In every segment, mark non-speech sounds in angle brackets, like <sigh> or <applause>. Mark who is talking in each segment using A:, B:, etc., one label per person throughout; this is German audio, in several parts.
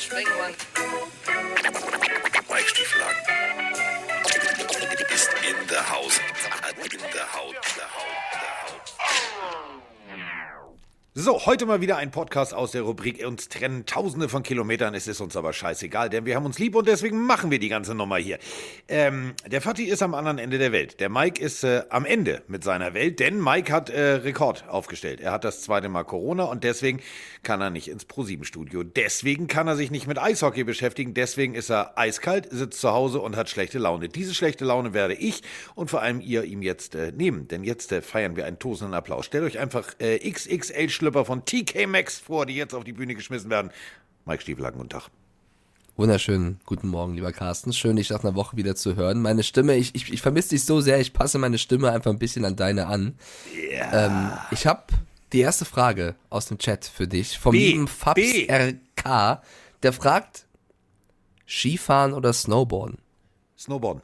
A: Sprengemann.
B: Mike Stieflagen. Ist in der Haus. In. Der Haut. Der Haut.
C: So, heute mal wieder ein Podcast aus der Rubrik Uns trennen tausende von Kilometern. Es ist uns aber scheißegal, denn wir haben uns lieb und deswegen machen wir die ganze Nummer hier. Ähm, der Fatih ist am anderen Ende der Welt. Der Mike ist äh, am Ende mit seiner Welt, denn Mike hat äh, Rekord aufgestellt. Er hat das zweite Mal Corona und deswegen kann er nicht ins ProSieben-Studio. Deswegen kann er sich nicht mit Eishockey beschäftigen. Deswegen ist er eiskalt, sitzt zu Hause und hat schlechte Laune. Diese schlechte Laune werde ich und vor allem ihr ihm jetzt äh, nehmen. Denn jetzt äh, feiern wir einen tosenden Applaus. Stellt euch einfach äh, XXL-Schlüpper von TK Maxx vor, die jetzt auf die Bühne geschmissen werden. Mike Stieflagen, guten Tag.
D: Wunderschönen guten Morgen, lieber Carsten. Schön, dich nach einer Woche wieder zu hören. Meine Stimme, ich, ich, ich vermisse dich so sehr, ich passe meine Stimme einfach ein bisschen an deine an. Ähm, ich habe die erste Frage aus dem Chat für dich vom
C: B,
D: lieben Fabs
C: B.
D: RK. Der fragt, Skifahren oder Snowboarden?
C: Snowboarden.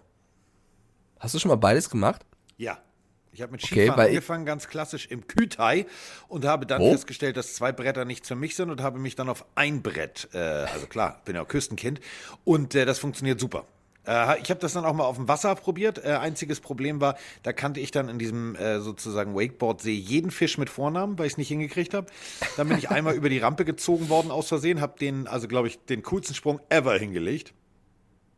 D: Hast du schon mal beides gemacht?
C: Ja. Ich habe mit
D: Okay,
C: Skifahren
D: ich-
C: angefangen, ganz klassisch im Kütai und habe dann
D: Wo?
C: festgestellt, dass zwei Bretter nichts für mich sind und habe mich dann auf ein Brett, äh, also klar, bin ja auch Küstenkind und äh, das funktioniert super. Äh, ich habe das dann auch mal auf dem Wasser probiert. Äh, einziges Problem war, da kannte ich dann in diesem äh, sozusagen Wakeboard-See jeden Fisch mit Vornamen, weil ich es nicht hingekriegt habe. Dann bin ich <laughs> einmal über die Rampe gezogen worden aus Versehen, habe den, also glaube ich, den coolsten Sprung ever hingelegt.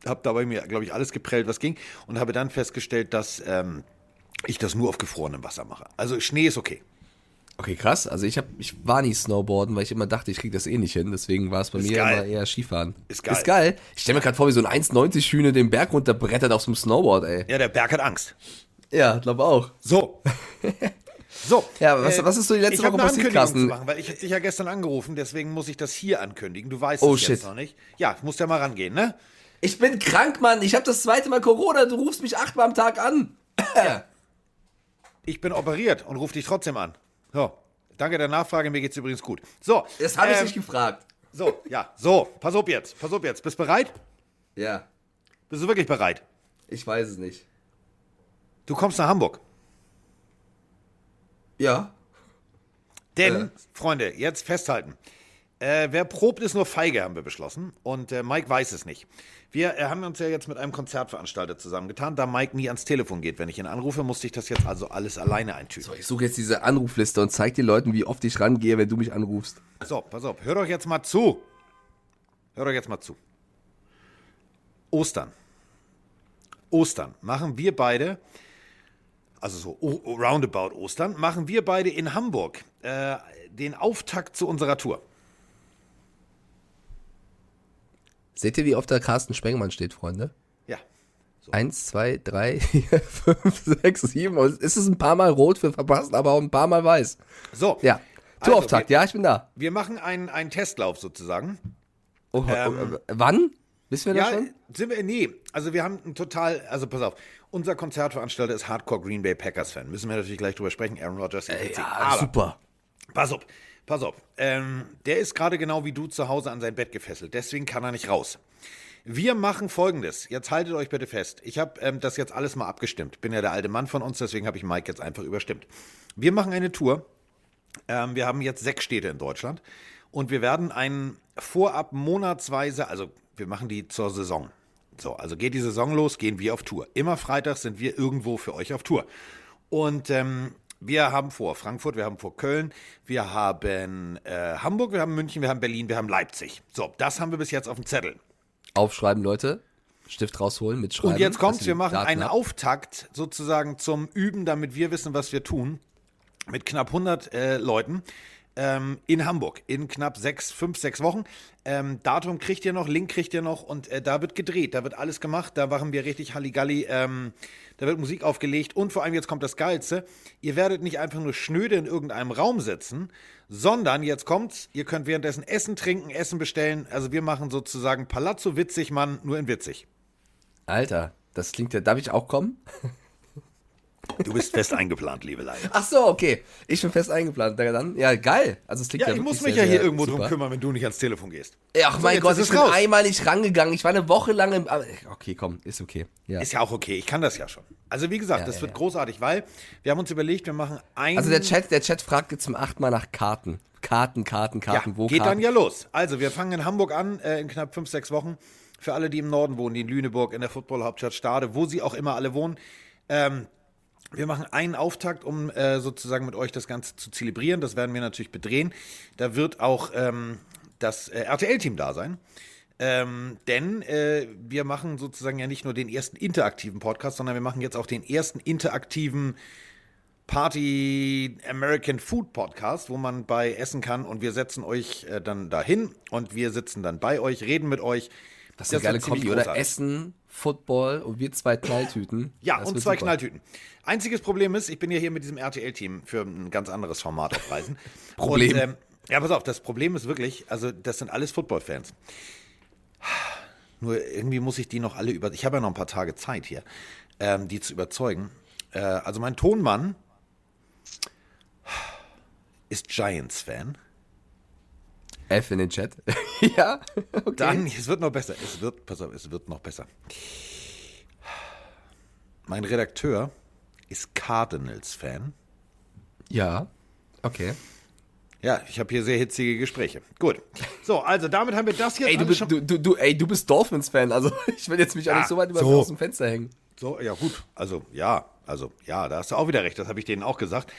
C: Habe dabei mir, glaube ich, alles geprellt, was ging und habe dann festgestellt, dass ähm, ich das nur auf gefrorenem Wasser mache. Also Schnee ist okay.
D: Okay, krass. Also ich, hab, ich war nie Snowboarden, weil ich immer dachte, ich krieg das eh nicht hin. Deswegen war es bei
C: Ist
D: mir
C: geil.
D: immer eher Skifahren.
C: Ist geil.
D: Ist geil. Ich stelle mir gerade vor, wie so ein 1,90 Hühner den Berg runterbrettert auf so einem Snowboard, ey.
C: Ja, der Berg hat Angst.
D: Ja, glaube auch.
C: So. <laughs> So.
D: Ja, was- was ist so die letzte
C: ich
D: Woche passiert, Carsten?
C: machen, weil ich hab dich ja gestern angerufen, deswegen muss ich das hier ankündigen. Du weißt
D: Oh,
C: es jetzt
D: shit.
C: noch nicht. Ja, musst ja mal rangehen, ne?
D: Ich bin krank, Mann. Ich habe das zweite Mal Corona. Du rufst mich achtmal am Tag an. <laughs>
C: Ich bin operiert und rufe dich trotzdem an. So. Danke der Nachfrage, mir geht's übrigens gut. So.
D: Das habe ich
C: ähm,
D: nicht gefragt.
C: So, ja. So, pass auf jetzt. Pass auf jetzt. Bist bereit?
D: Ja,
C: Bist du wirklich bereit?
D: ich weiß es nicht.
C: Du kommst nach Hamburg.
D: Ja.
C: Denn,
D: Äh.
C: Freunde, jetzt festhalten. Äh, wer probt, ist nur feige, haben wir beschlossen. Und äh, Mike weiß es nicht. Wir äh, haben uns ja jetzt mit einem Konzertveranstalter zusammengetan. Da Mike nie ans Telefon geht, wenn ich ihn anrufe, musste ich das jetzt also alles alleine eintüten.
D: So, ich suche jetzt diese Anrufliste und zeig den Leuten, wie oft ich rangehe, wenn du mich anrufst.
C: So, pass auf, hör doch jetzt mal zu. Hör doch jetzt mal zu. Ostern. Ostern machen wir beide, also so o- o- roundabout Ostern, machen wir beide in Hamburg äh, den Auftakt zu unserer Tour.
D: Seht ihr, wie oft der Carsten Spengmann steht, Freunde?
C: Ja.
D: Eins, zwei, drei, <laughs> vier, fünf, sechs, sieben. Und es ist ein paar Mal rot für verpasst, aber auch ein paar Mal weiß.
C: So.
D: Ja.
C: Also,
D: Tourauftakt,
C: wir-
D: ja, ich bin da.
C: Wir machen einen, einen Testlauf sozusagen.
D: Oh,
C: Ähm,
D: oh, wann? Wissen wir das
C: Ja,
D: schon?
C: sind wir, nee, also wir haben ein total, also pass auf, unser Konzertveranstalter ist Hardcore Green Bay Packers Fan. Müssen wir natürlich gleich drüber sprechen, Aaron Rodgers. etc. Aber
D: super.
C: Pass auf, pass auf. Ähm, der ist gerade genau wie du zu Hause an sein Bett gefesselt, deswegen kann er nicht raus. Wir machen folgendes. Jetzt haltet euch bitte fest. Ich habe ähm, das jetzt alles mal abgestimmt. Bin ja der alte Mann von uns, deswegen habe ich Mike jetzt einfach überstimmt. Wir machen eine Tour. Ähm, wir haben jetzt sechs Städte in Deutschland und wir werden einen vorab monatsweise, also wir machen die zur Saison. So, also geht die Saison los, gehen wir auf Tour. Immer freitags sind wir irgendwo für euch auf Tour. Und ähm, wir haben vor Frankfurt, wir haben vor Köln, wir haben äh, Hamburg, wir haben München, wir haben Berlin, wir haben Leipzig. So, das haben wir bis jetzt auf dem Zettel.
D: Aufschreiben, Leute. Stift rausholen, mitschreiben.
C: Und jetzt kommt's, wir machen
D: Daten
C: einen
D: habt.
C: Auftakt sozusagen zum Üben, damit wir wissen, was wir tun. Mit knapp 100 äh, Leuten ähm, in Hamburg in knapp sechs, fünf, sechs Wochen. Ähm, Datum kriegt ihr noch, Link kriegt ihr noch und äh, da wird gedreht, da wird alles gemacht, da machen wir richtig Halligalli, ähm, da wird Musik aufgelegt und vor allem jetzt kommt das Geilste, ihr werdet nicht einfach nur schnöde in irgendeinem Raum sitzen, sondern jetzt kommt's, ihr könnt währenddessen Essen trinken, Essen bestellen, also wir machen sozusagen Palazzo Witzig, Mann, nur in witzig.
D: Alter, das klingt ja. Darf ich auch kommen? <laughs>
C: Du bist fest eingeplant, liebe Leute.
D: Ach so, okay. Ich bin fest eingeplant. Dann, ja, geil. Also es klingt
C: Ja,
D: ja,
C: ich muss mich ja
D: sehr,
C: hier
D: sehr
C: irgendwo
D: super.
C: drum kümmern, wenn du nicht ans Telefon gehst.
D: Ja, Ach
C: So,
D: mein Gott,
C: ist
D: ich
C: es
D: bin
C: raus.
D: einmal nicht rangegangen. Ich war eine Woche lang im. Okay, komm, ist okay. Ja.
C: Ist ja auch okay, ich kann das ja schon. Also wie gesagt,
D: Ja,
C: das
D: ja,
C: wird
D: ja.
C: großartig, weil wir haben uns überlegt, wir machen ein...
D: Also der Chat, der Chat fragt jetzt zum achten Mal nach Karten. Karten, Karten,
C: ja,
D: Karten, wo
C: geht
D: Karten?
C: dann ja los. Also wir fangen in Hamburg an, äh, in knapp fünf, sechs Wochen. Für alle, die im Norden wohnen, die in Lüneburg, in der Football-Hauptstadt Stade, wo sie auch immer alle wohnen. Ähm, wir machen einen Auftakt, um äh, sozusagen mit euch das Ganze zu zelebrieren. Das werden wir natürlich bedrehen. Da wird auch ähm, das äh, RTL-Team da sein. Ähm, denn äh, wir machen sozusagen ja nicht nur den ersten interaktiven Podcast, sondern wir machen jetzt auch den ersten interaktiven Party American Food Podcast, wo man bei essen kann und wir setzen euch äh, dann dahin und wir sitzen dann bei euch, reden mit euch.
D: Das ist eine geile Kombi, oder? Essen, Football und wir zwei Knalltüten. <laughs>
C: Ja,
D: Das
C: und zwei
D: super.
C: Knalltüten. Einziges Problem ist, ich bin ja hier mit diesem RTL-Team für ein ganz anderes Format auf Reisen. <laughs>
D: Problem.
C: Und, ähm, ja, pass auf, das Problem ist wirklich, also das sind alles Football-Fans. Nur irgendwie muss ich die noch alle über. Ich habe ja noch ein paar Tage Zeit hier, ähm, die zu überzeugen. Äh, also mein Tonmann ist Giants-Fan.
D: F in den Chat. <laughs> ja, okay.
C: Dann, es wird noch besser. Es wird, pass auf, es wird noch besser. Mein Redakteur ist Cardinals-Fan.
D: Ja, okay.
C: Ja, ich habe hier sehr hitzige Gespräche. Gut. So, also damit haben wir das jetzt
D: Ey, du, bist- du, du, du, ey, du bist Dolphins-Fan, also <laughs> ich will jetzt mich auch
C: Ja,
D: nicht so weit über,
C: so.
D: aus dem Fenster hängen.
C: So, ja gut. Also ja, also ja, da hast du auch wieder recht. Das habe ich denen auch gesagt.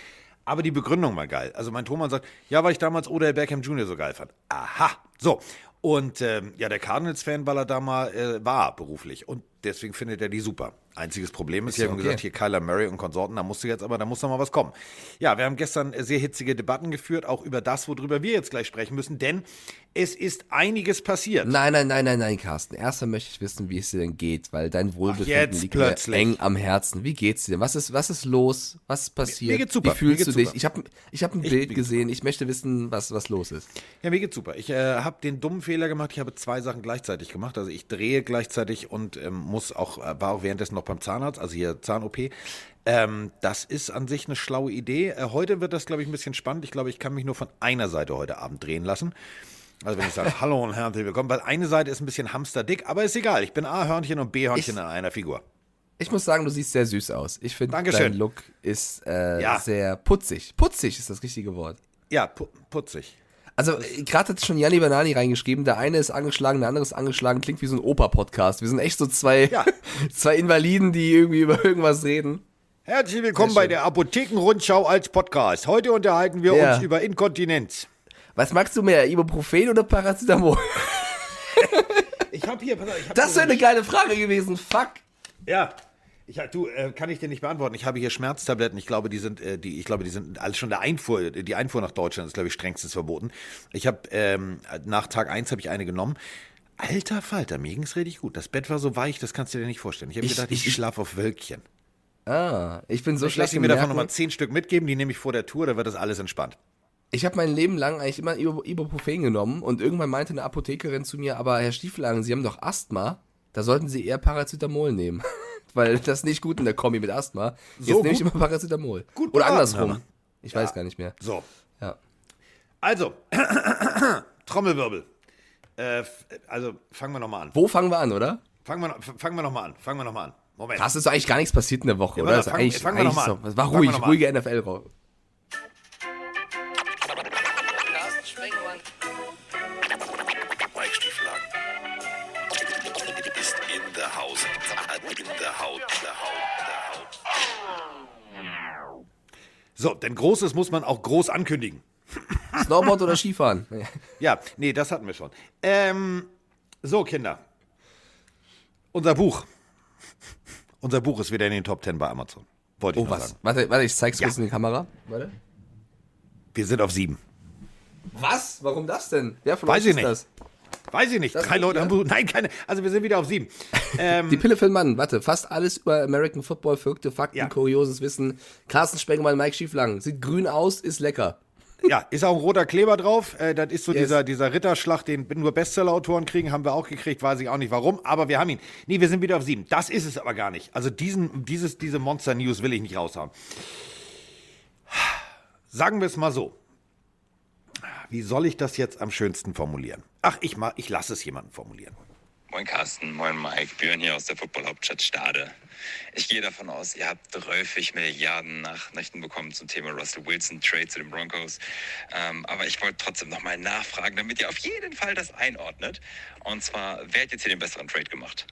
C: Aber die Begründung mal geil. Also mein Thomann sagt, ja, weil ich damals Odell Beckham Jr. so geil fand. Aha. So. Und ähm, ja, der Cardinals-Fan, weil da mal äh, war beruflich. Und deswegen findet er die super. Einziges Problem ist,
D: Ist ja
C: haben
D: okay.
C: gesagt, hier Kyler Murray und Konsorten, da musst du jetzt aber, da muss noch mal was kommen. Ja, wir haben gestern äh, sehr hitzige Debatten geführt, auch über das, worüber wir jetzt gleich sprechen müssen, denn es ist einiges passiert.
D: Nein, nein, nein, nein, nein, Carsten. Erstmal möchte ich wissen, wie es dir denn geht, weil dein Wohlbefinden liegt
C: plötzlich.
D: mir eng am Herzen. Wie geht's dir? Was ist, was ist los? Was ist passiert?
C: mir geht's super.
D: Wie fühlst
C: Mir
D: du
C: geht's
D: dich?
C: super.
D: Ich habe ich hab ein
C: Ich-
D: Bild
C: mir
D: gesehen. Ich möchte wissen, was, was los ist.
C: Ja, mir geht's super. Ich äh, habe den dummen Fehler gemacht. Ich habe zwei Sachen gleichzeitig gemacht. Also ich drehe gleichzeitig und ähm, muss auch äh, war auch währenddessen noch beim Zahnarzt, also hier Zahn-OP. Ähm, das ist an sich eine schlaue Idee. Äh, heute wird das, glaube ich, ein bisschen spannend. Ich glaube, ich kann mich nur von einer Seite heute Abend drehen lassen. Also wenn ich sage, <laughs> hallo und herzlich willkommen, weil eine Seite ist ein bisschen hamsterdick, aber ist egal. Ich bin A-Hörnchen und B-Hörnchen in einer Figur.
D: Ich muss sagen, du siehst sehr süß aus. Ich finde, dein Look ist äh,
C: Ja.
D: sehr putzig. Putzig ist das richtige Wort.
C: Ja, pu putzig.
D: Also, äh, gerade hat schon Janni Banani reingeschrieben, der eine ist angeschlagen, der andere ist angeschlagen, klingt wie so ein Opa-Podcast. Wir sind echt so zwei,
C: Ja. <laughs>
D: zwei Invaliden, die irgendwie über irgendwas reden.
C: Herzlich willkommen bei der Apothekenrundschau als Podcast. Heute unterhalten wir
D: Ja.
C: uns über Inkontinenz.
D: Was magst du mehr, Ibuprofen oder Paracetamol?
C: Ich habe hier, pass auf, ich hab
D: Das wäre eine geile Frage gewesen, fuck.
C: Ja. Ich, hab- du, äh, kann ich dir nicht beantworten. Ich habe hier Schmerztabletten. Ich glaube, die sind, äh, die, ich glaube, die sind alles schon der Einfuhr. Die Einfuhr nach Deutschland ist, glaube ich, strengstens verboten. Ich habe ähm, nach Tag 1 habe ich eine genommen. Alter Falter, mir ging's richtig gut. Das Bett war so weich, das kannst du dir nicht vorstellen. Ich habe
D: Ich-
C: gedacht, ich,
D: ich-
C: schlafe auf Wölkchen.
D: Ah, ich bin so
C: Ich
D: schlecht
C: lasse
D: im
C: mir davon nochmal zehn Stück mitgeben, die nehme ich vor der Tour, da wird das alles entspannt.
D: Ich habe mein Leben lang eigentlich immer Ibu- Ibuprofen genommen und irgendwann meinte eine Apothekerin zu mir, aber Herr Stieflagen, Sie haben doch Asthma, da sollten Sie eher Paracetamol nehmen. <laughs> <laughs> Weil das ist nicht gut in der Kombi mit Asthma. Jetzt
C: So
D: nehme ich immer Paracetamol.
C: gut
D: Oder andersrum. Ich weiß gar nicht mehr.
C: So,
D: Ja.
C: also, <clears throat> Trommelwirbel. Äh, also, fangen wir nochmal an.
D: Wo fangen wir an, oder?
C: Fangen wir, fangen wir nochmal an. Fangen wir nochmal an. Moment.
D: Krass, ist eigentlich gar nichts passiert in der Woche,
C: Ja,
D: oder? Das
C: fang- fangen wir
D: eigentlich
C: noch mal
D: so.
C: an.
D: Es war ruhig, ruhige NFL-Raum.
C: So, denn Großes muss man auch groß ankündigen.
D: Snowboard oder Skifahren? <laughs>
C: Ja, nee, das hatten wir schon. Ähm, so, Kinder. Unser Buch. Unser Buch ist wieder in den Top 10 bei Amazon. Wollte ich
D: Oh, was?
C: sagen.
D: Warte, warte, ich zeig's
C: Ja.
D: kurz in die Kamera. Warte.
C: Wir sind auf sieben.
D: Was? Warum das denn? Wer von
C: Weiß
D: euch
C: ich
D: ist
C: nicht.
D: das?
C: Weiß ich nicht.
D: Das
C: Drei Leute
D: ja?
C: haben Buch. Nein, keine. Also wir sind wieder auf sieben. <laughs> Ähm,
D: Die Pille für den Mann, warte, fast alles über American Football, verrückte Fakten,
C: Ja.
D: kurioses Wissen. Carsten Spengemann, Mike Schieflang. Sieht grün aus, ist lecker.
C: Ja, ist auch ein roter Kleber drauf. Äh, das ist so
D: Yes.
C: dieser, dieser Ritterschlag, den nur Bestseller-Autoren kriegen, haben wir auch gekriegt, weiß ich auch nicht warum, aber wir haben ihn. Nee, wir sind wieder auf sieben. Das ist es aber gar nicht. Also diesen, dieses, diese Monster-News will ich nicht raushauen. Sagen wir es mal so. Wie soll ich das jetzt am schönsten formulieren? Ach, ich, ich lasse es jemanden formulieren.
E: Moin Carsten, moin Mike, Björn hier aus der Football-Hauptstadt Stade. Ich gehe davon aus, ihr habt häufig Milliarden Nachrichten bekommen zum Thema Russell Wilson Trade zu den Broncos. Ähm, aber ich wollte trotzdem nochmal nachfragen, damit ihr auf jeden Fall das einordnet. Und zwar, wer hat jetzt hier den besseren Trade gemacht?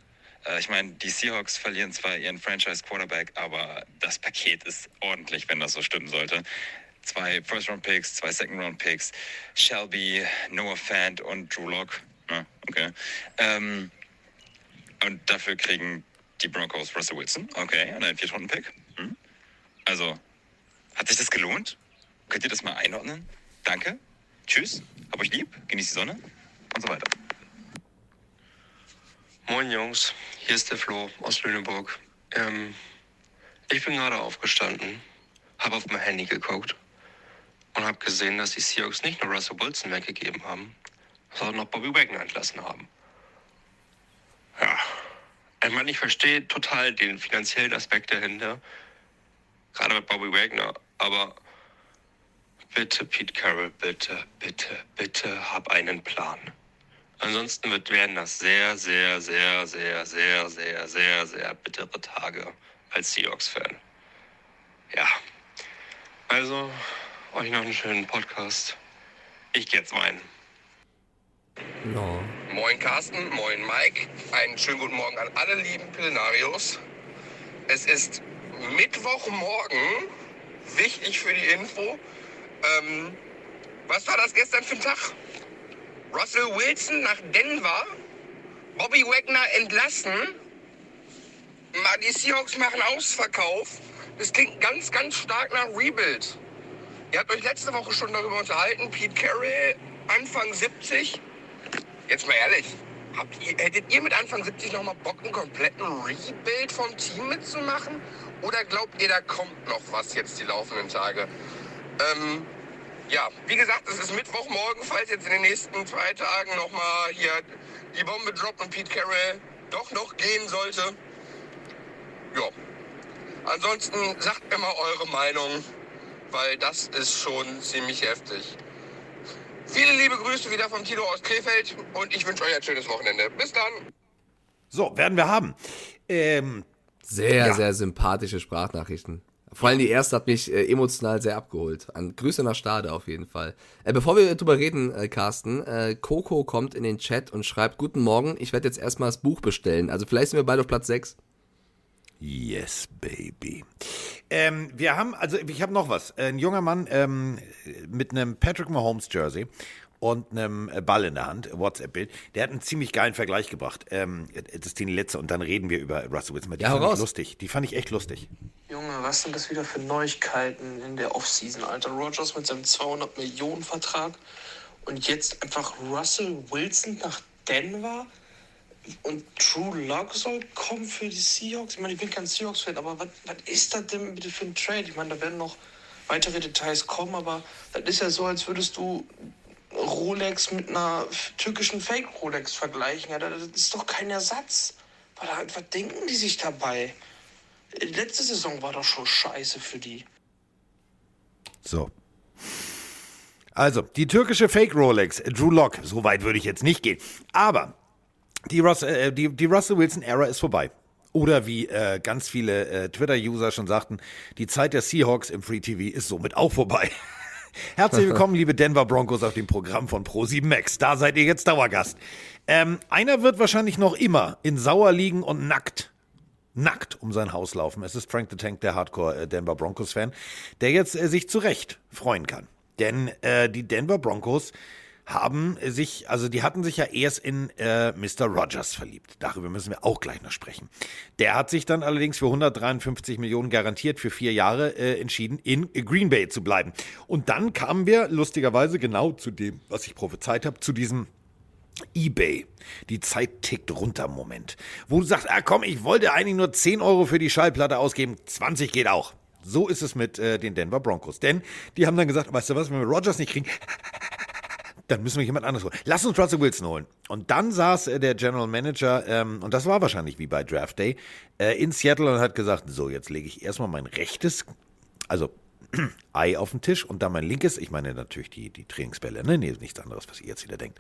E: Äh, ich meine, die Seahawks verlieren zwar ihren Franchise-Quarterback, aber das Paket ist ordentlich, wenn das so stimmen sollte. Zwei First-Round-Picks, zwei Second-Round-Picks, Shelby, Noah Fant und Drew Lock. Ah, okay. Ähm, und dafür kriegen die Broncos Russell Wilson. Okay, und einen Viertrunden-Pick. Hm? Also, hat sich das gelohnt? Könnt ihr das mal einordnen? Danke. Tschüss. Hab euch lieb. Genießt die Sonne. Und so weiter.
F: Moin Jungs, hier ist der Flo aus Lüneburg. Ähm, ich bin gerade aufgestanden, habe auf mein Handy geguckt und habe gesehen, dass die Seahawks nicht nur Russell Wilson weggegeben haben, sondern auch Bobby Wagner entlassen haben. Ja, ich meine, ich verstehe total den finanziellen Aspekt dahinter, gerade mit Bobby Wagner, aber bitte, Pete Carroll, bitte, bitte, bitte, hab einen Plan. Ansonsten wird, werden das sehr, sehr, sehr, sehr, sehr, sehr, sehr, sehr bittere Tage als Seahawks-Fan. Ja. Also, euch noch einen schönen Podcast. Ich geh jetzt weinen.
D: No.
G: Moin Carsten, moin Mike. Einen schönen guten Morgen an alle lieben Pillenarios. Es ist Mittwochmorgen. Wichtig für die Info. Ähm, was war das gestern für ein Tag? Russell Wilson nach Denver. Bobby Wagner entlassen. Die Seahawks machen Ausverkauf. Das klingt ganz, ganz stark nach Rebuild. Ihr habt euch letzte Woche schon darüber unterhalten. Pete Carroll, Anfang 70. Jetzt mal ehrlich, ihr, hättet ihr mit Anfang 70 noch mal Bock, einen kompletten Rebuild vom Team mitzumachen? Oder glaubt ihr, da kommt noch was jetzt die laufenden Tage? Ähm, ja, wie gesagt, es ist Mittwochmorgen, falls jetzt in den nächsten zwei Tagen noch mal hier die Bombe droppt und Pete Carroll doch noch gehen sollte. Ja. Ansonsten sagt mir mal eure Meinung, weil das ist schon ziemlich heftig. Viele liebe Grüße wieder vom Tilo aus Krefeld und ich wünsche euch ein schönes Wochenende. Bis dann.
C: So, werden wir haben. Ähm,
D: Sehr,
C: Ja.
D: sehr sympathische Sprachnachrichten. Vor allem die erste hat mich äh, emotional sehr abgeholt. An Grüße nach Stade auf jeden Fall. Äh, bevor wir drüber reden, äh, Carsten, äh, Coco kommt in den Chat und schreibt, Guten Morgen, ich werde jetzt erstmal das Buch bestellen. Also vielleicht sind wir beide auf Platz 6.
C: Yes, baby. Ähm, wir haben, also ich habe noch was. Ein junger Mann ähm, mit einem Patrick Mahomes Jersey und einem Ball in der Hand, WhatsApp-Bild, der hat einen ziemlich geilen Vergleich gebracht. Ähm, das ist die letzte und dann reden wir über Russell Wilson. Die
D: Ja,
C: fand ich
D: raus.
C: lustig. Die fand ich echt lustig.
H: Junge, was sind das wieder für Neuigkeiten in der Offseason, Alter? Rogers mit seinem 200 Millionen Vertrag und jetzt einfach Russell Wilson nach Denver und True Lock soll kommen für die Seahawks. Ich meine, ich bin kein Seahawks-Fan, aber was, was ist das denn bitte für ein Trade? Ich meine, da werden noch weitere Details kommen, aber das ist ja so, als würdest du Rolex mit einer türkischen Fake-Rolex vergleichen. Ja, das ist doch kein Ersatz. Was, was denken die sich dabei? Letzte Saison war doch schon scheiße für die.
C: So. Also, die türkische Fake Rolex, Drew Lock, so weit würde ich jetzt nicht gehen. Aber die, Russ, äh, die, die Russell Wilson-Ära ist vorbei. Oder wie äh, ganz viele äh, Twitter-User schon sagten, die Zeit der Seahawks im Free TV ist somit auch vorbei. <laughs> Herzlich willkommen, liebe Denver Broncos, auf dem Programm von Pro7 Max. Da seid ihr jetzt Dauergast. Ähm, einer wird wahrscheinlich noch immer in Sauer liegen und nackt nackt um sein Haus laufen. Es ist Frank the Tank, der Hardcore äh, Denver Broncos Fan, der jetzt äh, sich zu Recht freuen kann. Denn äh, die Denver Broncos haben sich, also die hatten sich ja erst in äh, Mr. Rogers verliebt. Darüber müssen wir auch gleich noch sprechen. Der hat sich dann allerdings für 153 Millionen garantiert für vier Jahre äh, entschieden, in Green Bay zu bleiben. Und dann kamen wir lustigerweise genau zu dem, was ich prophezeit habe, zu diesem eBay. Die Zeit tickt runter Moment. Wo du sagst, ah komm, ich wollte eigentlich nur 10 Euro für die Schallplatte ausgeben, 20 geht auch. So ist es mit äh, den Denver Broncos. Denn die haben dann gesagt, weißt du was, wenn wir Rodgers nicht kriegen, dann müssen wir jemand anderes holen. Lass uns Russell Wilson holen. Und dann saß äh, der General Manager, ähm, und das war wahrscheinlich wie bei Draft Day, äh, in Seattle und hat gesagt, so, jetzt lege ich erstmal mein rechtes, also <clears throat> Ei auf den Tisch und dann mein linkes, ich meine natürlich die, die Trainingsbälle, ne? Nee, nichts anderes, was ihr jetzt wieder denkt.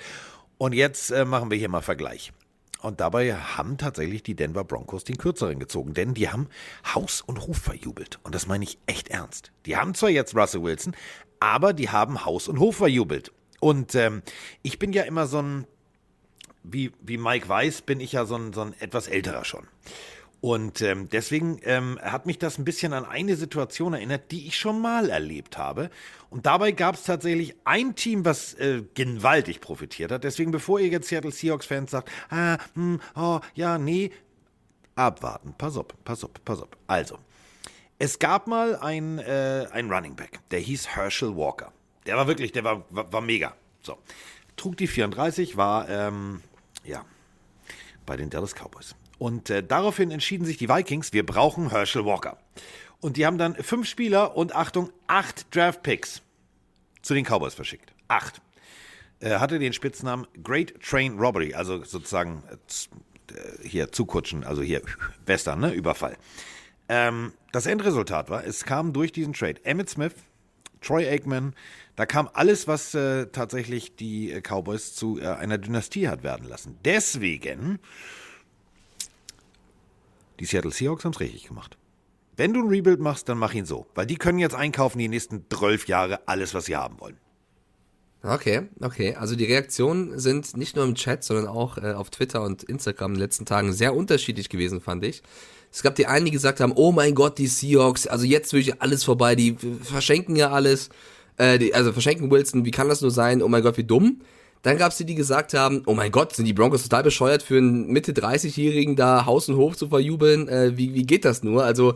C: Und jetzt äh, machen wir hier mal Vergleich. Und dabei haben tatsächlich die Denver Broncos den kürzeren gezogen, denn die haben Haus und Hof verjubelt. Und das meine ich echt ernst. Die haben zwar jetzt Russell Wilson, aber die haben Haus und Hof verjubelt. Und ähm, ich bin ja immer so ein, wie, wie Mike weiß, bin ich ja so ein, so ein etwas älterer schon. Und ähm, deswegen ähm, hat mich das ein bisschen an eine Situation erinnert, die ich schon mal erlebt habe. Und dabei gab es tatsächlich ein Team, was äh, gewaltig profitiert hat. Deswegen, bevor ihr jetzt Seattle Seahawks-Fans sagt, ah, hm, oh, ja, nee, abwarten. Pass auf, pass auf, pass auf. Also, es gab mal ein, äh, ein Running Back, der hieß Herschel Walker. Der war wirklich, der war, war, war mega. So. Trug die 34, war, ähm, ja, bei den Dallas Cowboys. Und äh, daraufhin entschieden sich die Vikings, wir brauchen Herschel Walker. Und die haben dann fünf Spieler und Achtung, acht Draft Picks zu den Cowboys verschickt. Acht. Er hatte den Spitznamen Great Train Robbery, also sozusagen äh, hier zukutschen, also hier Western, ne, Überfall. Ähm, das Endresultat war, es kam durch diesen Trade Emmett Smith, Troy Aikman, da kam alles, was äh, tatsächlich die äh, Cowboys zu äh, einer Dynastie hat werden lassen. Deswegen die Seattle Seahawks haben es richtig gemacht. Wenn du ein Rebuild machst, dann mach ihn so. Weil die können jetzt einkaufen die nächsten 12 Jahre alles, was sie haben wollen.
D: Okay, okay. Also die Reaktionen sind nicht nur im Chat, sondern auch äh, auf Twitter und Instagram in den letzten Tagen sehr unterschiedlich gewesen, fand ich. Es gab die einen, die gesagt haben, oh mein Gott, die Seahawks, also jetzt wirklich alles vorbei, die verschenken ja alles. Äh, die, also verschenken Wilson, wie kann das nur sein? Oh mein Gott, wie dumm. Dann gab es die, die gesagt haben, oh mein Gott, sind die Broncos total bescheuert für einen Mitte 30-Jährigen da Haus und Hof zu verjubeln. Äh, wie, wie geht das nur? Also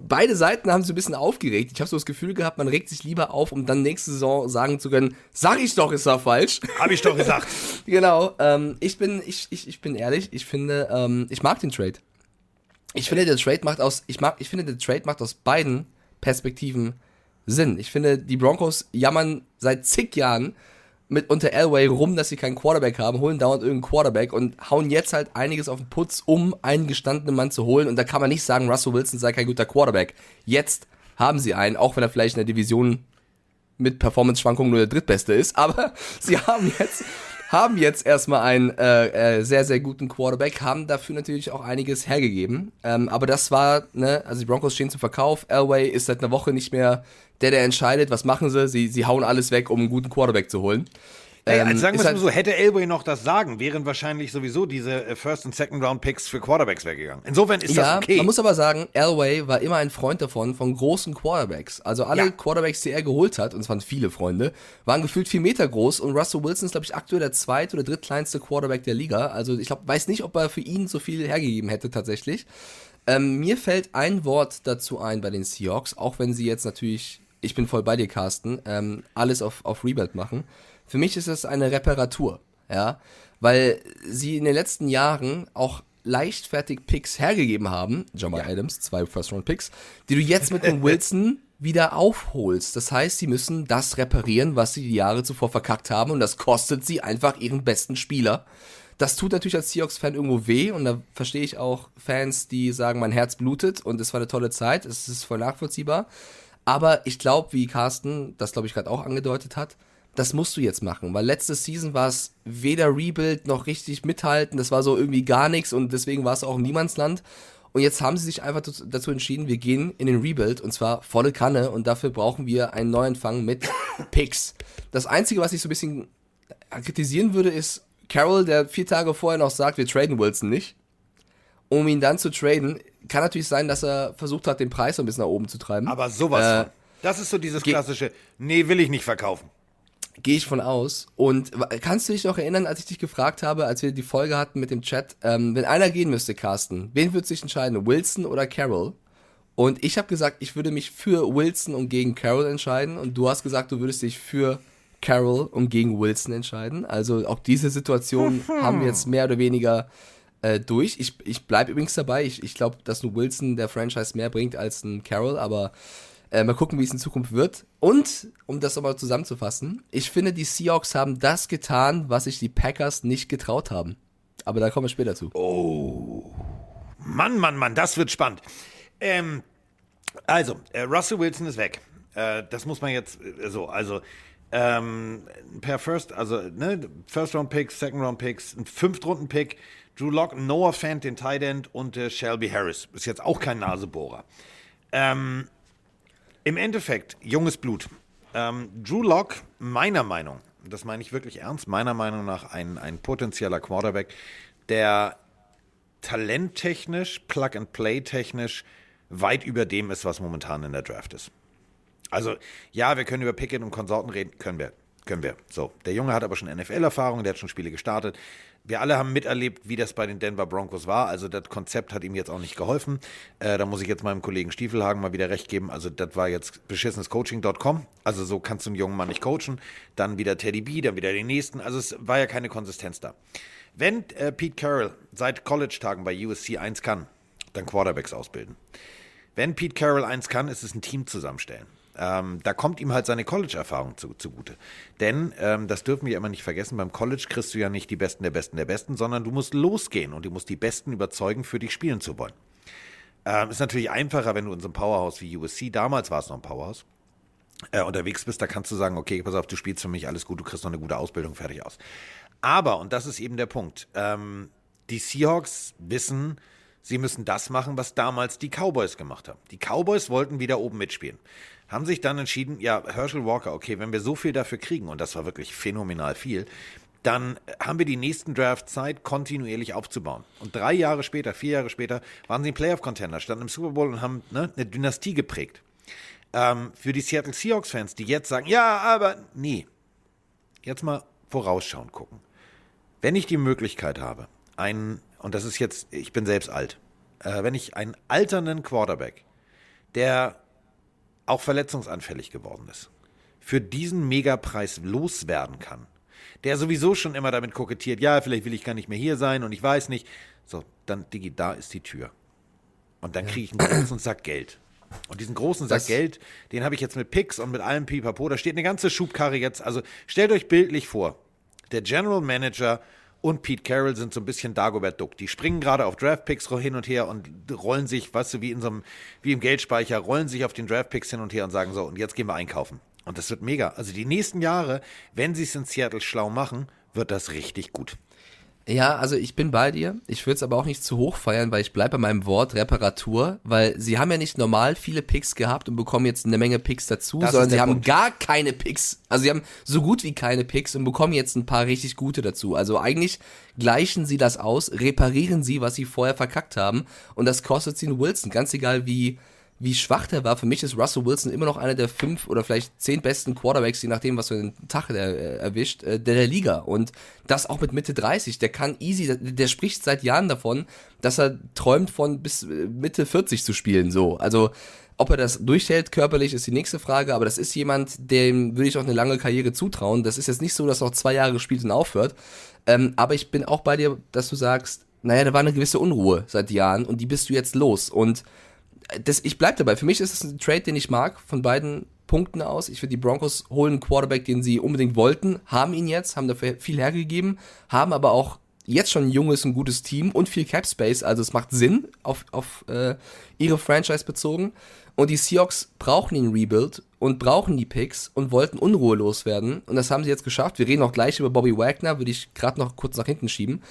D: beide Seiten haben sich ein bisschen aufgeregt. Ich habe so das Gefühl gehabt, man regt sich lieber auf, um dann nächste Saison sagen zu können, sag ich doch, ist er falsch.
C: Hab ich doch gesagt. <laughs>
D: genau. Ähm, ich bin, ich, ich, ich bin ehrlich, ich finde, ähm, ich mag den Trade. Ich finde, der Trade macht aus, ich mag, ich finde, der Trade macht aus beiden Perspektiven Sinn. Ich finde, die Broncos jammern seit zig Jahren mit unter Elway rum, dass sie keinen Quarterback haben, holen dauernd irgendeinen Quarterback und hauen jetzt halt einiges auf den Putz, um einen gestandenen Mann zu holen. Und da kann man nicht sagen, Russell Wilson sei kein guter Quarterback. Jetzt haben sie einen, auch wenn er vielleicht in der Division mit Performance-Schwankungen nur der drittbeste ist, <laughs> aber sie haben jetzt haben jetzt erstmal einen äh, äh, sehr, sehr guten Quarterback, haben dafür natürlich auch einiges hergegeben. Ähm, aber das war, ne, also die Broncos stehen zum Verkauf. Elway ist seit einer Woche nicht mehr der, der entscheidet. Was machen sie? Sie, sie hauen alles weg, um einen guten Quarterback zu holen.
C: Ey, also sagen wir es halt so, hätte Elway noch das Sagen, wären wahrscheinlich sowieso diese äh, First- und Second-Round-Picks für Quarterbacks weggegangen. Insofern ist
D: ja,
C: das okay.
D: man muss aber sagen, Elway war immer ein Freund davon, von großen Quarterbacks. Also alle
C: Ja.
D: Quarterbacks, die er geholt hat, und es waren viele Freunde, waren gefühlt vier Meter groß und Russell Wilson ist, glaube ich, aktuell der zweit- oder drittkleinste Quarterback der Liga. Also ich glaube, weiß nicht, ob er für ihn so viel hergegeben hätte tatsächlich. Ähm, mir fällt ein Wort dazu ein bei den Seahawks, auch wenn sie jetzt natürlich, ich bin voll bei dir, Carsten, ähm, alles auf, auf Rebuild machen. Für mich ist es eine Reparatur, ja, weil sie in den letzten Jahren auch leichtfertig Picks hergegeben haben, Jamal Adams, zwei First-Round-Picks, die du jetzt mit dem <laughs> Wilson wieder aufholst. Das heißt, sie müssen das reparieren, was sie die Jahre zuvor verkackt haben und das kostet sie einfach ihren besten Spieler. Das tut natürlich als Seahawks-Fan irgendwo weh und da verstehe ich auch Fans, die sagen, mein Herz blutet und es war eine tolle Zeit, es ist voll nachvollziehbar. Aber ich glaube, wie Carsten das, glaube ich, gerade auch angedeutet hat, das musst du jetzt machen, weil letzte Season war es weder Rebuild noch richtig mithalten, das war so irgendwie gar nichts und deswegen war es auch im Niemandsland. Und jetzt haben sie sich einfach dazu- entschieden, wir gehen in den Rebuild und zwar volle Kanne und dafür brauchen wir einen Neuanfang mit <laughs> Picks. Das Einzige, was ich so ein bisschen kritisieren würde, ist Carroll, der vier Tage vorher noch sagt, wir traden Wilson nicht. Um ihn dann zu traden, kann natürlich sein, dass er versucht hat, den Preis so ein bisschen nach oben zu treiben.
C: Aber sowas
D: Äh,
C: von. Das ist so dieses klassische, nee, will ich nicht verkaufen.
D: Gehe ich von aus. Und kannst du dich noch erinnern, als ich dich gefragt habe, als wir die Folge hatten mit dem Chat, ähm, wenn einer gehen müsste, Carsten, wen würde sich entscheiden, Wilson oder Carroll? Und ich habe gesagt, ich würde mich für Wilson und gegen Carroll entscheiden. Und du hast gesagt, du würdest dich für Carroll und gegen Wilson entscheiden. Also auch diese Situation haben wir jetzt mehr oder weniger äh, durch. Ich, ich bleibe übrigens dabei. Ich, ich glaube, dass ein Wilson der Franchise mehr bringt als ein Carroll, aber äh, mal gucken, wie es in Zukunft wird. Und, um das nochmal zusammenzufassen, ich finde, die Seahawks haben das getan, was sich die Packers nicht getraut haben. Aber da kommen wir später zu.
C: Oh. Mann, Mann, Mann, das wird spannend. Ähm, also, äh, Russell Wilson ist weg. Äh, das muss man jetzt äh, so, also ähm, per First, also ne, First Round Picks, Second Round Picks, ein Fünftrunden Pick, Drew Lock, Noah Fant, den Tight End und äh, Shelby Harris. Ist jetzt auch kein Nasebohrer. Ähm, Im Endeffekt, junges Blut. Ähm, Drew Lock, meiner Meinung, das meine ich wirklich ernst, meiner Meinung nach ein, ein potenzieller Quarterback, der talenttechnisch, Plug-and-Play-technisch weit über dem ist, was momentan in der Draft ist. Also, ja, wir können über Pickett und Konsorten reden, können wir. Können wir. So, der Junge hat aber schon NFL-Erfahrung, der hat schon Spiele gestartet. Wir alle haben miterlebt, wie das bei den Denver Broncos war. Also, das Konzept hat ihm jetzt auch nicht geholfen. Äh, da muss ich jetzt meinem Kollegen Stiefelhagen mal wieder recht geben. Also, das war jetzt beschissenescoaching.com. Also, so kannst du einen jungen Mann nicht coachen. Dann wieder Teddy B, dann wieder den nächsten. Also, es war ja keine Konsistenz da. Wenn äh, Pete Carroll seit College-Tagen bei USC 1 kann, dann Quarterbacks ausbilden. Wenn Pete Carroll eins kann, ist es ein Team zusammenstellen. Ähm, da kommt ihm halt seine College-Erfahrung zu, zugute. Denn, ähm, das dürfen wir immer nicht vergessen, beim College kriegst du ja nicht die Besten der Besten der Besten, sondern du musst losgehen und du musst die Besten überzeugen, für dich spielen zu wollen. Ähm, ist natürlich einfacher, wenn du in so einem Powerhouse wie USC, damals war es noch ein Powerhouse, äh, unterwegs bist, da kannst du sagen, okay, pass auf, du spielst für mich, alles gut, du kriegst noch eine gute Ausbildung, fertig aus. Aber, und das ist eben der Punkt, ähm, die Seahawks wissen, sie müssen das machen, was damals die Cowboys gemacht haben. Die Cowboys wollten wieder oben mitspielen. Haben sich dann entschieden, ja, Herschel Walker, okay, wenn wir so viel dafür kriegen, und das war wirklich phänomenal viel, dann haben wir die nächsten Draft Zeit kontinuierlich aufzubauen. Und drei Jahre später, vier Jahre später, waren sie ein Playoff-Contender, standen im Super Bowl und haben ne, eine Dynastie geprägt. Ähm, für die Seattle Seahawks-Fans, die jetzt sagen, ja, aber nee. Jetzt mal vorausschauen gucken. Wenn ich die Möglichkeit habe, einen, und das ist jetzt, ich bin selbst alt, äh, wenn ich einen alternden Quarterback, der auch verletzungsanfällig geworden ist, für diesen Megapreis loswerden kann, der sowieso schon immer damit kokettiert, ja, vielleicht will ich gar nicht mehr hier sein und ich weiß nicht. So, dann, Digi, da ist die Tür. Und dann kriege ich einen großen Sack Geld. Und diesen großen Sack
D: Das-
C: Geld, den habe ich jetzt mit Picks und mit allem Pipapo. Da steht eine ganze Schubkarre jetzt. Also stellt euch bildlich vor, der General Manager und Pete Carroll sind so ein bisschen Dagobert Duck. Die springen gerade auf Draftpicks hin und her und rollen sich, weißt du, wie in so einem, wie im Geldspeicher, rollen sich auf den Draftpicks hin und her und sagen so, und jetzt gehen wir einkaufen. Und das wird mega. Also die nächsten Jahre, wenn sie es in Seattle schlau machen, wird das richtig gut.
D: Ja, also ich bin bei dir. Ich würde es aber auch nicht zu hoch feiern, weil ich bleibe bei meinem Wort Reparatur, weil sie haben ja nicht normal viele Picks gehabt und bekommen jetzt eine Menge Picks dazu,
C: Das
D: sondern
C: der
D: sie haben
C: Punkt.
D: gar keine Picks. Also sie haben so gut wie keine Picks und bekommen jetzt ein paar richtig gute dazu. Also eigentlich gleichen sie das aus, reparieren sie, was sie vorher verkackt haben und das kostet sie einen Wilson, ganz egal wie wie schwach der war. Für mich ist Russell Wilson immer noch einer der fünf oder vielleicht zehn besten Quarterbacks, je nachdem, was für einen Tag der äh, erwischt, äh, der der Liga. Und das auch mit Mitte 30. Der kann easy, der, der spricht seit Jahren davon, dass er träumt von bis äh, Mitte 40 zu spielen. So, also ob er das durchhält körperlich, ist die nächste Frage. Aber das ist jemand, dem würde ich auch eine lange Karriere zutrauen. Das ist jetzt nicht so, dass er noch zwei Jahre spielt und aufhört. Ähm, aber ich bin auch bei dir, dass du sagst, naja, da war eine gewisse Unruhe seit Jahren und die bist du jetzt los. Und das, ich bleib dabei. Für mich ist es ein Trade, den ich mag, von beiden Punkten aus. Ich finde, die Broncos holen einen Quarterback, den sie unbedingt wollten, haben ihn jetzt, haben dafür viel hergegeben, haben aber auch jetzt schon ein junges, ein gutes Team und viel Cap Space, also es macht Sinn auf, auf äh, ihre Franchise bezogen. Und die Seahawks brauchen den Rebuild und brauchen die Picks und wollten Unruhe loswerden. Und das haben sie jetzt geschafft. Wir reden auch gleich über Bobby Wagner, würde ich gerade noch kurz nach hinten schieben.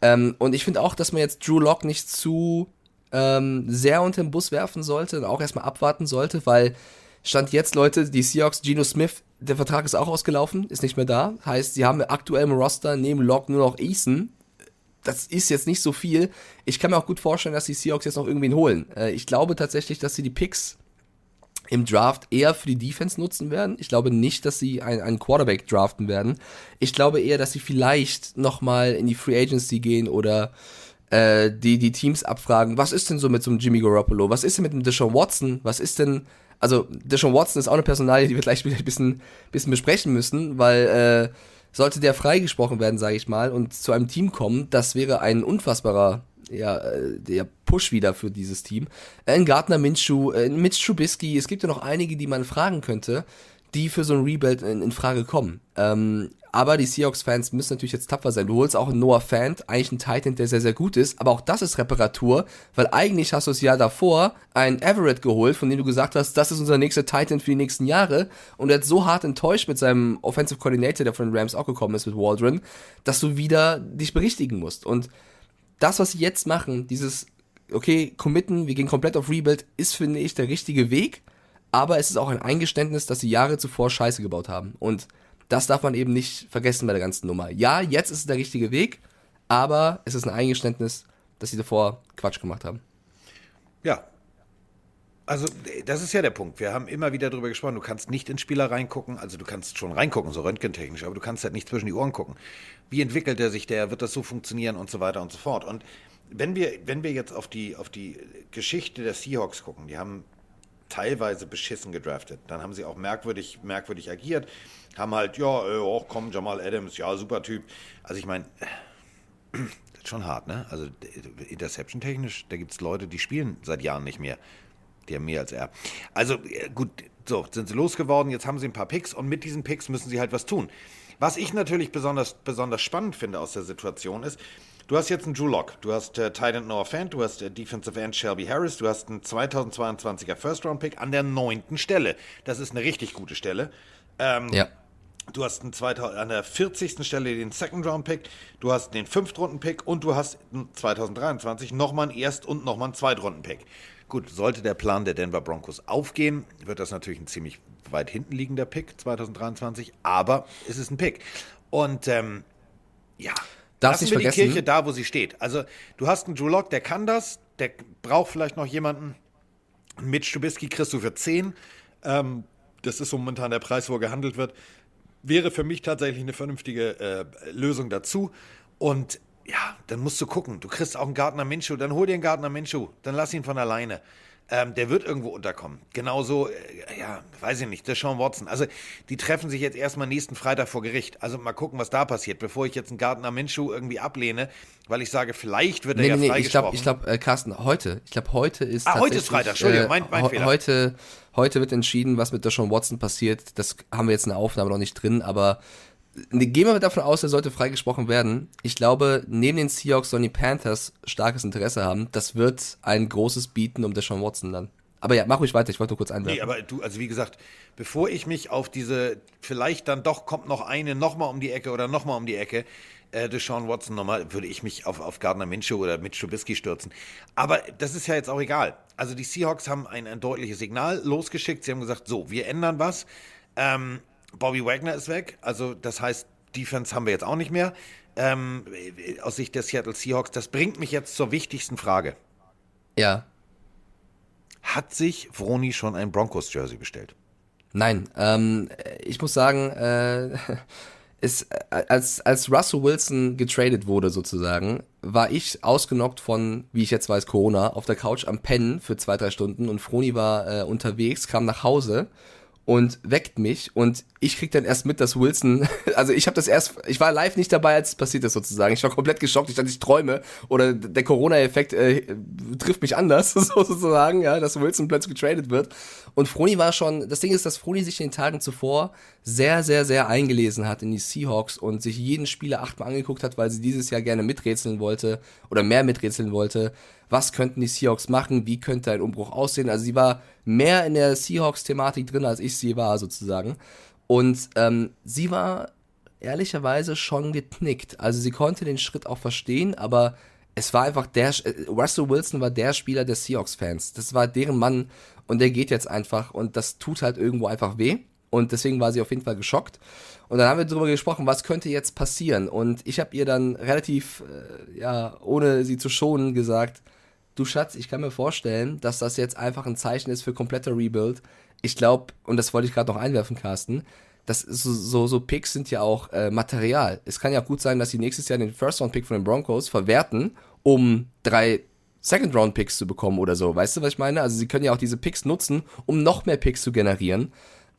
D: Ähm, und ich finde auch, dass man jetzt Drew Lock nicht zu ähm, sehr unter den Bus werfen sollte und auch erstmal abwarten sollte, weil Stand jetzt, Leute, die Seahawks, Geno Smith, der Vertrag ist auch ausgelaufen, ist nicht mehr da. Heißt, sie haben aktuell im Roster neben Lock nur noch Eason. Das ist jetzt nicht so viel. Ich kann mir auch gut vorstellen, dass die Seahawks jetzt noch irgendwen holen. Äh, ich glaube tatsächlich, dass sie die Picks im Draft eher für die Defense nutzen werden. Ich glaube nicht, dass sie ein- einen Quarterback draften werden. Ich glaube eher, dass sie vielleicht nochmal in die Free Agency gehen oder äh, die, die Teams abfragen, was ist denn so mit so einem Jimmy Garoppolo? Was ist denn mit dem Deshaun Watson? Was ist denn, also Deshaun Watson ist auch eine Personalie, die wir gleich wieder ein bisschen, bisschen besprechen müssen, weil äh, sollte der freigesprochen werden, sage ich mal, und zu einem Team kommen, das wäre ein unfassbarer ja, äh, der Push wieder für dieses Team. Ein Gardner Minshew, ein Mitch Trubisky, es gibt ja noch einige, die man fragen könnte, die für so ein Rebuild in, in Frage kommen. Ähm, aber die Seahawks-Fans müssen natürlich jetzt tapfer sein. Du holst auch einen Noah Fant, eigentlich einen Titan, der sehr, sehr gut ist, aber auch das ist Reparatur, weil eigentlich hast du das Jahr davor einen Everett geholt, von dem du gesagt hast, das ist unser nächster Titan für die nächsten Jahre und er hat so hart enttäuscht mit seinem Offensive Coordinator, der von den Rams auch gekommen ist, mit Waldron, dass du wieder dich berichtigen musst. Und das, was sie jetzt machen, dieses, okay, committen, wir gehen komplett auf Rebuild, ist, finde ich, der richtige Weg, aber es ist auch ein Eingeständnis, dass sie Jahre zuvor Scheiße gebaut haben. Und das darf man eben nicht vergessen bei der ganzen Nummer. Ja, jetzt ist es der richtige Weg, aber es ist ein Eingeständnis, dass sie davor Quatsch gemacht haben.
C: Ja. Also, das ist ja der Punkt. Wir haben immer wieder darüber gesprochen, du kannst nicht in Spieler reingucken, also du kannst schon reingucken, so röntgentechnisch, aber du kannst halt nicht zwischen die Ohren gucken. Wie entwickelt er sich der, wird das so funktionieren und so weiter und so fort. Und wenn wir, wenn wir jetzt auf die, auf die Geschichte der Seahawks gucken, die haben teilweise beschissen gedraftet. Dann haben sie auch merkwürdig, merkwürdig agiert, haben halt, ja, äh, oh, komm, Jamal Adams, ja, super Typ. Also ich meine, <clears throat> das ist schon hart, ne? Also Interception technisch, da gibt es Leute, die spielen seit Jahren nicht mehr. Die haben mehr als er. Also äh, gut, so, sind sie losgeworden, jetzt haben sie ein paar Picks und mit diesen Picks müssen sie halt was tun. Was ich natürlich besonders, besonders spannend finde aus der Situation ist, du hast jetzt einen Drew Lock, du hast äh, Tight End Noah Fant, du hast äh, Defensive End Shelby Harris, du hast einen 2022er First Round Pick an der neunten Stelle. Das ist eine richtig gute Stelle. Ähm,
D: Ja.
C: Du hast einen 2000, an der 40. Stelle den Second Round Pick, du hast den Fünftrunden Pick und du hast 2023 nochmal einen Erst- und nochmal einen Zweitrunden Pick. Gut, sollte der Plan der Denver Broncos aufgehen, wird das natürlich ein ziemlich weit hinten liegender Pick 2023, aber es ist ein Pick. Und ähm, ja, Lassen
D: nicht
C: wir die
D: vergessen-
C: Kirche da, wo sie steht. Also du hast einen Drew Lock, der kann das, der braucht vielleicht noch jemanden. Mitch Trubisky kriegst du für 10. Ähm, das ist momentan der Preis, wo er gehandelt wird. Wäre für mich tatsächlich eine vernünftige äh, Lösung dazu. Und ja, dann musst du gucken. Du kriegst auch einen Gardner Minshew, dann hol dir einen Gardner Minshew, dann lass ihn von alleine. Ähm, der wird irgendwo unterkommen. Genauso, äh, ja, weiß ich nicht, der Sean Watson. Also, die treffen sich jetzt erstmal nächsten Freitag vor Gericht. Also, mal gucken, was da passiert, bevor ich jetzt einen Gardner Minshew irgendwie ablehne, weil ich sage, vielleicht wird er
D: Nee,
C: ja
D: nee, nee, ich glaube,
C: freigesprochen.
D: ich glaub, äh, Carsten, heute. Ich glaube, heute ist.
C: Ah, heute ist Freitag, Entschuldigung, mein- mein
D: he-
C: Fehler.
D: Heute, heute wird entschieden, was mit Deshaun Watson passiert. Das haben wir jetzt in der Aufnahme noch nicht drin, aber äh, gehen wir davon aus, er sollte freigesprochen werden. Ich glaube, neben den Seahawks sollen die Panthers starkes Interesse haben. Das wird ein großes Bieten um Deshaun Watson dann. Aber ja, mach ruhig weiter, ich wollte nur kurz einwerfen.
C: Nee, aber du, also wie gesagt, bevor ich mich auf diese, vielleicht dann doch kommt noch eine nochmal um die Ecke oder nochmal um die Ecke, äh, Deshaun Watson nochmal, würde ich mich auf, auf Gardner Minshew oder Mitch Trubisky stürzen. Aber das ist ja jetzt auch egal. Also die Seahawks haben ein, ein deutliches Signal losgeschickt. Sie haben gesagt, so, wir ändern was. Ähm, Bobby Wagner ist weg. Also das heißt, Defense haben wir jetzt auch nicht mehr. Ähm, aus Sicht der Seattle Seahawks. Das bringt mich jetzt zur wichtigsten Frage.
D: ja.
C: Hat sich Vroni schon ein Broncos-Jersey bestellt?
D: Nein, ähm, ich muss sagen, äh, <laughs> es, äh, als, als Russell Wilson getradet wurde sozusagen, war ich ausgenockt von, wie ich jetzt weiß, Corona, auf der Couch am Pennen für zwei, drei Stunden und Froni war äh, unterwegs, kam nach Hause und weckt mich und ich krieg dann erst mit, dass Wilson, <laughs> also ich habe das erst, ich war live nicht dabei, als es passiert ist sozusagen. Ich war komplett geschockt, ich dachte, ich träume oder der Corona-Effekt äh, trifft mich anders <laughs> sozusagen, ja, dass Wilson plötzlich getradet wird. Und Froni war schon, das Ding ist, dass Froni sich in den Tagen zuvor sehr, sehr, sehr eingelesen hat in die Seahawks und sich jeden Spieler achtmal angeguckt hat, weil sie dieses Jahr gerne miträtseln wollte oder mehr miträtseln wollte. Was könnten die Seahawks machen? Wie könnte ein Umbruch aussehen? Also sie war mehr in der Seahawks-Thematik drin, als ich sie war, sozusagen. Und ähm, sie war ehrlicherweise schon geknickt. Also sie konnte den Schritt auch verstehen, aber es war einfach der, äh, Russell Wilson war der Spieler der Seahawks-Fans. Das war deren Mann und der geht jetzt einfach und das tut halt irgendwo einfach weh. Und deswegen war sie auf jeden Fall geschockt. Und dann haben wir darüber gesprochen, was könnte jetzt passieren. Und ich habe ihr dann relativ, äh, ja, ohne sie zu schonen, gesagt, du Schatz, ich kann mir vorstellen, dass das jetzt einfach ein Zeichen ist für kompletter Rebuild. Ich glaube, und das wollte ich gerade noch einwerfen, Carsten, das so, so, so Picks sind ja auch äh, Material. Es kann ja gut sein, dass sie nächstes Jahr den First-Round-Pick von den Broncos verwerten, um drei Second-Round-Picks zu bekommen oder so. Weißt du, was ich meine? Also sie können ja auch diese Picks nutzen, um noch mehr Picks zu generieren.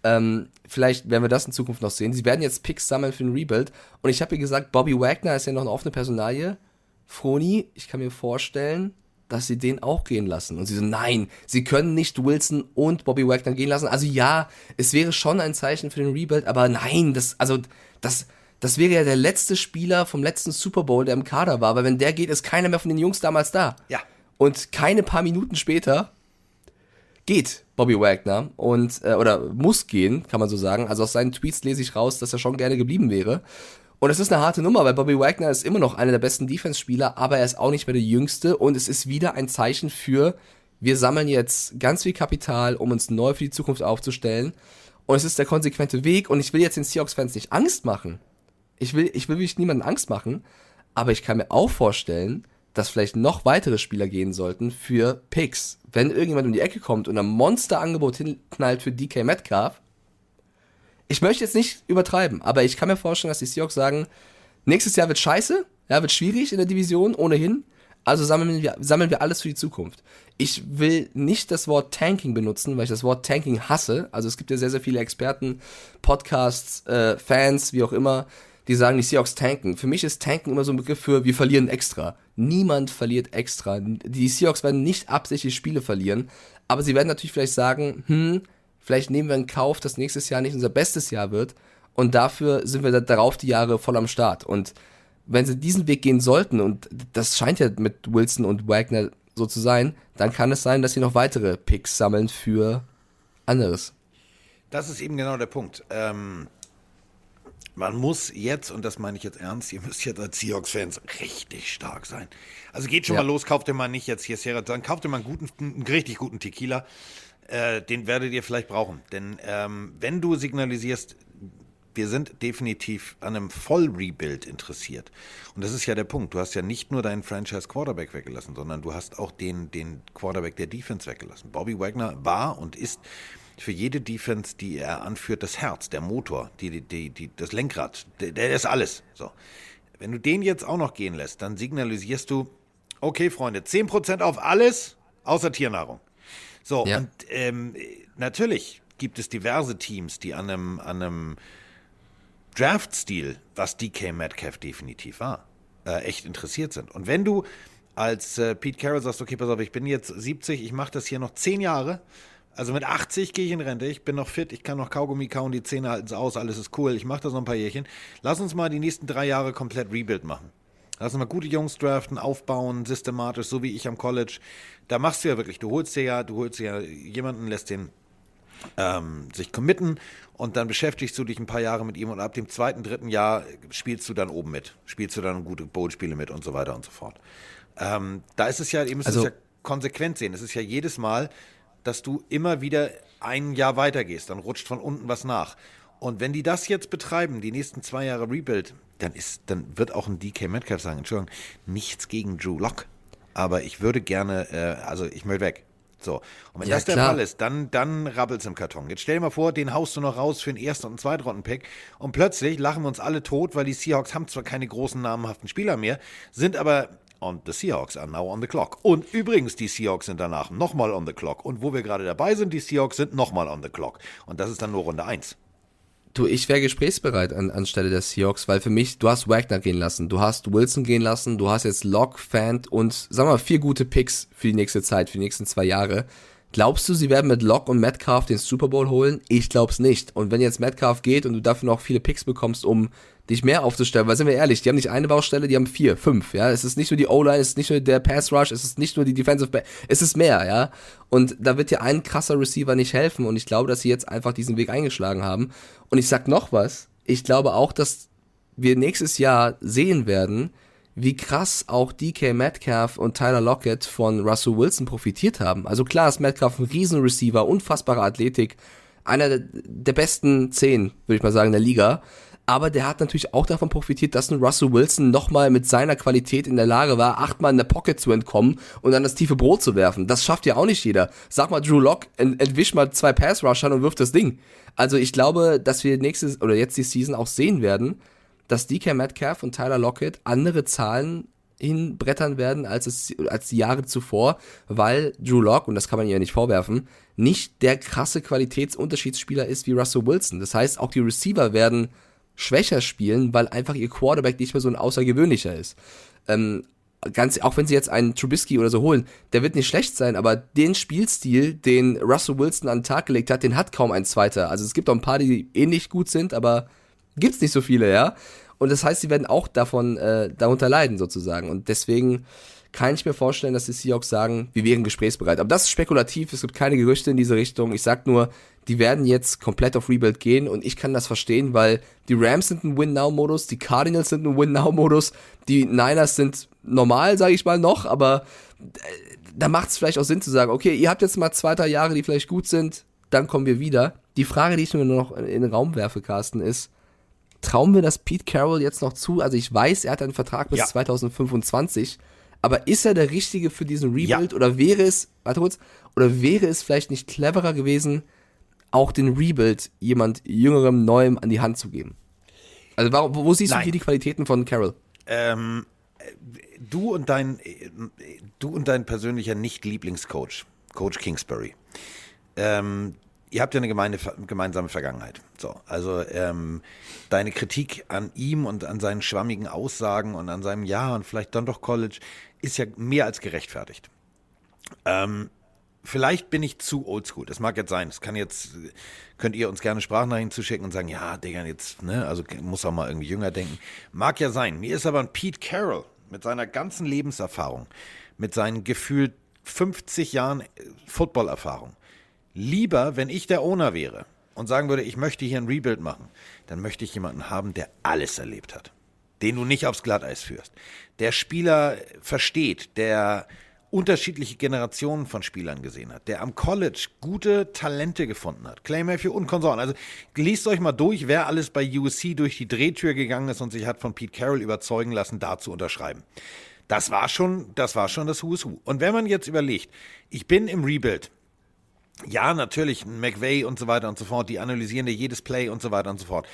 D: Ähm, vielleicht werden wir das in Zukunft noch sehen. Sie werden jetzt Picks sammeln für den Rebuild. Und ich habe ihr gesagt, Bobby Wagner ist ja noch eine offene Personalie. Froni, ich kann mir vorstellen, dass sie den auch gehen lassen. Und sie so, nein, sie können nicht Wilson und Bobby Wagner gehen lassen. Also ja, es wäre schon ein Zeichen für den Rebuild, aber nein, das, also, das, das wäre ja der letzte Spieler vom letzten Super Bowl, der im Kader war, weil wenn der geht, ist keiner mehr von den Jungs damals da.
C: Ja.
D: Und keine paar Minuten später geht Bobby Wagner und äh, oder muss gehen, kann man so sagen. Also aus seinen Tweets lese ich raus, dass er schon gerne geblieben wäre. Und es ist eine harte Nummer, weil Bobby Wagner ist immer noch einer der besten Defense-Spieler, aber er ist auch nicht mehr der Jüngste und es ist wieder ein Zeichen für, wir sammeln jetzt ganz viel Kapital, um uns neu für die Zukunft aufzustellen. Und es ist der konsequente Weg und ich will jetzt den Seahawks-Fans nicht Angst machen. Ich will, ich will wirklich niemandem Angst machen, aber ich kann mir auch vorstellen, dass vielleicht noch weitere Spieler gehen sollten für Picks. Wenn irgendjemand um die Ecke kommt und ein Monsterangebot hinknallt für DK Metcalf, ich möchte jetzt nicht übertreiben, aber ich kann mir vorstellen, dass die Seahawks sagen, nächstes Jahr wird scheiße, ja, wird schwierig in der Division, ohnehin. Also sammeln wir, sammeln wir alles für die Zukunft. Ich will nicht das Wort Tanking benutzen, weil ich das Wort Tanking hasse. Also es gibt ja sehr, sehr viele Experten, Podcasts, äh, Fans, wie auch immer, die sagen, die Seahawks tanken. Für mich ist Tanken immer so ein Begriff für, wir verlieren extra. Niemand verliert extra. Die Seahawks werden nicht absichtlich Spiele verlieren, aber sie werden natürlich vielleicht sagen, hm, Vielleicht nehmen wir in Kauf, dass nächstes Jahr nicht unser bestes Jahr wird. Und dafür sind wir darauf die Jahre voll am Start. Und wenn sie diesen Weg gehen sollten, und das scheint ja mit Wilson und Wagner so zu sein, dann kann es sein, dass sie noch weitere Picks sammeln für anderes.
C: Das ist eben genau der Punkt. Ähm, man muss jetzt, und das meine ich jetzt ernst, ihr müsst jetzt als Seahawks-Fans richtig stark sein. Also geht schon ja. mal los, kauft ihr mal nicht jetzt hier Sierra, dann kauft ihr mal einen, guten, einen richtig guten Tequila äh, den werdet ihr vielleicht brauchen. Denn ähm, wenn du signalisierst, wir sind definitiv an einem Vollrebuild interessiert. Und das ist ja der Punkt. Du hast ja nicht nur deinen Franchise-Quarterback weggelassen, sondern du hast auch den, den Quarterback der Defense weggelassen. Bobby Wagner war und ist für jede Defense, die er anführt, das Herz, der Motor, die, die, die, das Lenkrad, der, der ist alles. So. Wenn du den jetzt auch noch gehen lässt, dann signalisierst du, okay, Freunde, 10% auf alles außer Tiernahrung. So, ja. und ähm, natürlich gibt es diverse Teams, die an einem, an einem Draft-Stil, was DK Metcalf definitiv war, äh, echt interessiert sind. Und wenn du als äh, Pete Carroll sagst, okay, pass auf, ich bin jetzt 70, ich mache das hier noch 10 Jahre, also mit 80 gehe ich in Rente, ich bin noch fit, ich kann noch Kaugummi kauen, die Zähne halten aus, alles ist cool, ich mache das noch ein paar Jährchen. Lass uns mal die nächsten drei Jahre komplett Rebuild machen. Lass uns mal gute Jungs draften, aufbauen, systematisch, so wie ich am College. Da machst du ja wirklich, du holst dir ja, du holst dir ja jemanden, lässt den ähm, sich committen und dann beschäftigst du dich ein paar Jahre mit ihm und ab dem zweiten, dritten Jahr spielst du dann oben mit. Spielst du dann gute Bowl-Spiele mit und so weiter und so fort. Ähm, da ist es ja, ihr müsst also, es ja konsequent sehen. Es ist ja jedes Mal, dass du immer wieder ein Jahr weitergehst, dann rutscht von unten was nach. Und wenn die das jetzt betreiben, die nächsten zwei Jahre Rebuild, dann ist, dann wird auch ein DK Metcalf sagen, Entschuldigung, nichts gegen Drew Lock. Aber ich würde gerne, äh, also ich möchte weg. So. Und wenn ja, das der Fall ist, dann, dann rabbelt's im Karton. Jetzt stell dir mal vor, den haust du noch raus für einen Erst- und einen Zweitrunden-Pick und plötzlich lachen wir uns alle tot, weil die Seahawks haben zwar keine großen namenhaften Spieler mehr, sind aber und the Seahawks are now on the clock. Und übrigens, die Seahawks sind danach nochmal on the clock. Und wo wir gerade dabei sind, die Seahawks sind nochmal on the clock. Und das ist dann nur Runde 1.
D: Du, ich wäre gesprächsbereit an, anstelle der Seahawks, weil für mich, du hast Wagner gehen lassen, du hast Wilson gehen lassen, du hast jetzt Locke, Fant und, wir mal, vier gute Picks für die nächste Zeit, für die nächsten zwei Jahre. Glaubst du, sie werden mit Locke und Metcalf den Super Bowl holen? Ich glaub's nicht. Und wenn jetzt Metcalf geht und du dafür noch viele Picks bekommst, um dich mehr aufzustellen, weil sind wir ehrlich, die haben nicht eine Baustelle, die haben vier, fünf, ja. Es ist nicht nur die O-Line, es ist nicht nur der Pass Rush, es ist nicht nur die Defensive Back, es ist mehr, ja. Und da wird dir ein krasser Receiver nicht helfen und ich glaube, dass sie jetzt einfach diesen Weg eingeschlagen haben. Und ich sag noch was, ich glaube auch, dass wir nächstes Jahr sehen werden, wie krass auch DK Metcalf und Tyler Lockett von Russell Wilson profitiert haben. Also klar ist Metcalf ein Riesenreceiver, unfassbare Athletik, einer der besten zehn, würde ich mal sagen, der Liga. Aber der hat natürlich auch davon profitiert, dass ein Russell Wilson nochmal mit seiner Qualität in der Lage war, achtmal in der Pocket zu entkommen und dann das tiefe Brot zu werfen. Das schafft ja auch nicht jeder. Sag mal, Drew Lock, ent entwisch mal zwei Pass-Rushern und wirft das Ding. Also ich glaube, dass wir nächstes oder jetzt die Season auch sehen werden, dass DK Metcalf und Tyler Lockett andere Zahlen hinbrettern werden als, es, als die Jahre zuvor, weil Drew Lock, und das kann man ihr ja nicht vorwerfen, nicht der krasse Qualitätsunterschiedsspieler ist wie Russell Wilson. Das heißt, auch die Receiver werden schwächer spielen, weil einfach ihr Quarterback nicht mehr so ein außergewöhnlicher ist. Ähm, ganz, auch wenn sie jetzt einen Trubisky oder so holen, der wird nicht schlecht sein, aber den Spielstil, den Russell Wilson an den Tag gelegt hat, den hat kaum ein zweiter. Also es gibt auch ein paar, die ähnlich gut sind, aber gibt's nicht so viele, ja. Und das heißt, sie werden auch davon äh, darunter leiden sozusagen. Und deswegen kann ich mir vorstellen, dass die Seahawks sagen, wir wären gesprächsbereit. Aber das ist spekulativ, es gibt keine Gerüchte in diese Richtung. Ich sag nur, die werden jetzt komplett auf Rebuild gehen und ich kann das verstehen, weil die Rams sind ein Win-Now-Modus, die Cardinals sind ein Win-Now-Modus, die Niners sind normal, sage ich mal noch, aber äh, da macht es vielleicht auch Sinn zu sagen, okay, ihr habt jetzt mal zwei, drei Jahre, die vielleicht gut sind, dann kommen wir wieder. Die Frage, die ich mir nur noch in den Raum werfe, Carsten, ist, trauen wir das Pete Carroll jetzt noch zu? Also ich weiß, er hat einen Vertrag bis
C: Ja.
D: 2025, aber ist er der Richtige für diesen Rebuild
C: Ja.
D: oder wäre es, warte kurz, oder wäre es vielleicht nicht cleverer gewesen, auch den Rebuild jemand jüngerem, neuem an die Hand zu geben? Also warum, wo, siehst du
C: Nein.
D: hier die Qualitäten von Carroll?
C: Ähm, äh, du und dein, du und dein persönlicher Nicht-Lieblingscoach, Coach Kingsbury, ähm, ihr habt ja eine gemeine, gemeinsame Vergangenheit. So, also ähm, deine Kritik an ihm und an seinen schwammigen Aussagen und an seinem Ja und vielleicht dann doch College ist ja mehr als gerechtfertigt. Ähm, vielleicht bin ich zu oldschool. Das mag jetzt sein. Das kann jetzt, könnt ihr uns gerne Sprachnachrichten zuschicken und sagen, ja, Digga, jetzt, ne, also muss auch mal irgendwie jünger denken. Mag ja sein. Mir ist aber ein Pete Carroll mit seiner ganzen Lebenserfahrung, mit seinen gefühlt 50 Jahren äh, Footballerfahrung, lieber, wenn ich der Owner wäre und sagen würde, ich möchte hier ein Rebuild machen, dann möchte ich jemanden haben, der alles erlebt hat. Den du nicht aufs Glatteis führst. Der Spieler versteht, der unterschiedliche Generationen von Spielern gesehen hat, der am College gute Talente gefunden hat. Clay Matthew und Konsorten. Also liest euch mal durch, wer alles bei USC durch die Drehtür gegangen ist und sich hat von Pete Carroll überzeugen lassen, da zu unterschreiben. Das war schon, das war schon das Who is Who. Und wenn man jetzt überlegt, ich bin im Rebuild, ja, natürlich, McVay und so weiter und so fort, die analysieren dir jedes Play und so weiter und so fort.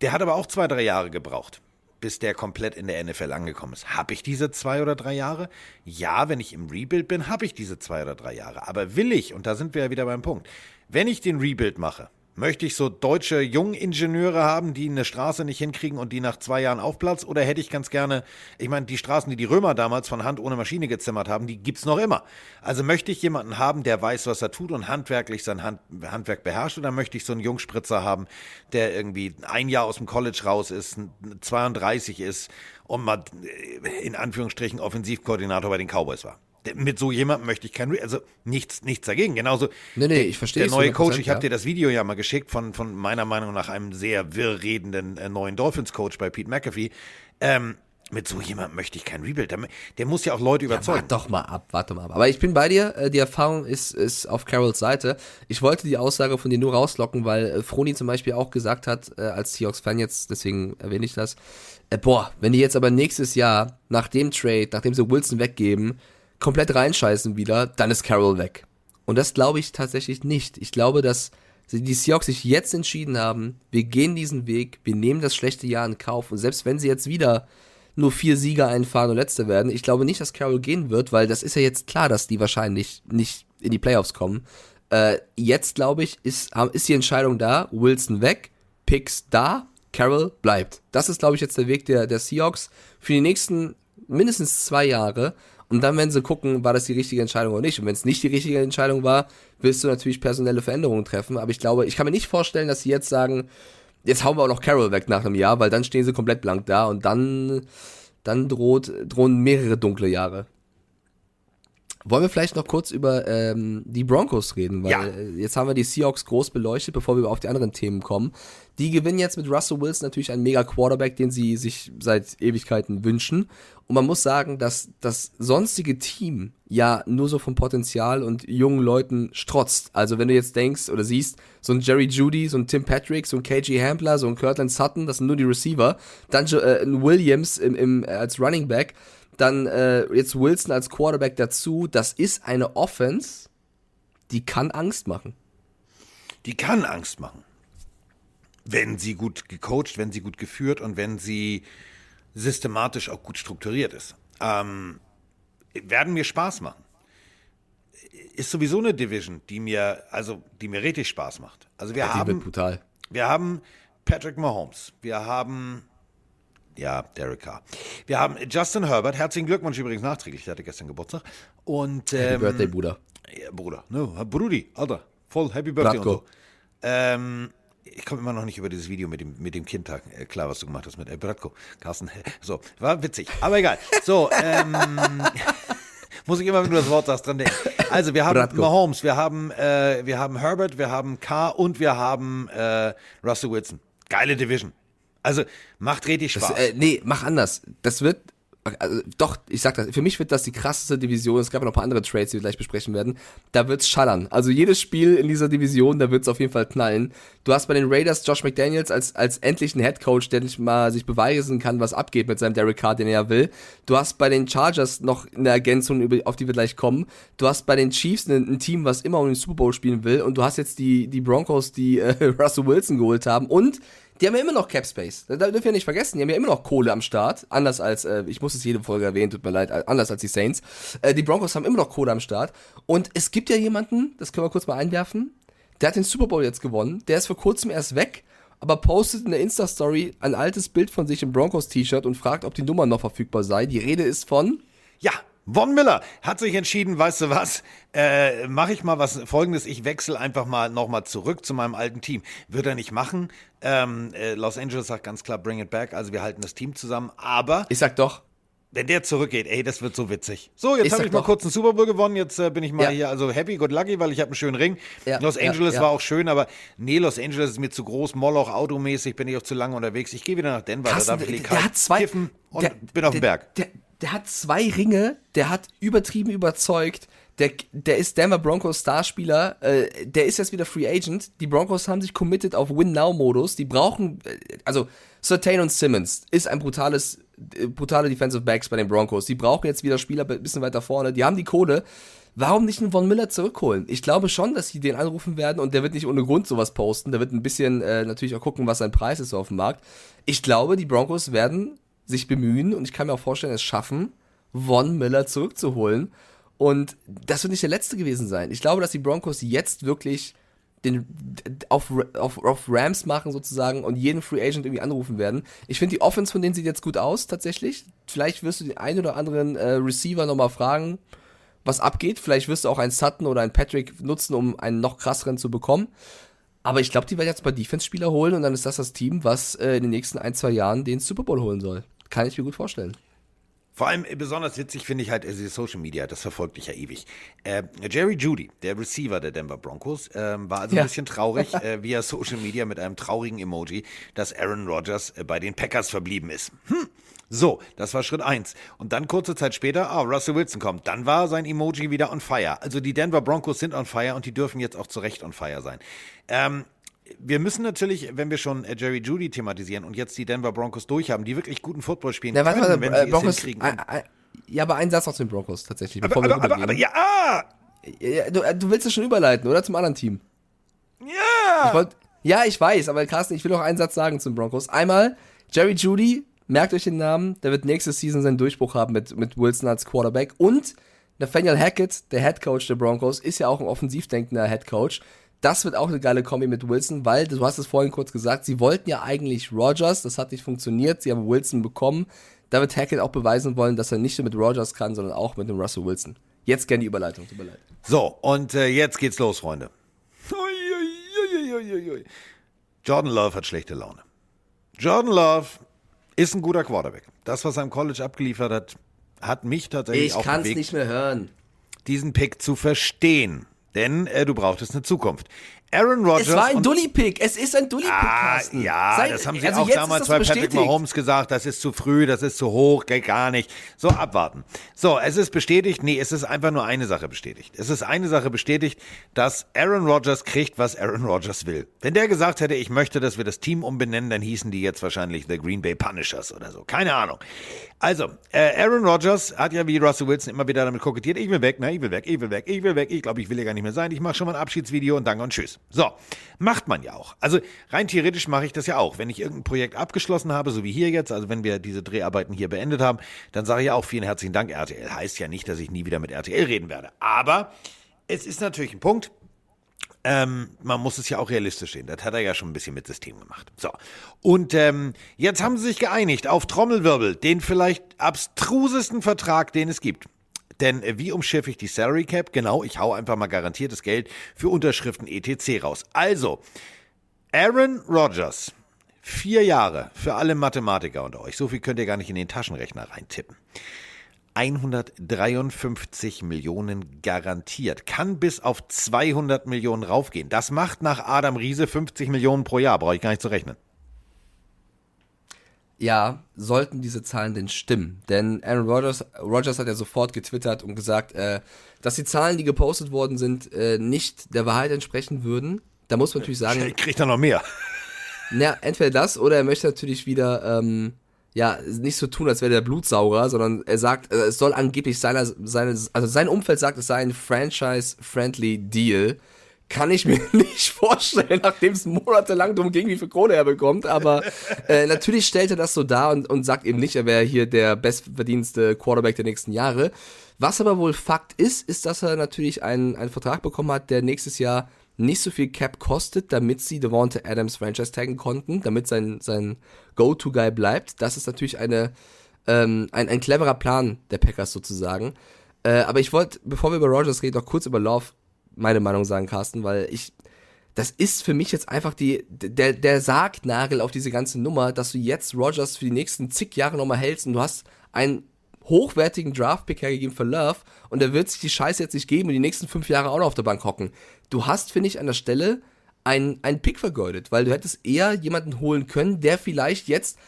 C: Der hat aber auch zwei, drei Jahre gebraucht, bis der komplett in der NFL angekommen ist. Habe ich diese zwei oder drei Jahre? Ja, wenn ich im Rebuild bin, habe ich diese zwei oder drei Jahre. Aber will ich, und da sind wir ja wieder beim Punkt, wenn ich den Rebuild mache, möchte ich so deutsche Jungingenieure haben, die eine Straße nicht hinkriegen und die nach zwei Jahren aufplatzt? Oder hätte ich ganz gerne, ich meine, die Straßen, die die Römer damals von Hand ohne Maschine gezimmert haben, die gibt's noch immer. Also möchte ich jemanden haben, der weiß, was er tut und handwerklich sein Hand, Handwerk beherrscht? Oder möchte ich so einen Jungspritzer haben, der irgendwie ein Jahr aus dem College raus ist, 32 ist und mal äh, in Anführungsstrichen Offensivkoordinator bei den Cowboys war? Mit so jemandem möchte ich kein, Re also nichts, nichts dagegen. Genauso
D: Nee, nee, ich verstehe
C: Der neue
D: 100%,
C: Coach, ich habe
D: ja.
C: dir das Video ja mal geschickt von, von meiner Meinung nach einem sehr wirr redenden äh, neuen Dolphins-Coach bei Pete McAfee. Ähm, mit so jemandem möchte ich kein Rebuild. Der, der muss ja auch Leute überzeugen.
D: Warte doch mal ab, warte mal ab. Aber ich bin bei dir, äh, die Erfahrung ist, ist auf Carols Seite. Ich wollte die Aussage von dir nur rauslocken, weil äh, Froni zum Beispiel auch gesagt hat, äh, als Seahawks-Fan jetzt, deswegen erwähne ich das, boah, wenn die jetzt aber nächstes Jahr nach dem Trade, nachdem sie Wilson weggeben, komplett reinscheißen wieder, dann ist Carroll weg. Und das glaube ich tatsächlich nicht. Ich glaube, dass die Seahawks sich jetzt entschieden haben, wir gehen diesen Weg, wir nehmen das schlechte Jahr in Kauf. Und selbst wenn sie jetzt wieder nur vier Sieger einfahren und Letzte werden, ich glaube nicht, dass Carroll gehen wird, weil das ist ja jetzt klar, dass die wahrscheinlich nicht in die Playoffs kommen. Äh, jetzt, glaube ich, ist, ist die Entscheidung da, Wilson weg, Picks da, Carroll bleibt. Das ist, glaube ich, jetzt der Weg der, der Seahawks für die nächsten mindestens zwei Jahre. Und dann werden sie gucken, war das die richtige Entscheidung oder nicht. Und wenn es nicht die richtige Entscheidung war, willst du natürlich personelle Veränderungen treffen. Aber ich glaube, ich kann mir nicht vorstellen, dass sie jetzt sagen, jetzt hauen wir auch noch Carroll weg nach einem Jahr, weil dann stehen sie komplett blank da und dann, dann droht, drohen mehrere dunkle Jahre. Wollen wir vielleicht noch kurz über ähm, die Broncos reden, weil
C: Ja.
D: äh, jetzt haben wir die Seahawks groß beleuchtet, bevor wir auf die anderen Themen kommen. Die gewinnen jetzt mit Russell Wilson natürlich einen mega Quarterback, den sie sich seit Ewigkeiten wünschen. Und man muss sagen, dass das sonstige Team ja nur so vom Potenzial und jungen Leuten strotzt. Also wenn du jetzt denkst oder siehst, so ein Jerry Judy, so ein Tim Patrick, so ein KG Hampler, so ein Kirtland Sutton, das sind nur die Receiver. Dann äh, ein Williams im, im, äh, als Running Back. Dann äh, jetzt Wilson als Quarterback dazu. Das ist eine Offense, die kann Angst machen.
C: Die kann Angst machen. Wenn sie gut gecoacht, wenn sie gut geführt und wenn sie systematisch auch gut strukturiert ist. ähm, werden mir Spaß machen. Ist sowieso eine Division, die mir, also die mir richtig Spaß macht. Also wir
D: wird
C: haben,
D: brutal.
C: wir haben Patrick Mahomes, wir haben ja, Derek Carr. Wir haben Justin Herbert, herzlichen Glückwunsch übrigens nachträglich, der hatte gestern Geburtstag. Und
D: Happy
C: ähm,
D: Birthday, Bruder.
C: ja, Bruder, ne, Brudi, Alter, voll Happy Birthday
D: Bratko.
C: und so. Ähm, ich komme immer noch nicht über dieses Video mit dem, mit dem Kindtag äh, klar, was du gemacht hast mit äh, Bratko, Carsten. So, war witzig, aber egal. So, ähm, <laughs> muss ich immer, wenn du das Wort sagst, dran denken. Also, wir haben
D: Bratko.
C: Mahomes, wir haben, äh, wir haben Herbert, wir haben Carr und wir haben äh, Russell Wilson. Geile Division. Also, macht richtig Spaß.
D: Das, äh, nee, mach anders. Das wird, also, doch, ich sag das, für mich wird das die krasseste Division. Es gab ja noch ein paar andere Trades, die wir gleich besprechen werden. Da wird's schallern. Also jedes Spiel in dieser Division, da wird's auf jeden Fall knallen. Du hast bei den Raiders Josh McDaniels als, als endlichen Head Coach, der nicht mal sich beweisen kann, was abgeht mit seinem Derek Carr, den er ja will. Du hast bei den Chargers noch eine Ergänzung, auf die wir gleich kommen. Du hast bei den Chiefs ein, ein Team, was immer um den Super Bowl spielen will. Und du hast jetzt die, die Broncos, die äh, <laughs> Russell Wilson geholt haben. Und die haben ja immer noch Cap Space. Da dürfen wir nicht vergessen. Die haben ja immer noch Kohle am Start. Anders als, äh, ich muss es jede Folge erwähnen, tut mir leid, äh, anders als die Saints. Äh, die Broncos haben immer noch Kohle am Start. Und es gibt ja jemanden, das können wir kurz mal einwerfen, der hat den Super Bowl jetzt gewonnen. Der ist vor kurzem erst weg, aber postet in der Insta-Story ein altes Bild von sich im Broncos-T-Shirt und fragt, ob die Nummer noch verfügbar sei. Die Rede ist von
C: Ja, Von Miller hat sich entschieden, weißt du was, äh, mache ich mal was folgendes, ich wechsle einfach mal nochmal zurück zu meinem alten Team. Wird er nicht machen. Ähm, äh, Los Angeles sagt ganz klar, bring it back, also wir halten das Team zusammen, aber
D: Ich sag doch,
C: wenn der zurückgeht, ey, das wird so witzig. So, jetzt
D: Ich
C: habe
D: sag
C: ich mal kurz einen Super Bowl gewonnen, jetzt äh, bin ich mal
D: Ja.
C: hier, also happy, good lucky, weil ich habe einen schönen Ring.
D: Ja,
C: Los Angeles
D: ja.
C: war auch schön, aber nee, Los Angeles ist mir zu groß, Moloch, automäßig, bin ich auch zu lange unterwegs. Ich gehe wieder nach Denver,
D: Carsten,
C: da darf ich
D: der, der hat zwei.
C: kiffen und
D: der,
C: bin auf dem Berg.
D: Der, der hat zwei Ringe, der hat übertrieben überzeugt. Der, der ist Denver Broncos Starspieler, äh, der ist jetzt wieder Free Agent. Die Broncos haben sich committed auf Win-Now-Modus. Die brauchen, äh, also Sertain und Simmons ist ein brutales, äh, brutale Defensive Backs bei den Broncos. Die brauchen jetzt wieder Spieler ein bisschen weiter vorne. Die haben die Kohle. Warum nicht einen Von Miller zurückholen? Ich glaube schon, dass sie den anrufen werden und der wird nicht ohne Grund sowas posten. Der wird ein bisschen äh, natürlich auch gucken, was sein Preis ist auf dem Markt. Ich glaube, die Broncos werden sich bemühen und ich kann mir auch vorstellen, es schaffen, Von Miller zurückzuholen. Und das wird nicht der letzte gewesen sein. Ich glaube, dass die Broncos jetzt wirklich den auf, auf, auf Rams machen sozusagen und jeden Free Agent irgendwie anrufen werden. Ich finde die Offense von denen sieht jetzt gut aus tatsächlich. Vielleicht wirst du den einen oder anderen äh, Receiver nochmal fragen, was abgeht. Vielleicht wirst du auch einen Sutton oder einen Patrick nutzen, um einen noch krasseren zu bekommen. Aber ich glaube, die werden jetzt mal Defense-Spieler holen und dann ist das das Team, was äh, in den nächsten ein, zwei Jahren den Super Bowl holen soll. Kann ich mir gut vorstellen.
C: Vor allem äh, besonders witzig finde ich halt äh, diese Social Media, das verfolgt dich ja ewig. Äh, Jerry Judy, der Receiver der Denver Broncos, ähm, war also
D: Ja.
C: ein bisschen traurig <laughs> äh, via Social Media mit einem traurigen Emoji, dass Aaron Rodgers äh, bei den Packers verblieben ist. Hm. So, das war Schritt eins. Und dann kurze Zeit später, ah, Russell Wilson kommt. Dann war sein Emoji wieder on fire. Also die Denver Broncos sind on fire und die dürfen jetzt auch zu Recht on fire sein. Ähm, wir müssen natürlich, wenn wir schon äh, Jerry Judy thematisieren und jetzt die Denver Broncos durchhaben, die wirklich guten Football spielen
D: warte,
C: können,
D: warte,
C: wenn
D: äh,
C: sie
D: Broncos,
C: es hinkriegen.
D: ein, ja, aber ein Satz noch zu den Broncos tatsächlich,
C: Aber, aber, aber, aber,
D: rübergehen.
C: ja, ah,
D: Ja, du, äh, du willst es schon überleiten, oder? Zum anderen Team.
C: ja.
D: Ich wollt, ja, ich weiß, aber Carsten, ich will noch einen Satz sagen zum Broncos. Einmal, Jerry Judy, merkt euch den Namen, der wird nächste Season seinen Durchbruch haben mit, mit Wilson als Quarterback. Und Nathaniel Hackett, der Head Coach der Broncos, ist ja auch ein offensiv denkender Head Coach. Das wird auch eine geile Kombi mit Wilson, weil, du hast es vorhin kurz gesagt, sie wollten ja eigentlich Rogers, das hat nicht funktioniert, sie haben Wilson bekommen. Da wird Hackett auch beweisen wollen, dass er nicht nur mit Rogers kann, sondern auch mit dem Russell Wilson. Jetzt gerne die Überleitung, tut mir leid.
C: So, und äh, jetzt geht's los, Freunde. Jordan Love hat schlechte Laune. Jordan Love ist ein guter Quarterback. Das, was er im College abgeliefert hat, hat mich tatsächlich
D: Ich
C: auch
D: kann's
C: bewegt,
D: nicht mehr hören.
C: diesen Pick zu verstehen. Denn äh, du brauchtest eine Zukunft. Aaron Rodgers.
D: Es war ein Dully-Pick. Es ist ein Dully-Pick,
C: Ah, ja,
D: Sei-
C: das haben sie
D: also
C: auch damals bei Patrick. Mahomes gesagt, das ist zu früh, das ist zu hoch, geht gar nicht. So, abwarten. So, es ist bestätigt, nee, es ist einfach nur eine Sache bestätigt. Es ist eine Sache bestätigt, dass Aaron Rodgers kriegt, was Aaron Rodgers will. Wenn der gesagt hätte, ich möchte, dass wir das Team umbenennen, dann hießen die jetzt wahrscheinlich The Green Bay Punishers oder so. Keine Ahnung. Also, äh, Aaron Rodgers hat ja wie Russell Wilson immer wieder damit kokettiert, ich will weg, ne, ich will weg, ich will weg, ich will weg, ich glaube, ich will hier gar nicht mehr sein, ich mache schon mal ein Abschiedsvideo und danke und tschüss. So, macht man ja auch. Also rein theoretisch mache ich das ja auch. Wenn ich irgendein Projekt abgeschlossen habe, so wie hier jetzt, also wenn wir diese Dreharbeiten hier beendet haben, dann sage ich ja auch vielen herzlichen Dank RTL. Heißt ja nicht, dass ich nie wieder mit RTL reden werde. Aber es ist natürlich ein Punkt, ähm, man muss es ja auch realistisch sehen. Das hat er ja schon ein bisschen mit System gemacht. So. Und ähm, jetzt haben sie sich geeinigt auf Trommelwirbel, den vielleicht abstrusesten Vertrag, den es gibt. Denn äh, wie umschiffe ich die Salary Cap? Genau, ich hau einfach mal garantiertes Geld für Unterschriften etc. raus. Also, Aaron Rodgers, vier Jahre für alle Mathematiker unter euch. So viel könnt ihr gar nicht in den Taschenrechner reintippen. 153 Millionen garantiert. Kann bis auf 200 Millionen raufgehen. Das macht nach Adam Riese 50 Millionen pro Jahr. Brauche ich gar nicht zu rechnen.
D: Ja, sollten diese Zahlen denn stimmen? Denn Aaron Rodgers, Rodgers hat ja sofort getwittert und gesagt, äh, dass die Zahlen, die gepostet worden sind, äh, nicht der Wahrheit entsprechen würden. Da muss man natürlich sagen.
C: Kriegt er noch mehr.
D: Na, entweder das oder er möchte natürlich wieder ähm, ja, nicht so tun, als wäre der Blutsauger, sondern er sagt, äh, es soll angeblich seiner, seine, also sein Umfeld sagt, es sei ein Franchise-friendly Deal. Kann ich mir <laughs> nicht vorstellen, nachdem es monatelang darum ging, wie viel Kohle er bekommt. Aber äh, natürlich stellt er das so dar und, und sagt eben nicht, er wäre hier der bestverdienste Quarterback der nächsten Jahre. Was aber wohl Fakt ist, ist, dass er natürlich einen, einen Vertrag bekommen hat, der nächstes Jahr nicht so viel Cap kostet, damit sie Devonta Adams Franchise taggen konnten, damit sein, sein Go-To-Guy bleibt. Das ist natürlich eine, ähm, ein, ein cleverer Plan der Packers sozusagen. Äh, aber ich wollte, bevor wir über Rogers reden, noch kurz über Love meine Meinung sagen, Carsten, weil ich, das ist für mich jetzt einfach die, der, der Sargnagel auf diese ganze Nummer, dass du jetzt Rogers für die nächsten zig Jahre nochmal hältst und du hast einen hochwertigen Draft-Pick hergegeben für Love und er wird sich die Scheiße jetzt nicht geben und die nächsten fünf Jahre auch noch auf der Bank hocken. Du hast, finde ich, an der Stelle einen, einen Pick vergeudet, weil du hättest eher jemanden holen können, der vielleicht jetzt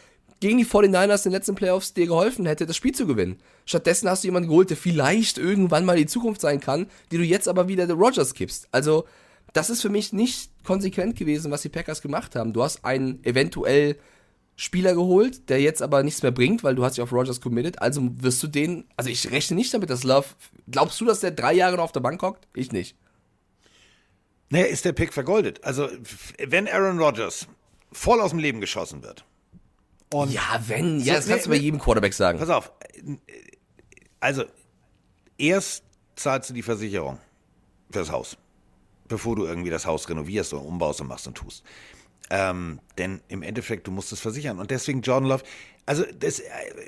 D: gegen die 49ers in den letzten Playoffs dir geholfen hätte, das Spiel zu gewinnen. Stattdessen hast du jemanden geholt, der vielleicht irgendwann mal die Zukunft sein kann, die du jetzt aber wieder der Rogers gibst. Also, das ist für mich nicht konsequent gewesen, was die Packers gemacht haben. Du hast einen eventuell Spieler geholt, der jetzt aber nichts mehr bringt, weil du hast dich auf Rogers committed. Also wirst du den, also ich rechne nicht damit, dass Love, glaubst du, dass der drei Jahre noch auf der Bank hockt? Ich nicht.
C: Naja, ist der Pick vergoldet. Also, wenn Aaron Rodgers voll aus dem Leben geschossen wird.
D: Und ja, wenn, ja, das kannst du bei jedem Quarterback sagen.
C: Pass auf. Also, erst zahlst du die Versicherung fürs Haus, bevor du irgendwie das Haus renovierst und umbaust und machst und tust. Ähm, denn im Endeffekt, du musst es versichern. Und deswegen Jordan Love, also das, äh,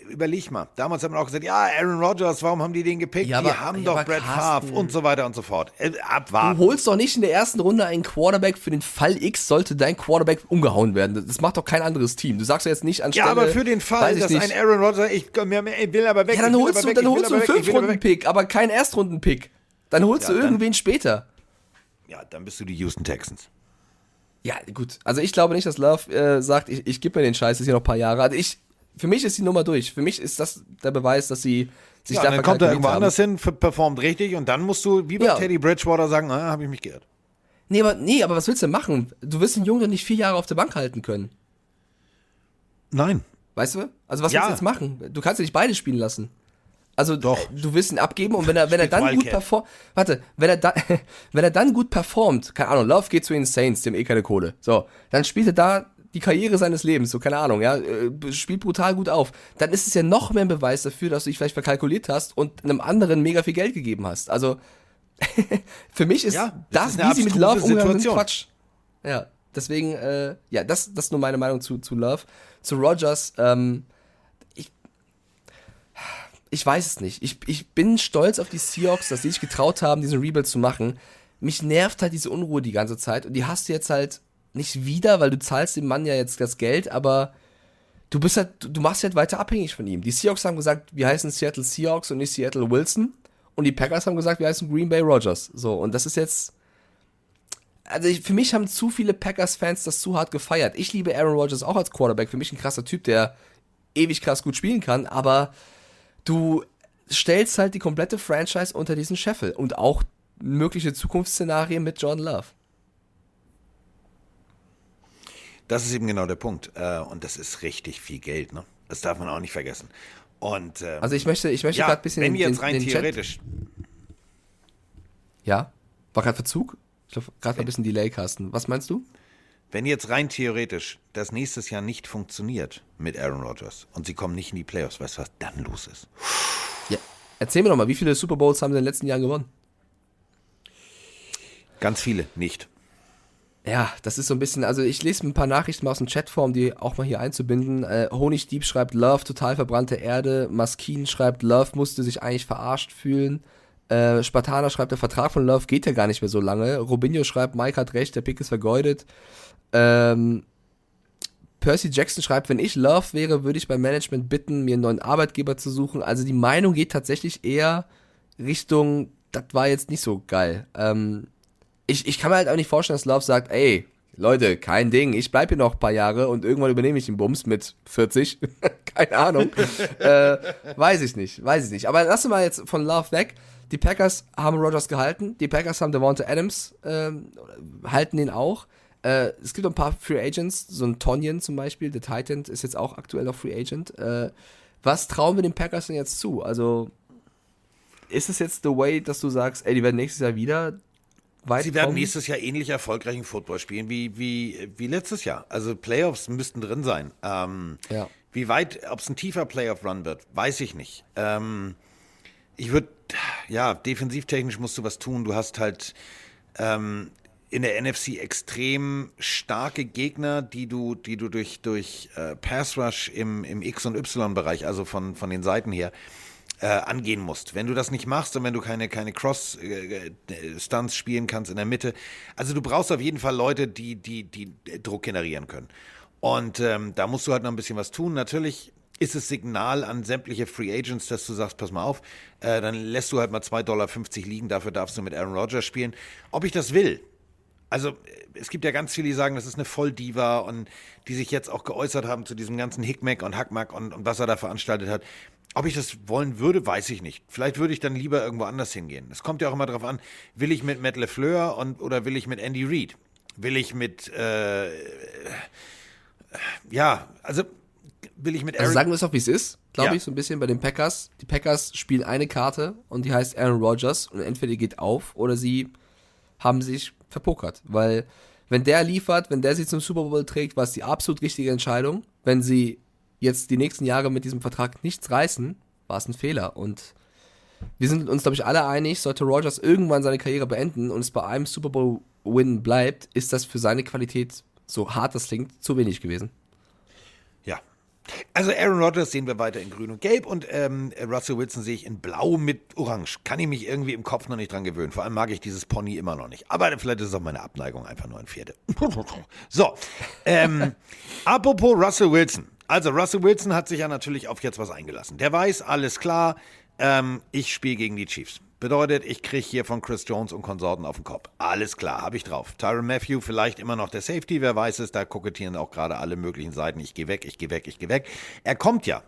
C: überleg mal. Damals haben wir auch gesagt, ja, Aaron Rodgers, warum haben die den gepickt? Ja, aber, die haben ja, doch Brad Favre und so weiter und so fort. Äh, abwarten.
D: Du holst doch nicht in der ersten Runde einen Quarterback für den Fall X, sollte dein Quarterback umgehauen werden. Das macht doch kein anderes Team. Du sagst ja jetzt nicht anstelle...
C: Ja, aber für den Fall, dass nicht. ein Aaron Rodgers, ich, ich will aber weg.
D: Ja, dann holst du, dann holst du einen Fünf-Runden-Pick, aber keinen Erstrunden-Pick. Dann holst ja, du irgendwen dann, später.
C: Ja, dann bist du die Houston Texans.
D: Ja, gut. Also ich glaube nicht, dass Love äh, sagt, ich, ich gebe mir den Scheiß jetzt hier noch ein paar Jahre. Also ich, für mich ist die Nummer durch. Für mich ist das der Beweis, dass sie sich ja,
C: da dann kommt er irgendwo haben. anders hin, performt richtig und dann musst du wie bei ja. Teddy Bridgewater sagen, ah, habe ich mich geirrt.
D: Nee aber, nee, aber was willst du denn machen? Du wirst den Jungen nicht vier Jahre auf der Bank halten können.
C: Nein.
D: Weißt du? Also was ja. willst du jetzt machen? Du kannst ja nicht beide spielen lassen. Also
C: Doch.
D: du willst ihn abgeben und wenn er, wenn er dann gut performt, warte, wenn er, da, <laughs> wenn er dann gut performt, keine Ahnung, Love geht zu den Saints, dem eh keine Kohle, so, dann spielt er da die Karriere seines Lebens, so keine Ahnung, ja, äh, spielt brutal gut auf, dann ist es ja noch mehr ein Beweis dafür, dass du dich vielleicht verkalkuliert hast und einem anderen mega viel Geld gegeben hast. Also <laughs> für mich ist ja, das, das ist wie sie mit Love umgegangen sind, Quatsch. Ja, deswegen, äh, ja, das, das ist nur meine Meinung zu, zu Love. Zu Rogers, ähm, ich weiß es nicht. Ich, ich bin stolz auf die Seahawks, dass sie sich getraut haben, diesen Rebuild zu machen. Mich nervt halt diese Unruhe die ganze Zeit und die hast du jetzt halt nicht wieder, weil du zahlst dem Mann ja jetzt das Geld, aber du bist halt, du machst halt weiter abhängig von ihm. Die Seahawks haben gesagt, wir heißen Seattle Seahawks und nicht Seattle Wilson. Und die Packers haben gesagt, wir heißen Green Bay Rogers. So, und das ist jetzt. Also ich, für mich haben zu viele Packers-Fans das zu hart gefeiert. Ich liebe Aaron Rodgers auch als Quarterback. Für mich ein krasser Typ, der ewig krass gut spielen kann, aber du stellst halt die komplette Franchise unter diesen Scheffel und auch mögliche Zukunftsszenarien mit John Love.
C: Das ist eben genau der Punkt. Äh, und das ist richtig viel Geld, ne? Das darf man auch nicht vergessen. Und, ähm,
D: also ich möchte, ich möchte ja, gerade ein bisschen
C: wenn den, jetzt rein theoretisch.
D: Ja? War gerade Verzug? Ich glaube, gerade ein bisschen Delay, Carsten. Was meinst du?
C: Wenn jetzt rein theoretisch das nächstes Jahr nicht funktioniert mit Aaron Rodgers und sie kommen nicht in die Playoffs, weißt du, was dann los ist?
D: Ja. Erzähl mir doch mal, wie viele Super Bowls haben sie in den letzten Jahren gewonnen?
C: Ganz viele nicht.
D: Ja, das ist so ein bisschen, also ich lese ein paar Nachrichten mal aus dem Chatform, die auch mal hier einzubinden. Äh, Honigdieb schreibt Love, total verbrannte Erde. Maskin schreibt Love, musste sich eigentlich verarscht fühlen. Äh, Spartaner schreibt, der Vertrag von Love geht ja gar nicht mehr so lange. Robinho schreibt, Mike hat recht, der Pick ist vergeudet. Ähm, Percy Jackson schreibt, wenn ich Love wäre, würde ich beim Management bitten, mir einen neuen Arbeitgeber zu suchen. Also die Meinung geht tatsächlich eher Richtung, das war jetzt nicht so geil. Ähm, ich, ich kann mir halt auch nicht vorstellen, dass Love sagt, ey, Leute, kein Ding, ich bleib hier noch ein paar Jahre und irgendwann übernehme ich den Bums mit 40. <laughs> Keine Ahnung. äh, weiß ich nicht, weiß ich nicht. Aber lassen wir mal jetzt von Love weg. Die Packers haben Rogers gehalten, die Packers haben Devonta Adams, ähm, halten ihn auch. Äh, es gibt ein paar Free Agents, so ein Tonyan zum Beispiel, der Titan ist jetzt auch aktuell noch Free Agent. Äh, was trauen wir den Packers denn jetzt zu? Also ist es jetzt the way, dass du sagst, ey, die werden nächstes Jahr wieder weit
C: Sie werden
D: kommen?
C: nächstes Jahr ähnlich erfolgreichen Football spielen wie, wie, wie letztes Jahr. Also Playoffs müssten drin sein. Ähm,
D: Ja.
C: Wie weit, ob es ein tiefer Playoff-Run wird, weiß ich nicht. Ähm, ich würde, ja, defensivtechnisch musst du was tun. Du hast halt ähm, in der NFC extrem starke Gegner, die du, die du durch, durch äh, Pass Rush im, im X- und Y-Bereich, also von, von den Seiten her, äh, angehen musst. Wenn du das nicht machst und wenn du keine, keine Cross-Stunts spielen kannst in der Mitte, also du brauchst auf jeden Fall Leute, die, die, die Druck generieren können. Und ähm, da musst du halt noch ein bisschen was tun. Natürlich ist es Signal an sämtliche Free Agents, dass du sagst, pass mal auf, äh, dann lässt du halt mal 2,50 Dollar liegen, dafür darfst du mit Aaron Rodgers spielen. Ob ich das will, also äh, es gibt ja ganz viele, die sagen, das ist eine Volldiva und die sich jetzt auch geäußert haben zu diesem ganzen Hickmack und Hackmack und, und was er da veranstaltet hat. Ob ich das wollen würde, weiß ich nicht. Vielleicht würde ich dann lieber irgendwo anders hingehen. Es kommt ja auch immer darauf an, will ich mit Matt LeFleur und, oder will ich mit Andy Reid? Will ich mit, äh, ja, also will ich mit
D: Also
C: Aaron...
D: sagen wir es doch, wie es ist, glaube
C: Ja.
D: ich, so ein bisschen bei den Packers. Die Packers spielen eine Karte und die heißt Aaron Rodgers und entweder die geht auf oder sie haben sich verpokert. Weil wenn der liefert, wenn der sie zum Super Bowl trägt, war es die absolut richtige Entscheidung. Wenn sie jetzt die nächsten Jahre mit diesem Vertrag nichts reißen, war es ein Fehler. Und wir sind uns, glaube ich, alle einig, sollte Rodgers irgendwann seine Karriere beenden und es bei einem Super Bowl-Win bleibt, ist das für seine Qualität, so hart das klingt, zu wenig gewesen.
C: Also Aaron Rodgers sehen wir weiter in grün und gelb und ähm, Russell Wilson sehe ich in blau mit orange. Kann ich mich irgendwie im Kopf noch nicht dran gewöhnen. Vor allem mag ich dieses Pony immer noch nicht. Aber vielleicht ist es auch meine Abneigung einfach nur ein Pferde. <laughs> so, ähm, <laughs> apropos Russell Wilson. Also Russell Wilson hat sich ja natürlich auf jetzt was eingelassen. Der weiß, alles klar, ähm, ich spiele gegen die Chiefs. Bedeutet, ich kriege hier von Chris Jones und Konsorten auf den Kopf. Alles klar, habe ich drauf. Tyron Matthew vielleicht immer noch der Safety, wer weiß es, da kokettieren auch gerade alle möglichen Seiten. Ich gehe weg, ich gehe weg, ich gehe weg. Er kommt ja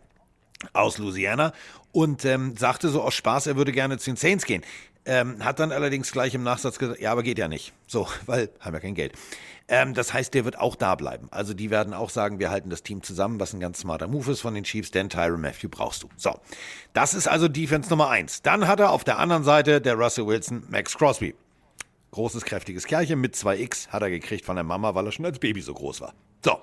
C: aus Louisiana und ähm, sagte so aus Spaß, er würde gerne zu den Saints gehen. Ähm, hat dann allerdings gleich im Nachsatz gesagt, ja, aber geht ja nicht. So, <laughs> weil haben ja kein Geld. Ähm, das heißt, der wird auch da bleiben. Also die werden auch sagen, wir halten das Team zusammen, was ein ganz smarter Move ist von den Chiefs, denn Tyron Matthew brauchst du. So, das ist also Defense Nummer eins. Dann hat er auf der anderen Seite der Russell Wilson Max Crosby. Großes, kräftiges Kerlchen mit 2X hat er gekriegt von der Mama, weil er schon als Baby so groß war. So,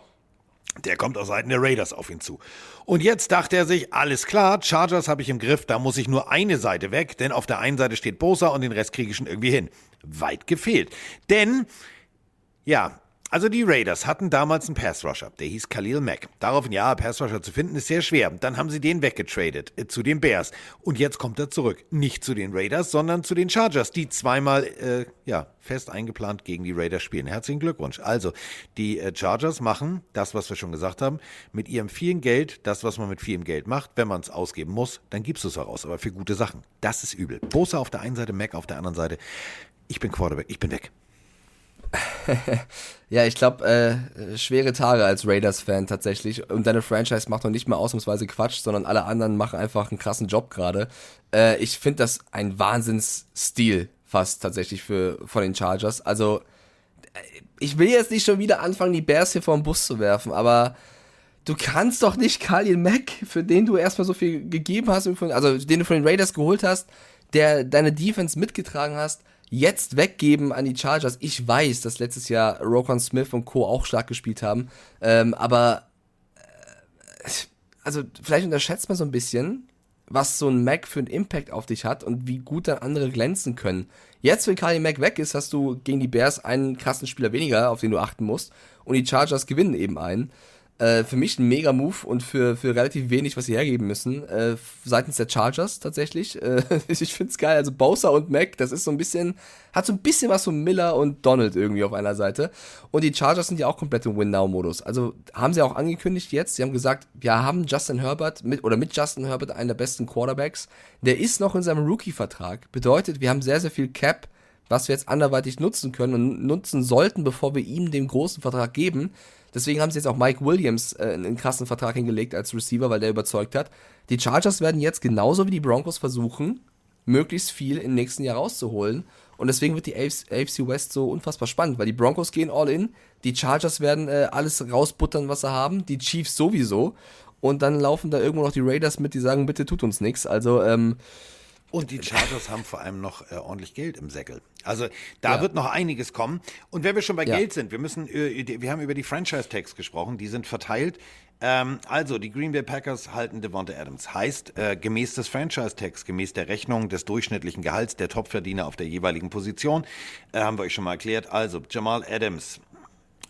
C: der kommt aus Seiten der Raiders auf ihn zu. Und jetzt dachte er sich, alles klar, Chargers habe ich im Griff, da muss ich nur eine Seite weg, denn auf der einen Seite steht Bosa und den Rest kriege ich schon irgendwie hin. Weit gefehlt. Denn, ja, also die Raiders hatten damals einen Pass-Rusher, der hieß Khalil Mack. Daraufhin, ja, Pass-Rusher zu finden ist sehr schwer. Dann haben sie den weggetradet äh, zu den Bears. Und jetzt kommt er zurück. Nicht zu den Raiders, sondern zu den Chargers, die zweimal, äh, ja, fest eingeplant gegen die Raiders spielen. Herzlichen Glückwunsch. Also, die äh, Chargers machen das, was wir schon gesagt haben, mit ihrem vielen Geld, das, was man mit vielem Geld macht. Wenn man es ausgeben muss, dann gibst du es heraus. Aber für gute Sachen. Das ist übel. Bosa auf der einen Seite, Mac auf der anderen Seite. Ich bin Quarterback, ich bin weg. <laughs>
D: Ja, ich glaube, äh, schwere Tage als Raiders-Fan tatsächlich. Und deine Franchise macht noch nicht mal ausnahmsweise Quatsch, sondern alle anderen machen einfach einen krassen Job gerade. Äh, ich finde das ein Wahnsinnsstil fast tatsächlich für von den Chargers. Also äh, ich will jetzt nicht schon wieder anfangen, die Bears hier vor den Bus zu werfen, aber du kannst doch nicht Khalil Mack, für den du erstmal so viel gegeben hast, also den du von den Raiders geholt hast, der deine Defense mitgetragen hast, jetzt weggeben an die Chargers. Ich weiß, dass letztes Jahr Rokon Smith und Co. auch stark gespielt haben, ähm, aber äh, also vielleicht unterschätzt man so ein bisschen, was so ein Mac für einen Impact auf dich hat und wie gut dann andere glänzen können. Jetzt, wenn Kali Mac weg ist, hast du gegen die Bears einen krassen Spieler weniger, auf den du achten musst. Und die Chargers gewinnen eben einen. Äh, für mich ein mega Move und für, für relativ wenig, was sie hergeben müssen. Äh, seitens der Chargers tatsächlich. Äh, <laughs> ich find's geil. Also Bowser und Mac, das ist so ein bisschen, hat so ein bisschen was von Miller und Donald irgendwie auf einer Seite. Und die Chargers sind ja auch komplett im Win-Now-Modus. Also haben sie auch angekündigt jetzt. Sie haben gesagt, wir haben Justin Herbert mit oder mit Justin Herbert einen der besten Quarterbacks. Der ist noch in seinem Rookie-Vertrag. Bedeutet, wir haben sehr, sehr viel Cap was wir jetzt anderweitig nutzen können und nutzen sollten, bevor wir ihm den großen Vertrag geben. Deswegen haben sie jetzt auch Mike Williams äh, einen krassen Vertrag hingelegt als Receiver, weil der überzeugt hat. Die Chargers werden jetzt genauso wie die Broncos versuchen, möglichst viel im nächsten Jahr rauszuholen. Und deswegen wird die AFC West so unfassbar spannend, weil die Broncos gehen all in, die Chargers werden äh, alles rausbuttern, was sie haben, die Chiefs sowieso. Und dann laufen da irgendwo noch die Raiders mit, die sagen, bitte tut uns nichts. Also, ähm,
C: und die Chargers haben vor allem noch äh, ordentlich Geld im Säckel. Also da ja. wird noch einiges kommen. Und wenn wir schon bei ja. Geld sind, wir müssen, äh, wir haben über die Franchise-Tags gesprochen, die sind verteilt. Ähm, also die Green Bay Packers halten Devonta Adams. Heißt, äh, gemäß des Franchise-Tags, gemäß der Rechnung des durchschnittlichen Gehalts der Topverdiener auf der jeweiligen Position, äh, haben wir euch schon mal erklärt. Also Jamal Adams,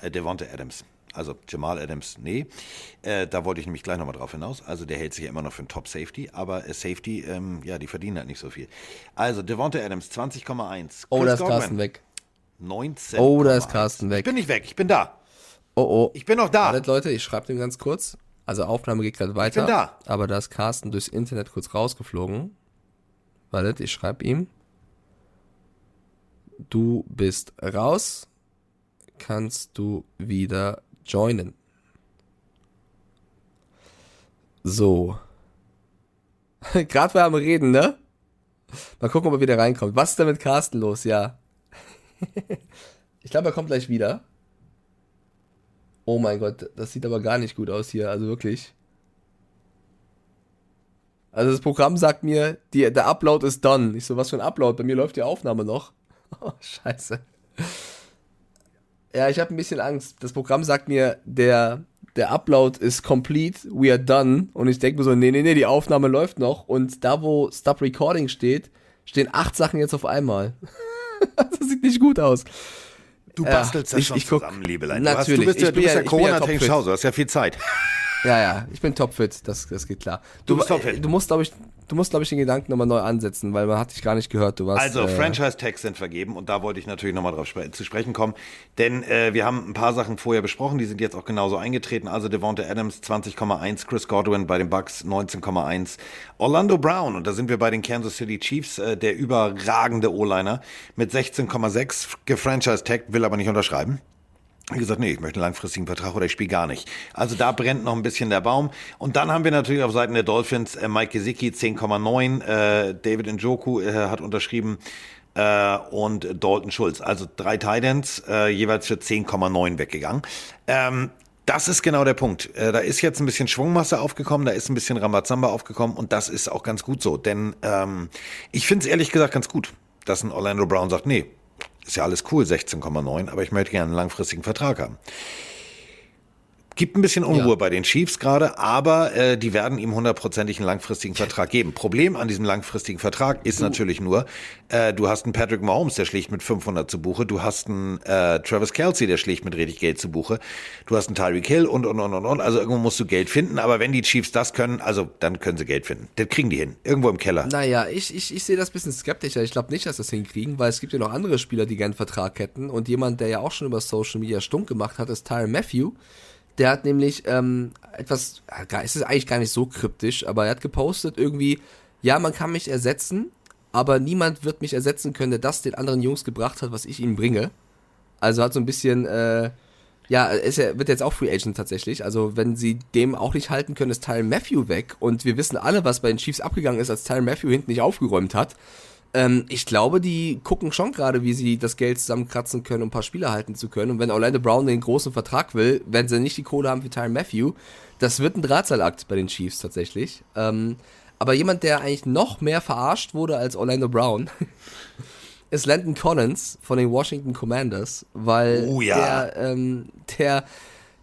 C: äh, Devonta Adams, also Jamal Adams, nee. Äh, da wollte ich nämlich gleich nochmal drauf hinaus. Also der hält sich ja immer noch für einen Top-Safety, aber äh, Safety, ähm, ja, die verdienen halt nicht so viel. Also Devonta Adams, 20,1.
D: Oh, da ist Carsten weg.
C: 19.
D: Oh, da ist Carsten weg.
C: Ich bin nicht weg, ich bin da.
D: Oh, oh.
C: Ich bin noch da.
D: Wartet, Leute, ich schreibe dem ganz kurz. Also Aufnahme geht gerade weiter.
C: Ich bin da.
D: Aber da ist Carsten durchs Internet kurz rausgeflogen. Wartet, ich schreibe ihm. Du bist raus. Kannst du wieder joinen. So. <laughs> Gerade wir am Reden, ne? Mal gucken, ob er wieder reinkommt. Was ist denn mit Carsten los? Ja. <laughs> ich glaube, er kommt gleich wieder. Oh mein Gott, das sieht aber gar nicht gut aus hier. Also wirklich. Also das Programm sagt mir, die, der Upload ist done. Ich so, was für ein Upload? Bei mir läuft die Aufnahme noch. <laughs> Oh, scheiße. Ja, ich habe ein bisschen Angst. Das Programm sagt mir, der, der Upload ist complete, we are done. Und ich denke mir so, nee, nee, nee, die Aufnahme läuft noch. Und da, wo Stop Recording steht, stehen acht Sachen jetzt auf einmal. <laughs> das sieht nicht gut aus.
C: Du bastelst ja, das schon ich
D: zusammen,
C: guck, Liebelein.
D: Natürlich.
C: Du, hast, du bist ja,
D: du bist
C: ja,
D: ja
C: Corona-technisch ja Hause, du hast ja viel Zeit.
D: Ja, ja, ich bin topfit, das, das geht klar.
C: Du, du bist topfit.
D: Du musst, glaube ich, du musst, glaube ich, den Gedanken nochmal neu ansetzen, weil man hat dich gar nicht gehört. Du warst,
C: also,
D: äh,
C: Franchise-Tags sind vergeben und da wollte ich natürlich nochmal drauf spre zu sprechen kommen, denn äh, wir haben ein paar Sachen vorher besprochen, die sind jetzt auch genauso eingetreten. Also Devonta Adams 20,1, Chris Godwin bei den Bucks 19,1, Orlando Brown und da sind wir bei den Kansas City Chiefs, äh, der überragende O-Liner mit 16,6 gefranchise-tagged, will aber nicht unterschreiben gesagt, nee, ich möchte einen langfristigen Vertrag oder ich spiele gar nicht. Also da brennt noch ein bisschen der Baum. Und dann haben wir natürlich auf Seiten der Dolphins äh, Mike Gesicki 10,9, äh, David Njoku äh, hat unterschrieben äh, und Dalton Schulz. Also drei Titans, äh, jeweils für 10,9 weggegangen. Ähm, das ist genau der Punkt. Äh, da ist jetzt ein bisschen Schwungmasse aufgekommen, da ist ein bisschen Rambazamba aufgekommen und das ist auch ganz gut so. Denn ähm, ich finde es ehrlich gesagt ganz gut, dass ein Orlando Brown sagt, nee, ist ja alles cool, 16,9, aber ich möchte gerne einen langfristigen Vertrag haben. Gibt ein bisschen Unruhe ja. bei den Chiefs gerade, aber äh, die werden ihm hundertprozentig einen langfristigen Vertrag geben. Problem an diesem langfristigen Vertrag ist du. natürlich nur, äh, du hast einen Patrick Mahomes, der schlägt mit 500 zu Buche, du hast einen äh, Travis Kelsey, der schlägt mit richtig Geld zu Buche, du hast einen Tyreek Hill und, und, und, und, und. Also irgendwo musst du Geld finden, aber wenn die Chiefs das können, also dann können sie Geld finden. Das kriegen die hin, irgendwo im Keller.
D: Naja, ich, ich, ich sehe das ein bisschen skeptischer. Ich glaube nicht, dass das hinkriegen, weil es gibt ja noch andere Spieler, die gerne einen Vertrag hätten und jemand, der ja auch schon über Social Media stunk gemacht hat, ist Tyron Matthew der hat nämlich ähm, etwas, es ist eigentlich gar nicht so kryptisch, aber er hat gepostet irgendwie, ja, man kann mich ersetzen, aber niemand wird mich ersetzen können, der das den anderen Jungs gebracht hat, was ich ihnen bringe. Also hat so ein bisschen, äh, ja, ist er wird jetzt auch Free Agent tatsächlich. Also wenn sie dem auch nicht halten können, ist Tyron Matthew weg. Und wir wissen alle, was bei den Chiefs abgegangen ist, als Tyron Matthew hinten nicht aufgeräumt hat. Ähm, ich glaube, die gucken schon gerade, wie sie das Geld zusammenkratzen können, um ein paar Spieler halten zu können. Und wenn Orlando Brown den großen Vertrag will, werden sie nicht die Kohle haben für Tyron Matthew. Das wird ein Drahtseilakt bei den Chiefs tatsächlich. Ähm, aber jemand, der eigentlich noch mehr verarscht wurde als Orlando Brown, <laughs> ist Landon Collins von den Washington Commanders, weil
C: Oh ja.
D: der, ähm, der,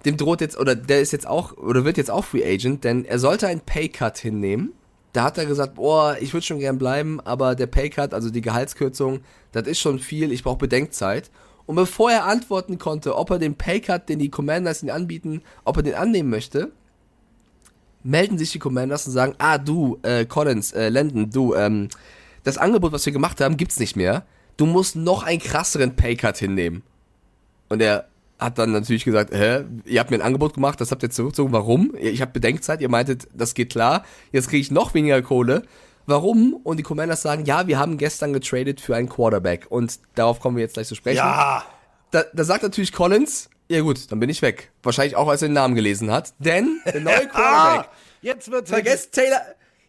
D: dem droht jetzt, oder der ist jetzt auch, oder wird jetzt auch Free Agent, denn er sollte einen Paycut hinnehmen. Da hat er gesagt, boah, ich würde schon gern bleiben, aber der Paycut, also die Gehaltskürzung, das ist schon viel, ich brauche Bedenkzeit. Und bevor er antworten konnte, ob er den Paycut, den die Commanders ihn anbieten, ob er den annehmen möchte, melden sich die Commanders und sagen, ah, du, äh, Collins, äh, Landon, du, ähm, das Angebot, was wir gemacht haben, gibt's nicht mehr. Du musst noch einen krasseren Paycut hinnehmen. Und er hat dann natürlich gesagt, hä, ihr habt mir ein Angebot gemacht, das habt ihr zurückgezogen, warum? Ich habe Bedenkzeit, ihr meintet, das geht klar, jetzt kriege ich noch weniger Kohle. Warum? Und die Commanders sagen, ja, wir haben gestern getradet für einen Quarterback. Und darauf kommen wir jetzt gleich zu sprechen.
C: Ja,
D: Da, da sagt natürlich Collins, ja gut, dann bin ich weg. Wahrscheinlich auch, als er den Namen gelesen hat. Denn der <laughs> neue Quarterback,
C: ah, jetzt wird's
D: vergesst Taylor,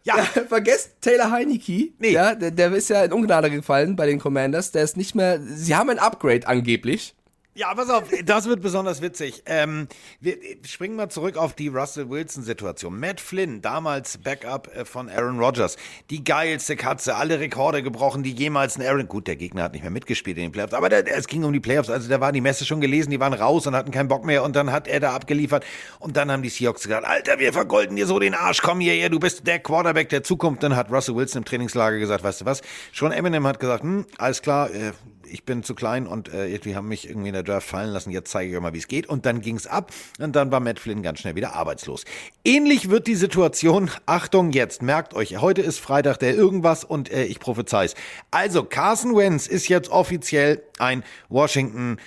C: Ja.
D: ja, <laughs> vergesst Taylor Heineke.
C: Nee.
D: Ja, der, der ist ja in Ungnade gefallen bei den Commanders. Der ist nicht mehr, sie haben ein Upgrade angeblich.
C: Ja, pass auf, das wird besonders witzig. Ähm, wir springen mal zurück auf die Russell Wilson-Situation. Matt Flynn, damals Backup äh, von Aaron Rodgers, die geilste Katze, alle Rekorde gebrochen, die jemals ein Aaron. Gut, der Gegner hat nicht mehr mitgespielt in den Playoffs, aber der, es ging um die Playoffs. Also da war die Messe schon gelesen, die waren raus und hatten keinen Bock mehr und dann hat er da abgeliefert und dann haben die Seahawks gesagt: Alter, wir vergolden dir so den Arsch, komm hierher, du bist der Quarterback der Zukunft. Dann hat Russell Wilson im Trainingslager gesagt: Weißt du was? Schon Eminem hat gesagt: hm, alles klar, äh, ich bin zu klein und äh, die haben mich irgendwie in der Draft fallen lassen. Jetzt zeige ich euch mal, wie es geht. Und dann ging's ab und dann war Matt Flynn ganz schnell wieder arbeitslos. Ähnlich wird die Situation. Achtung jetzt, merkt euch, heute ist Freitag der irgendwas und äh, ich prophezei's. Also Carson Wentz ist jetzt offiziell ein Washington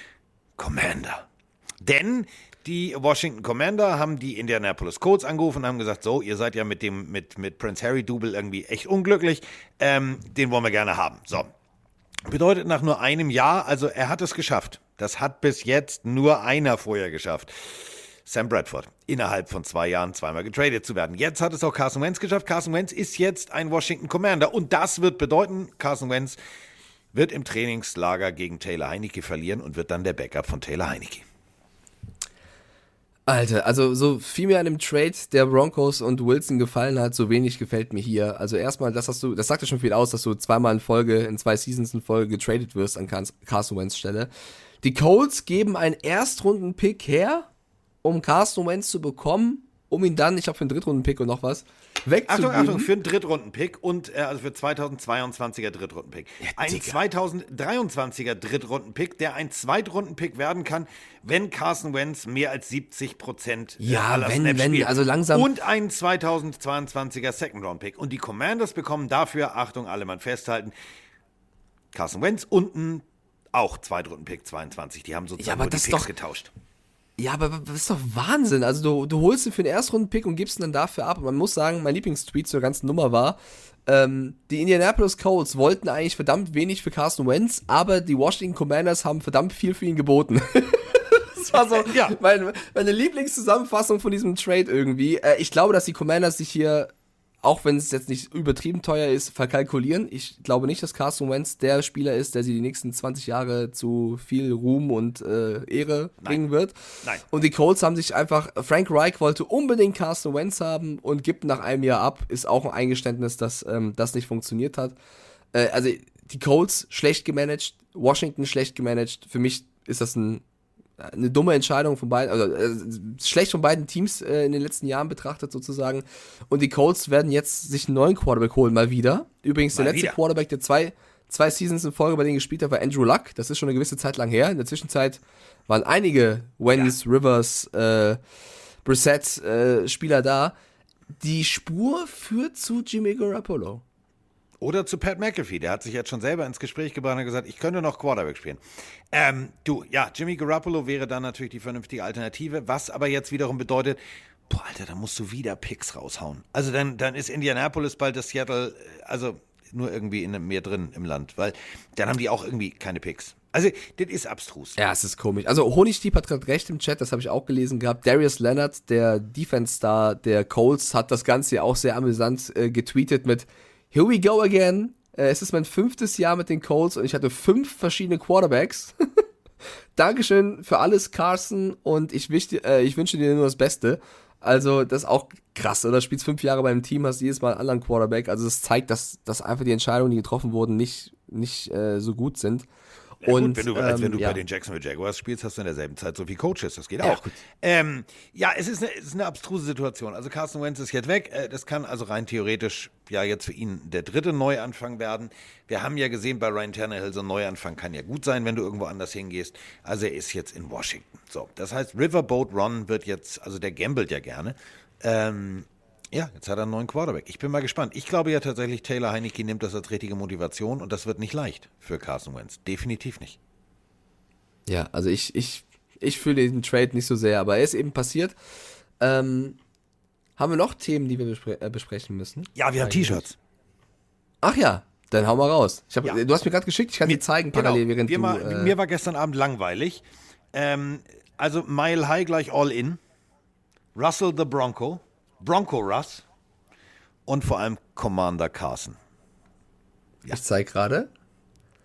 C: Commander. Denn die Washington Commander haben die Indianapolis Colts angerufen und haben gesagt, so, ihr seid ja mit dem mit mit Prince Harry Double irgendwie echt unglücklich. Ähm, den wollen wir gerne haben. So, Bedeutet nach nur einem Jahr, also er hat es geschafft. Das hat bis jetzt nur einer vorher geschafft. Sam Bradford. Innerhalb von zwei Jahren zweimal getradet zu werden. Jetzt hat es auch Carson Wentz geschafft. Carson Wentz ist jetzt ein Washington Commander. Und das wird bedeuten, Carson Wentz wird im Trainingslager gegen Taylor Heinecke verlieren und wird dann der Backup von Taylor Heinecke.
D: Alter, also so viel mir an dem Trade der Broncos und Wilson gefallen hat, so wenig gefällt mir hier. Also erstmal, das hast du, das sagt ja schon viel aus, dass du zweimal in Folge, in zwei Seasons in Folge getradet wirst an Car- Carson Wentz Stelle. Die Colts geben einen Erstrunden-Pick her, um Carson Wentz zu bekommen, um ihn dann, ich glaube für einen Drittrunden-Pick und noch was, wegzugeben.
C: Achtung, Achtung, für einen Drittrunden-Pick und äh, also für 2022er Drittrunden-Pick. ein
D: Digga.
C: 2023er Drittrunden-Pick, der ein Zweitrunden-Pick werden kann, wenn Carson Wentz mehr als 70 Prozent
D: Ja,
C: aller
D: wenn-
C: Snaps
D: wenn,
C: spielt.
D: also langsam-
C: Und ein 2022er Second-Round-Pick. Und die Commanders bekommen dafür, Achtung, alle mal festhalten, Carson Wentz und ein auch Zweitrunden-Pick 22. Die haben sozusagen
D: Ja,
C: die
D: das ist
C: Picks
D: doch-
C: getauscht.
D: Ja, aber das ist doch Wahnsinn. Also du, du holst ihn für den Erstrunden-Pick und gibst ihn dann dafür ab. Und man muss sagen, mein Lieblingstweet zur ganzen Nummer war, ähm, die Indianapolis Colts wollten eigentlich verdammt wenig für Carson Wentz, aber die Washington Commanders haben verdammt viel für ihn geboten. <laughs> das war so <laughs>
C: Ja.
D: meine, meine Lieblingszusammenfassung von diesem Trade irgendwie. Äh, ich glaube, dass die Commanders sich hier, auch wenn es jetzt nicht übertrieben teuer ist, verkalkulieren. Ich glaube nicht, dass Carson Wentz der Spieler ist, der sie die nächsten 20 Jahre zu viel Ruhm und äh, Ehre bringen wird.
C: Nein.
D: Und die Colts haben sich einfach, Frank Reich wollte unbedingt Carson Wentz haben und gibt nach einem Jahr ab. Ist auch ein Eingeständnis, dass ähm, das nicht funktioniert hat. Äh, also die Colts schlecht gemanagt, Washington schlecht gemanagt. Für mich ist das ein, eine dumme Entscheidung von beiden, also äh, schlecht von beiden Teams äh, in den letzten Jahren betrachtet sozusagen. Und die Colts werden jetzt sich einen neuen Quarterback holen, mal wieder. Übrigens, der
C: Mal
D: letzte
C: wieder.
D: Quarterback, der zwei, zwei Seasons in Folge bei denen gespielt hat, war Andrew Luck. Das ist schon eine gewisse Zeit lang her. In der Zwischenzeit waren einige Wentz, Rivers, äh, Brissett äh, Spieler da. Die Spur führt zu Jimmy Garoppolo.
C: Oder zu Pat McAfee, der hat sich jetzt schon selber ins Gespräch gebracht und gesagt, ich könnte noch Quarterback spielen. Ähm, du, ja, Jimmy Garoppolo wäre dann natürlich die vernünftige Alternative, was aber jetzt wiederum bedeutet, boah, Alter, da musst du wieder Picks raushauen. Also dann, dann ist Indianapolis bald das Seattle, äh, also nur irgendwie in mehr drin im Land, weil dann haben die auch irgendwie keine Picks. Also, das ist abstrus.
D: Ja, es ist komisch. Also Honigdieb hat gerade recht im Chat, das habe ich auch gelesen gehabt. Darius Leonard, der Defense-Star der Colts, hat das Ganze ja auch sehr amüsant äh, getweetet mit Here we go again. Äh, es ist mein fünftes Jahr mit den Colts und ich hatte fünf verschiedene Quarterbacks. <laughs> Dankeschön für alles, Carson, und ich, äh, ich wünsche dir nur das Beste. Also, das ist auch krass, oder? Spielst fünf Jahre beim Team, hast jedes Mal einen anderen Quarterback. Also, das zeigt, dass, dass einfach die Entscheidungen, die getroffen wurden, nicht, nicht äh, so gut sind.
C: Ja,
D: und
C: gut, wenn du, als wenn du
D: ähm, ja.
C: bei den Jacksonville Jaguars spielst, hast du in derselben Zeit so viele Coaches. Das geht
D: Ja,
C: auch. Ähm, ja, es ist, eine, es ist eine abstruse Situation. Also Carson Wentz ist jetzt weg. Äh, Das kann also rein theoretisch ja jetzt für ihn der dritte Neuanfang werden. Wir haben ja gesehen bei Ryan Tannehill, so ein Neuanfang kann ja gut sein, wenn du irgendwo anders hingehst. Also er ist jetzt in Washington. So, das heißt, Riverboat Ron wird jetzt, also der gambelt ja gerne. Ähm, ja, jetzt hat er einen neuen Quarterback. Ich bin mal gespannt. Ich glaube ja tatsächlich, Taylor Heineke nimmt das als richtige Motivation und das wird nicht leicht für Carson Wentz. Definitiv nicht.
D: Ja, also ich, ich, ich fühle den Trade nicht so sehr, aber er ist eben passiert. Ähm, haben wir noch Themen, die wir bespre äh, besprechen müssen?
C: Ja, wir haben. T-Shirts.
D: Ach ja, dann hau mal raus. Ich hab,
C: Ja.
D: Du hast mir gerade geschickt, ich kann dir zeigen parallel, während
C: wir
D: du...
C: mal,
D: äh,
C: mir war gestern Abend langweilig. Ähm, also Mile High gleich All In. Russell the Bronco. Bronco Russ. Und vor allem Commander Carson.
D: ich zeig gerade.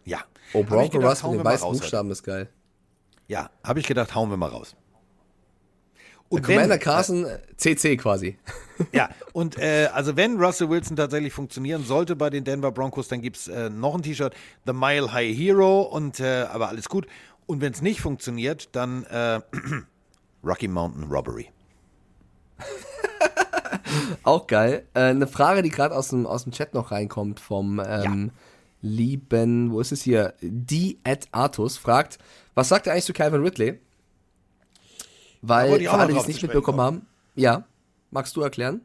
C: Ja.
D: Oh, Bronco
C: gedacht,
D: Russ mit den weißen Buchstaben ist geil.
C: Ja, habe ich gedacht, hauen wir mal raus. Und
D: Commander
C: wenn-
D: Carson, äh, CC quasi. <laughs>
C: Ja, und äh, also wenn Russell Wilson tatsächlich funktionieren sollte bei den Denver Broncos, dann gibt es äh, noch ein T-Shirt, The Mile High Hero, und äh, aber alles gut. Und wenn es nicht funktioniert, dann äh, <clears throat> Rocky Mountain Robbery. <laughs>
D: Auch geil. Äh, eine Frage, die gerade aus dem, aus dem Chat noch reinkommt vom ähm, lieben, wo ist es hier? Die at Artus fragt, was sagt er eigentlich zu Calvin Ridley? Weil, für alle, die es nicht mitbekommen
C: kommen.
D: haben, ja, magst du erklären?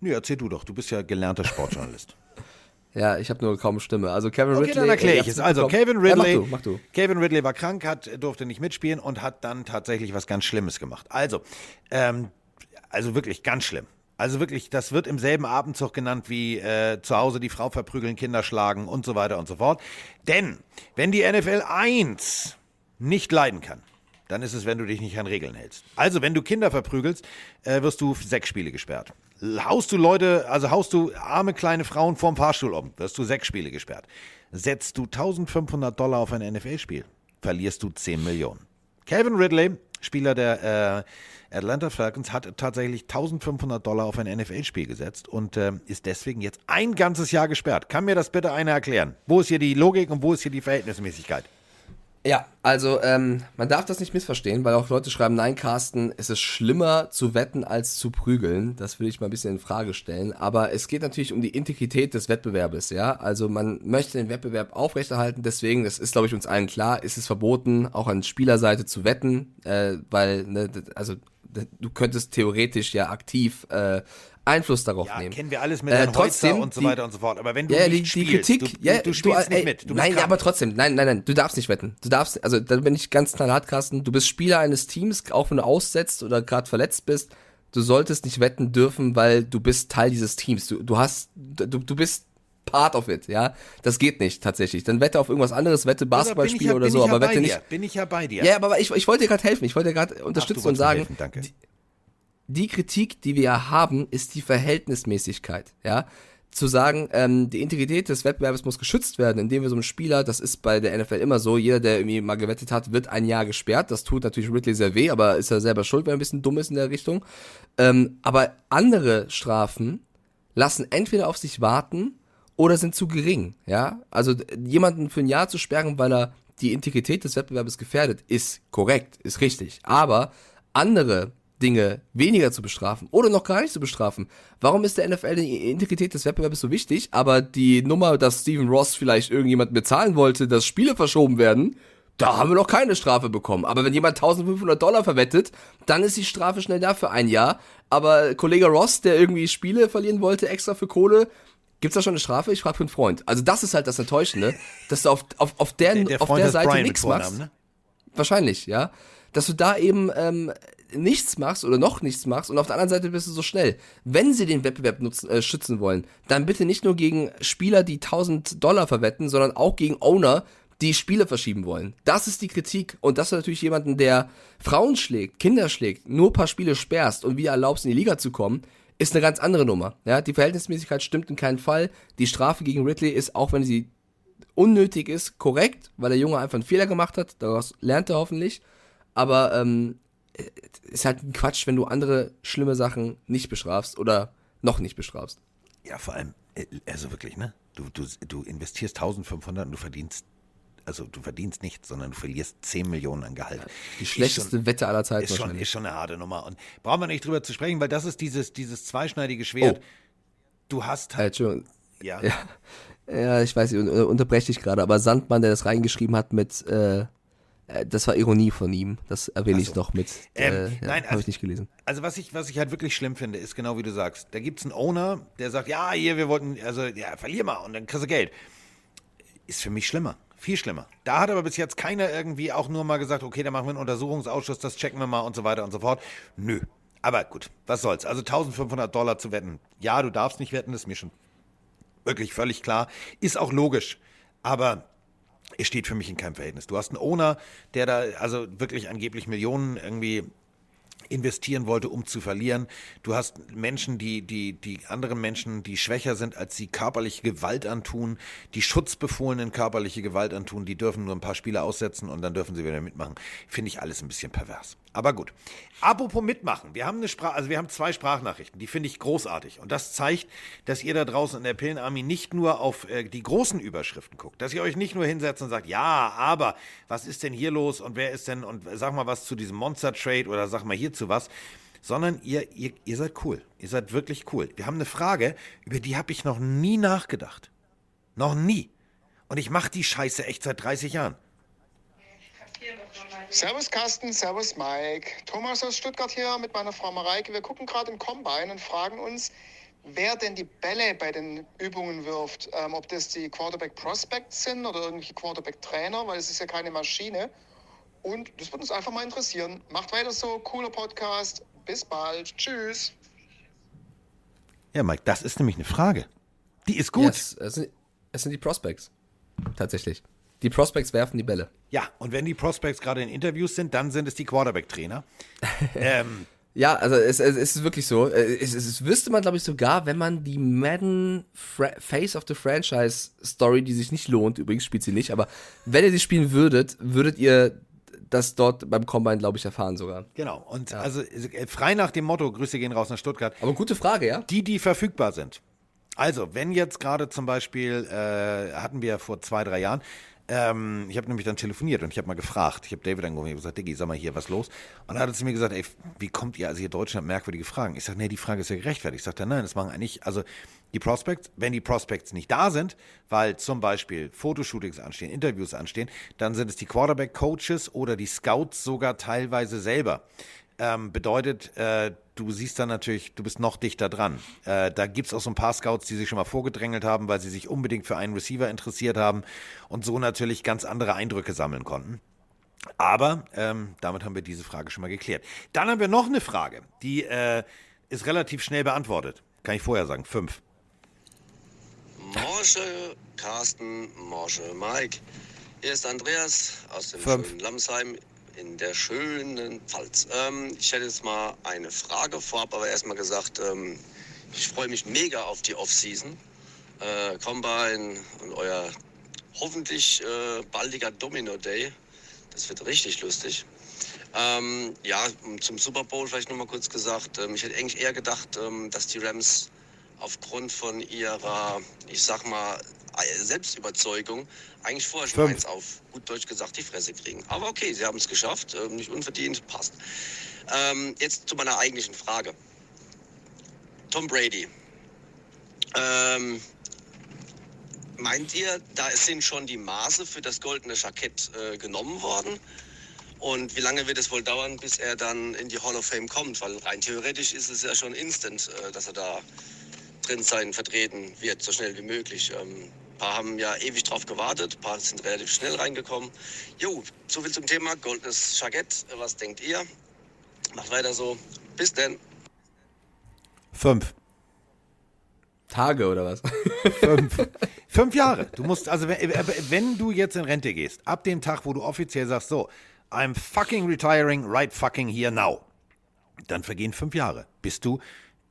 C: Nö, erzähl du doch, du bist ja gelernter Sportjournalist. <laughs>
D: Ja, ich habe nur kaum Stimme. Also Kevin
C: Okay,
D: Ridley.
C: dann erkläre
D: ihr
C: ich es. Also. Kevin Ridley,
D: Ja, mach du, mach du.
C: Kevin Ridley war krank, hat, durfte nicht mitspielen und hat dann tatsächlich was ganz Schlimmes gemacht. Also, ähm, also wirklich ganz schlimm. Also wirklich, das wird im selben Abendzug genannt wie äh, zu Hause die Frau verprügeln, Kinder schlagen und so weiter und so fort. Denn wenn die NFL 1 nicht leiden kann, dann ist es, wenn du dich nicht an Regeln hältst. Also, wenn du Kinder verprügelst, äh, wirst du sechs Spiele gesperrt. Haust du Leute, also haust du arme kleine Frauen vorm Fahrstuhl um, wirst du sechs Spiele gesperrt. Setzt du 1500 Dollar auf ein NFL-Spiel, verlierst du 10 Millionen. Calvin Ridley, Spieler der äh, Atlanta Falcons, hat tatsächlich 1500 Dollar auf ein NFL-Spiel gesetzt und äh, ist deswegen jetzt ein ganzes Jahr gesperrt. Kann mir das bitte einer erklären? Wo ist hier die Logik und wo ist hier die Verhältnismäßigkeit?
D: Ja, also ähm, man darf das nicht missverstehen, weil auch Leute schreiben, nein, Carsten, es ist schlimmer zu wetten als zu prügeln. Das will ich mal ein bisschen in Frage stellen. Aber es geht natürlich um die Integrität des Wettbewerbes, ja. Also man möchte den Wettbewerb aufrechterhalten, deswegen, das ist, glaube ich, uns allen klar, ist es verboten, auch an Spielerseite zu wetten, äh, weil, ne, also du könntest theoretisch ja aktiv äh, Einfluss darauf
C: Ja,
D: nehmen.
C: kennen wir alles mit
D: Äh, trotzdem,
C: und so
D: die-
C: weiter und so fort. Aber wenn du
D: Ja,
C: nicht
D: die, die
C: spielst,
D: Kritik,
C: du,
D: ja,
C: du, du spielst
D: äh,
C: nicht
D: ey,
C: mit. Du
D: nein,
C: krank.
D: aber trotzdem, nein, nein, nein, du darfst nicht wetten. Du darfst, also da bin ich ganz knallhart, Carsten. Du bist Spieler eines Teams, auch wenn du aussetzt oder gerade verletzt bist. Du solltest nicht wetten dürfen, weil du bist Teil dieses Teams. Du, du hast, du, du bist part of it, ja. Das geht nicht tatsächlich. Dann wette auf irgendwas anderes, wette Basketballspiele
C: ja,
D: oder
C: bin
D: so,
C: ja
D: aber wette
C: dir.
D: nicht.
C: Bin ich ja bei dir.
D: Ja, aber ich, ich wollte dir gerade helfen. Ich wollte dir gerade
C: Ach,
D: unterstützen und
C: wolltest mir
D: sagen,
C: helfen, danke.
D: die Kritik, die wir ja haben, ist die Verhältnismäßigkeit, ja. Zu sagen, ähm, die Integrität des Wettbewerbs muss geschützt werden, indem wir so einem Spieler, das ist bei der NFL immer so, jeder, der irgendwie mal gewettet hat, wird ein Jahr gesperrt. Das tut natürlich Ridley sehr weh, aber ist er selber schuld, wenn er ein bisschen dumm ist in der Richtung. Ähm, aber andere Strafen lassen entweder auf sich warten oder sind zu gering, ja. Also jemanden für ein Jahr zu sperren, weil er die Integrität des Wettbewerbs gefährdet, ist korrekt, ist richtig. Aber andere Dinge weniger zu bestrafen oder noch gar nicht zu bestrafen. Warum ist der NFL die Integrität des Wettbewerbs so wichtig, aber die Nummer, dass Steven Ross vielleicht irgendjemand bezahlen wollte, dass Spiele verschoben werden, da haben wir noch keine Strafe bekommen. Aber wenn jemand 1500 Dollar verwettet, dann ist die Strafe schnell da für ein Jahr. Aber Kollege Ross, der irgendwie Spiele verlieren wollte, extra für Kohle, gibt's da schon eine Strafe? Ich frage für einen Freund. Also das ist halt das Enttäuschende, dass du auf, auf, auf der,
C: Der, der
D: auf der Seite nichts machst.
C: ne?
D: Wahrscheinlich, ja. Dass du da eben ähm, nichts machst oder noch nichts machst und auf der anderen Seite bist du so schnell. Wenn sie den Wettbewerb nutzen, äh, schützen wollen, dann bitte nicht nur gegen Spieler, die 1000 Dollar verwetten, sondern auch gegen Owner, die Spiele verschieben wollen. Das ist die Kritik. Und dass du natürlich jemanden, der Frauen schlägt, Kinder schlägt, nur ein paar Spiele sperrst und wieder erlaubst, in die Liga zu kommen, ist eine ganz andere Nummer. Ja, die Verhältnismäßigkeit stimmt in keinem Fall. Die Strafe gegen Ridley ist, auch wenn sie unnötig ist, korrekt, weil der Junge einfach einen Fehler gemacht hat. Daraus lernt er hoffentlich. Aber ähm, ist halt ein Quatsch, wenn du andere schlimme Sachen nicht bestrafst oder noch nicht bestrafst.
C: Ja, vor allem, äh, also wirklich, ne? Du, du, du investierst 1500 und du verdienst, also du verdienst nichts, sondern du verlierst 10 Millionen an Gehalt.
D: Die schlechteste Wette aller Zeiten
C: Ist schon, ist schon eine harte Nummer. Und brauchen wir nicht drüber zu sprechen, weil das ist dieses, dieses zweischneidige Schwert.
D: Oh.
C: Du hast
D: Äh,
C: halt.
D: Entschuldigung.
C: Ja.
D: Ja. <laughs> ja, ich weiß, ich un- unterbreche dich gerade, aber Sandmann, der das reingeschrieben hat mit, äh, äh, das war Ironie von ihm. Das erwähne
C: Ach
D: ich
C: so.
D: noch mit.
C: Ähm,
D: äh, ja,
C: nein,
D: habe
C: also-
D: ich nicht gelesen.
C: Also was ich, was ich halt wirklich schlimm finde, ist genau wie du sagst. Da gibt es einen Owner, der sagt, ja, hier, wir wollten, also ja, verlier mal und dann kriegst du Geld. Ist für mich schlimmer. Viel schlimmer. Da hat aber bis jetzt keiner irgendwie auch nur mal gesagt, okay, da machen wir einen Untersuchungsausschuss, das checken wir mal und so weiter und so fort. Nö. Aber gut, was soll's. Also 1500 Dollar zu wetten. Ja, du darfst nicht wetten, das ist mir schon wirklich völlig klar. Ist auch logisch. Aber es steht für mich in keinem Verhältnis. Du hast einen Owner, der da also wirklich angeblich Millionen irgendwie investieren wollte, um zu verlieren. Du hast Menschen, die, die, die anderen Menschen, die schwächer sind, als sie körperliche Gewalt antun, die Schutzbefohlenen körperliche Gewalt antun, die dürfen nur ein paar Spiele aussetzen und dann dürfen sie wieder mitmachen. Finde ich alles ein bisschen pervers. Aber gut. Apropos mitmachen. Wir haben eine Sprache, also wir haben zwei Sprachnachrichten, die finde ich großartig. Und das zeigt, dass ihr da draußen in der Pillenarmee nicht nur auf äh, die großen Überschriften guckt, dass ihr euch nicht nur hinsetzt und sagt, ja, aber was ist denn hier los und wer ist denn und sag mal was zu diesem Monster Trade oder sag mal hierzu was, sondern ihr, ihr, ihr seid cool. Ihr seid wirklich cool. Wir haben eine Frage, über die habe ich noch nie nachgedacht. Noch nie. Und ich mache die Scheiße echt seit 30 Jahren.
I: Servus Carsten, Servus Mike. Thomas aus Stuttgart hier mit meiner Frau Mareike. Wir gucken gerade im Combine und fragen uns, wer denn die Bälle bei den Übungen wirft. Ähm, ob das die Quarterback Prospects sind oder irgendwelche Quarterback Trainer, weil es ist ja keine Maschine. Und das würde uns einfach mal interessieren. Macht weiter so, cooler Podcast. Bis bald. Tschüss.
C: Ja, Mike, das ist nämlich eine Frage. Die ist gut.
D: Yes, es, sind, es sind die Prospects. Tatsächlich. Die Prospects werfen die Bälle.
C: Ja, und wenn die Prospects gerade in Interviews sind, dann sind es die Quarterback-Trainer. <laughs> ähm,
D: Ja, also es, es, ist wirklich so. Äh, Es, es, es wüsste man, glaube ich, sogar, wenn man die Madden Fra Face of the Franchise Story, die sich nicht lohnt, übrigens spielt sie nicht, aber wenn ihr sie spielen würdet, würdet ihr das dort beim Combine, glaube ich, erfahren sogar.
C: genau. Und also äh, frei nach dem Motto, Grüße gehen raus nach Stuttgart.
D: Aber gute Frage, ja?
C: Die, die verfügbar sind. Also, wenn jetzt gerade zum Beispiel, äh, hatten wir vor zwei, drei Jahren, ähm, ich habe nämlich dann telefoniert und ich habe mal gefragt, ich habe David angerufen, habe gesagt, Diggi, sag mal hier, was los? Und dann hat er zu mir gesagt, ey, wie kommt ihr, also ihr Deutschen habt merkwürdige Fragen. Ich sage, nee, die Frage ist ja gerechtfertigt. Ich sagte, nein, das machen eigentlich, also die Prospects, wenn die Prospects nicht da sind, weil zum Beispiel Fotoshootings anstehen, Interviews anstehen, dann sind es die Quarterback-Coaches oder die Scouts sogar teilweise selber. Ähm, bedeutet, äh, du siehst dann natürlich, du bist noch dichter dran. Äh, da gibt es auch so ein paar Scouts, die sich schon mal vorgedrängelt haben, weil sie sich unbedingt für einen Receiver interessiert haben und so natürlich ganz andere Eindrücke sammeln konnten. Aber ähm, damit haben wir diese Frage schon mal geklärt. Dann haben wir noch eine Frage, die äh, ist relativ schnell beantwortet. Kann ich vorher sagen. Fünf.
J: Morsche, Carsten, Morsche, Mike. Hier ist Andreas aus dem
C: Fünf.
J: schönen Lamsheim in der schönen Pfalz. Ähm, ich hätte jetzt mal eine Frage vorab, aber erstmal gesagt, ähm, ich freue mich mega auf die Off-Season. Äh, Combine und euer hoffentlich äh, baldiger Domino Day. Das wird richtig lustig. Ähm, ja, zum Super Bowl vielleicht nochmal kurz gesagt. Ähm, ich hätte eigentlich eher gedacht, ähm, dass die Rams aufgrund von ihrer, ich sag mal, Selbstüberzeugung eigentlich vorher schon
C: Fünf.
J: eins auf, gut Deutsch gesagt, die Fresse kriegen. Aber okay, sie haben es geschafft, ähm, nicht unverdient, passt. Ähm, jetzt zu meiner eigentlichen Frage. Tom Brady. Ähm, meint ihr, da sind schon die Maße für das goldene Jackett äh, genommen worden? Und wie lange wird es wohl dauern, bis er dann in die Hall of Fame kommt? Weil rein theoretisch ist es ja schon instant, äh, dass er da drin sein, vertreten wird, so schnell wie möglich. Ähm, paar haben ja ewig drauf gewartet, ein paar sind relativ schnell reingekommen. Jo, so viel zum Thema goldenes Jackett. Was denkt ihr? Macht weiter so. Bis denn.
C: Fünf.
D: Tage oder was?
C: Fünf. <laughs> Fünf Jahre. Du musst, also wenn, wenn du jetzt in Rente gehst, ab dem Tag, wo du offiziell sagst, so, I'm fucking retiring right fucking here now, dann vergehen fünf Jahre, bis du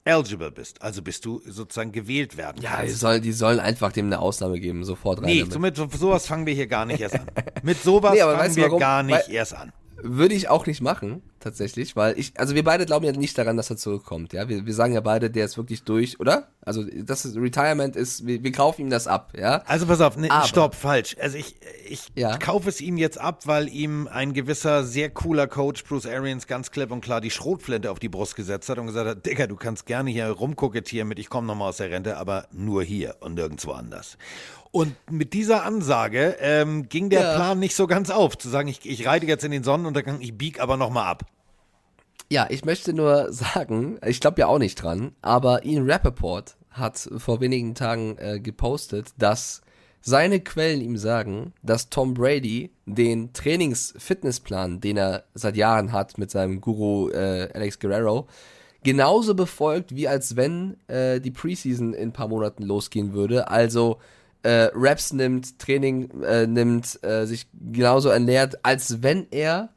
C: eligible bist, also bis du sozusagen gewählt werden
D: Ja, die sollen, die sollen einfach dem eine Ausnahme geben, sofort rein.
C: Nee,
D: damit.
C: so mit sowas fangen wir hier gar nicht erst an. <laughs> Mit sowas
D: Nee,
C: fangen wir
D: warum?
C: gar nicht
D: Weil-
C: erst an.
D: Würde ich auch nicht machen. Tatsächlich, weil ich, also wir beide glauben ja nicht daran, dass er zurückkommt, ja. Wir, wir sagen ja beide, der ist wirklich durch, oder? Also das ist, Retirement ist, wir, wir kaufen ihm das ab, ja.
C: Also pass auf, ne,
D: Aber-
C: stopp, falsch. Also ich, ich
D: Ja.
C: kaufe es ihm jetzt ab, weil ihm ein gewisser, sehr cooler Coach, Bruce Arians, ganz klipp und klar die Schrotflinte auf die Brust gesetzt hat und gesagt hat, Digga, du kannst gerne hier rumkokettieren mit, ich komme nochmal aus der Rente, aber nur hier und nirgendwo anders. Und mit dieser Ansage ähm, ging der
D: Ja.
C: Plan nicht so ganz auf, zu sagen, ich, ich reite jetzt in den Sonnenuntergang, ich bieg aber nochmal ab.
D: Ja, ich möchte nur <laughs> sagen, ich glaube ja auch nicht dran, aber Ian Rappaport hat vor wenigen Tagen äh, gepostet, dass seine Quellen ihm sagen, dass Tom Brady den Trainings-Fitnessplan, den er seit Jahren hat mit seinem Guru äh, Alex Guerrero, genauso befolgt, wie als wenn äh, die Preseason in ein paar Monaten losgehen würde. Also äh, Raps nimmt, Training äh, nimmt, äh, sich genauso ernährt, als wenn er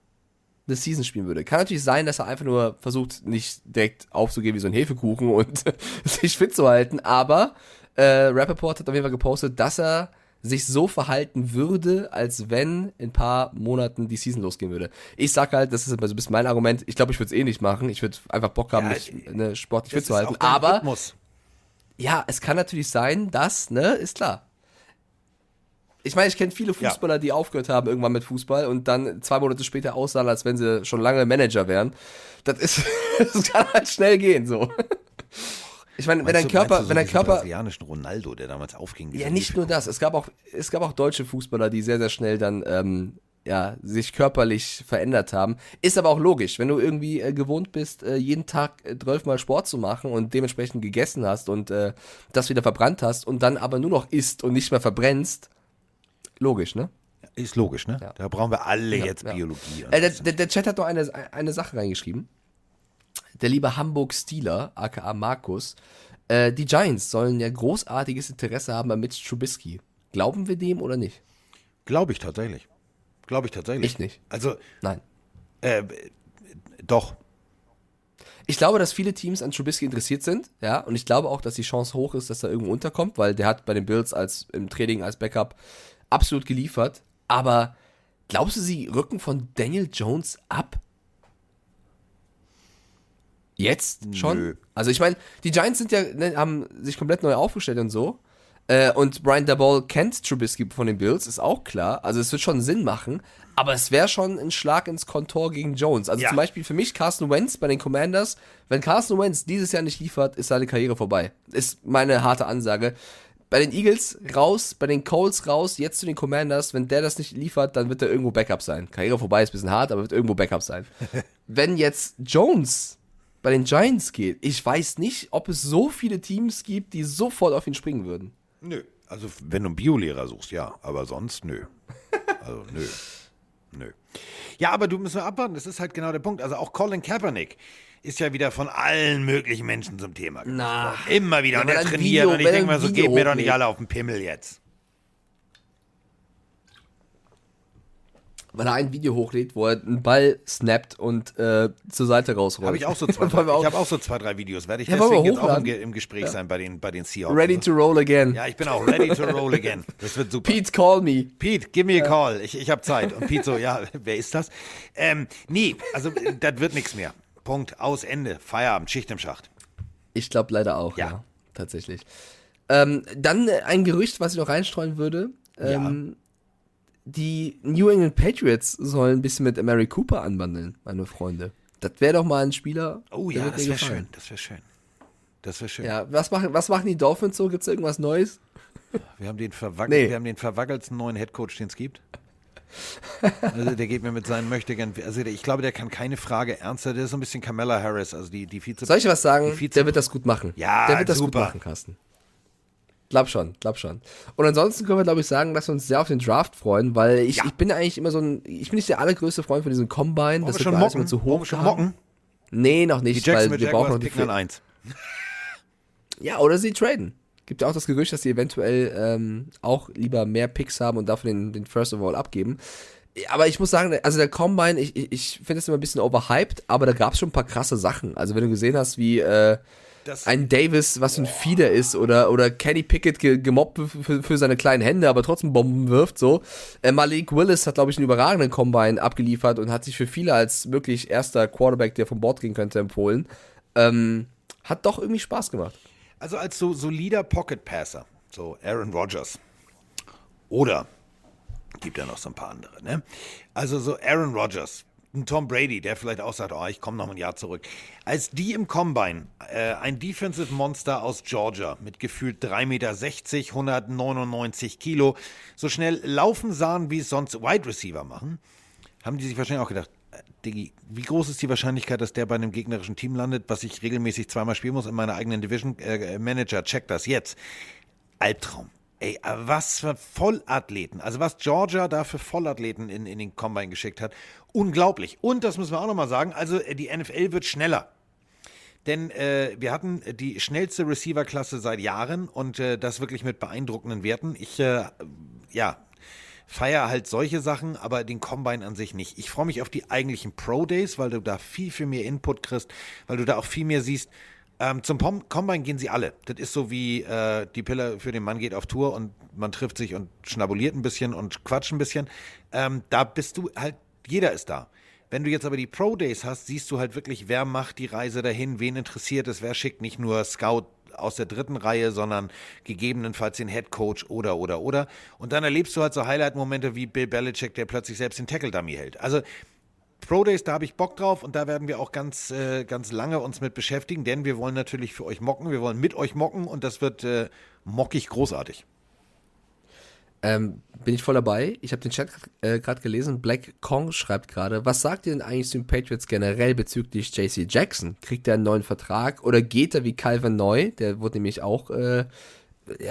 D: eine Season spielen würde. Kann natürlich sein, dass er einfach nur versucht, nicht direkt aufzugehen wie so ein Hefekuchen und <laughs> sich fit zu halten, aber äh, Rappaport hat auf jeden Fall gepostet, dass er sich so verhalten würde, als wenn in ein paar Monaten die Season losgehen würde. Ich sag halt, das ist so ein bisschen mein Argument, ich glaube, ich würde es eh nicht machen. Ich würde einfach Bock haben,
C: Ja,
D: mich ne, sportlich fit zu halten. Aber
C: Rhythmus.
D: ja, es kann natürlich sein, dass, ne, ist klar. Ich meine, ich kenne viele
C: Ja.
D: Fußballer, die aufgehört haben irgendwann mit Fußball und dann zwei Monate später aussahen, als wenn sie schon lange Manager wären. Das ist, <laughs> das kann halt schnell gehen, so. Ich meine, wenn dein Körper,
C: du so
D: wenn dein Körper,
C: brasilianischen Ronaldo, der damals aufging.
D: ja, nicht nur das. Es gab auch, es gab auch deutsche Fußballer, die sehr, sehr schnell dann, ähm, ja, sich körperlich verändert haben. Ist aber auch logisch, wenn du irgendwie äh, gewohnt bist, äh, jeden Tag äh, 12 Mal Sport zu machen und dementsprechend gegessen hast und äh, das wieder verbrannt hast und dann aber nur noch isst und nicht mehr verbrennst. Logisch, ne?
C: Ist logisch, ne?
D: Ja.
C: Da brauchen wir alle
D: Ja,
C: jetzt
D: ja.
C: Biologie.
D: Äh, der, der Chat hat noch eine, eine Sache reingeschrieben. Der liebe Hamburg Steeler, aka Markus, äh, die Giants sollen ja großartiges Interesse haben an Mitch Trubisky. Glauben wir dem oder nicht?
C: Glaube ich tatsächlich. Glaube ich tatsächlich.
D: Ich nicht.
C: Also,
D: Nein.
C: äh, doch.
D: Ich glaube, dass viele Teams an Trubisky interessiert sind, ja, und ich glaube auch, dass die Chance hoch ist, dass er irgendwo unterkommt, weil der hat bei den Bills als im Training als Backup absolut geliefert. Aber glaubst du, sie rücken von Daniel Jones ab? Jetzt schon?
C: Nö.
D: Also ich meine, die Giants sind ja, ne, haben sich komplett neu aufgestellt und so. Äh, und Brian Dabol kennt Trubisky von den Bills, ist auch klar. Also es wird schon Sinn machen. Aber es wäre schon ein Schlag ins Kontor gegen Jones. Also
C: Ja.
D: zum Beispiel für mich Carson Wentz bei den Commanders. Wenn Carson Wentz dieses Jahr nicht liefert, ist seine Karriere vorbei. Ist meine harte Ansage. Bei den Eagles raus, bei den Colts raus, jetzt zu den Commanders. Wenn der das nicht liefert, dann wird er irgendwo Backup sein. Karriere vorbei ist ein bisschen hart, aber wird irgendwo Backup sein. <laughs> Wenn jetzt Jones bei den Giants geht, ich weiß nicht, ob es so viele Teams gibt, die sofort auf ihn springen würden.
C: Nö. Also, wenn du einen Biolehrer suchst, ja. Aber sonst, nö. Also, <laughs> nö. Nö. Ja, aber du musst mal abwarten. Das ist halt genau der Punkt. Also, auch Colin Kaepernick ist ja wieder von allen möglichen Menschen zum Thema. gemacht
D: Na.
C: Immer wieder.
D: Ja,
C: und er
D: er
C: trainiert.
D: Video-
C: und ich denke mal so,
D: Video
C: geht mir doch nicht alle auf den Pimmel jetzt.
D: Weil er ein Video hochlädt, wo er einen Ball snappt und äh, zur Seite rausrollt.
C: Habe ich auch so <laughs> zwei, drei, ich habe auch so zwei, drei Videos. Werde ich
D: Ja,
C: deswegen jetzt auch im, im Gespräch sein bei den, bei den Seahawks.
D: Ready to roll again.
C: ja, ich bin auch ready to roll again. <laughs> Das wird super.
D: Pete, call me.
C: Pete, give me a call. Ich, ich habe Zeit. Und Pete so, ja, <laughs> wer ist das? Ähm, nee, also das wird nichts mehr. Punkt, aus, Ende. Feierabend, Schicht im Schacht.
D: Ich glaube leider auch, ja.
C: Ja.
D: tatsächlich. Ähm, dann ein Gerücht, was ich noch reinstreuen würde. Ähm, Die New England Patriots sollen ein bisschen mit Mary Cooper anbandeln, meine Freunde. Das wäre doch mal ein Spieler.
C: Oh ja, das wäre schön. Das wäre schön. Das wäre schön.
D: Ja, was machen, was machen die Dolphins so? Gibt es irgendwas Neues?
C: Wir haben den, verwack
D: Nee.
C: wir haben den verwackelsten neuen Headcoach, den es gibt. Also der geht mir mit seinen Möchtegern, also ich glaube, der kann keine Frage ernster, der ist so ein bisschen Kamala Harris, also die, die Vize.
D: Soll ich was sagen? Der wird das gut machen.
C: Ja,
D: Der wird das
C: super.
D: gut machen, Carsten. Glaub schon, glaub schon. Und ansonsten können wir, glaube ich, sagen, dass wir uns sehr auf den Draft freuen, weil ich,
C: Ja.
D: ich bin eigentlich immer so ein, ich bin nicht der allergrößte Freund von diesem Combine.
C: Wollen
D: das
C: wir
D: wird
C: schon mocken?
D: zu hoch
C: wir schon mocken?
D: Nee, noch nicht, weil wir brauchen noch die
C: picken an
D: Fi-
C: eins. <laughs>
D: Ja, oder sie traden. Gibt ja auch das Gerücht, dass sie eventuell ähm, auch lieber mehr Picks haben und dafür den, den First of All abgeben. Aber ich muss sagen, also der Combine, ich, ich, ich finde es immer ein bisschen overhyped, aber da gab es schon ein paar krasse Sachen. Also wenn du gesehen hast, wie, äh,
C: Das-
D: ein Davis, was ein Fieder ist, oder, oder Kenny Pickett ge gemobbt für, für seine kleinen Hände, aber trotzdem Bomben wirft, so. Äh, Malik Willis hat, glaube ich, einen überragenden Combine abgeliefert und hat sich für viele als wirklich erster Quarterback, der vom Board gehen könnte, empfohlen. Ähm, hat doch irgendwie Spaß gemacht.
C: Also als so solider Pocket Passer, so Aaron Rodgers. Oder gibt ja noch so ein paar andere, ne? Also so Aaron Rodgers, ein Tom Brady, der vielleicht auch sagt, oh, ich komme noch ein Jahr zurück. Als die im Combine äh, ein Defensive Monster aus Georgia mit gefühlt 3,60 Meter, 199 Kilo, so schnell laufen sahen, wie es sonst Wide Receiver machen, haben die sich wahrscheinlich auch gedacht, äh, Diggi, wie groß ist die Wahrscheinlichkeit, dass der bei einem gegnerischen Team landet, was ich regelmäßig zweimal spielen muss in meiner eigenen Division? Äh, Manager, check das jetzt. Albtraum. Ey, äh, was für Vollathleten. Also was Georgia da für Vollathleten in, in den Combine geschickt hat. Unglaublich. Und das müssen wir auch nochmal sagen, also äh, die NFL wird schneller. Denn äh, wir hatten die schnellste Receiver-Klasse seit Jahren und äh, das wirklich mit beeindruckenden Werten. Ich, äh, ja, feiere halt solche Sachen, aber den Combine an sich nicht. Ich freue mich auf die eigentlichen Pro Days, weil du da viel, viel mehr Input kriegst, weil du da auch viel mehr siehst. Ähm, zum Pom Combine gehen sie alle. Das ist so wie äh, die Pille für den Mann geht auf Tour und man trifft sich und schnabuliert ein bisschen und quatscht ein bisschen. Ähm, da bist du halt, jeder ist da. Wenn du jetzt aber die Pro Days hast, siehst du halt wirklich, wer macht die Reise dahin, wen interessiert es, wer schickt nicht nur Scout aus der dritten Reihe, sondern gegebenenfalls den Head Coach oder, oder, oder. Und dann erlebst du halt so Highlight-Momente wie Bill Belichick, der plötzlich selbst den Tackle-Dummy hält. Also Pro Days, da habe ich Bock drauf und da werden wir auch ganz, äh, ganz lange uns mit beschäftigen, denn wir wollen natürlich für euch mocken, wir wollen mit euch mocken und das wird äh, mockig großartig.
D: Ähm, bin ich voll dabei. Ich habe den Chat äh, gerade gelesen. Black Kong schreibt gerade, was sagt ihr denn eigentlich zu den Patriots generell bezüglich JC Jackson? Kriegt er einen neuen Vertrag oder geht er wie Calvin Neu? Der wurde nämlich auch, äh,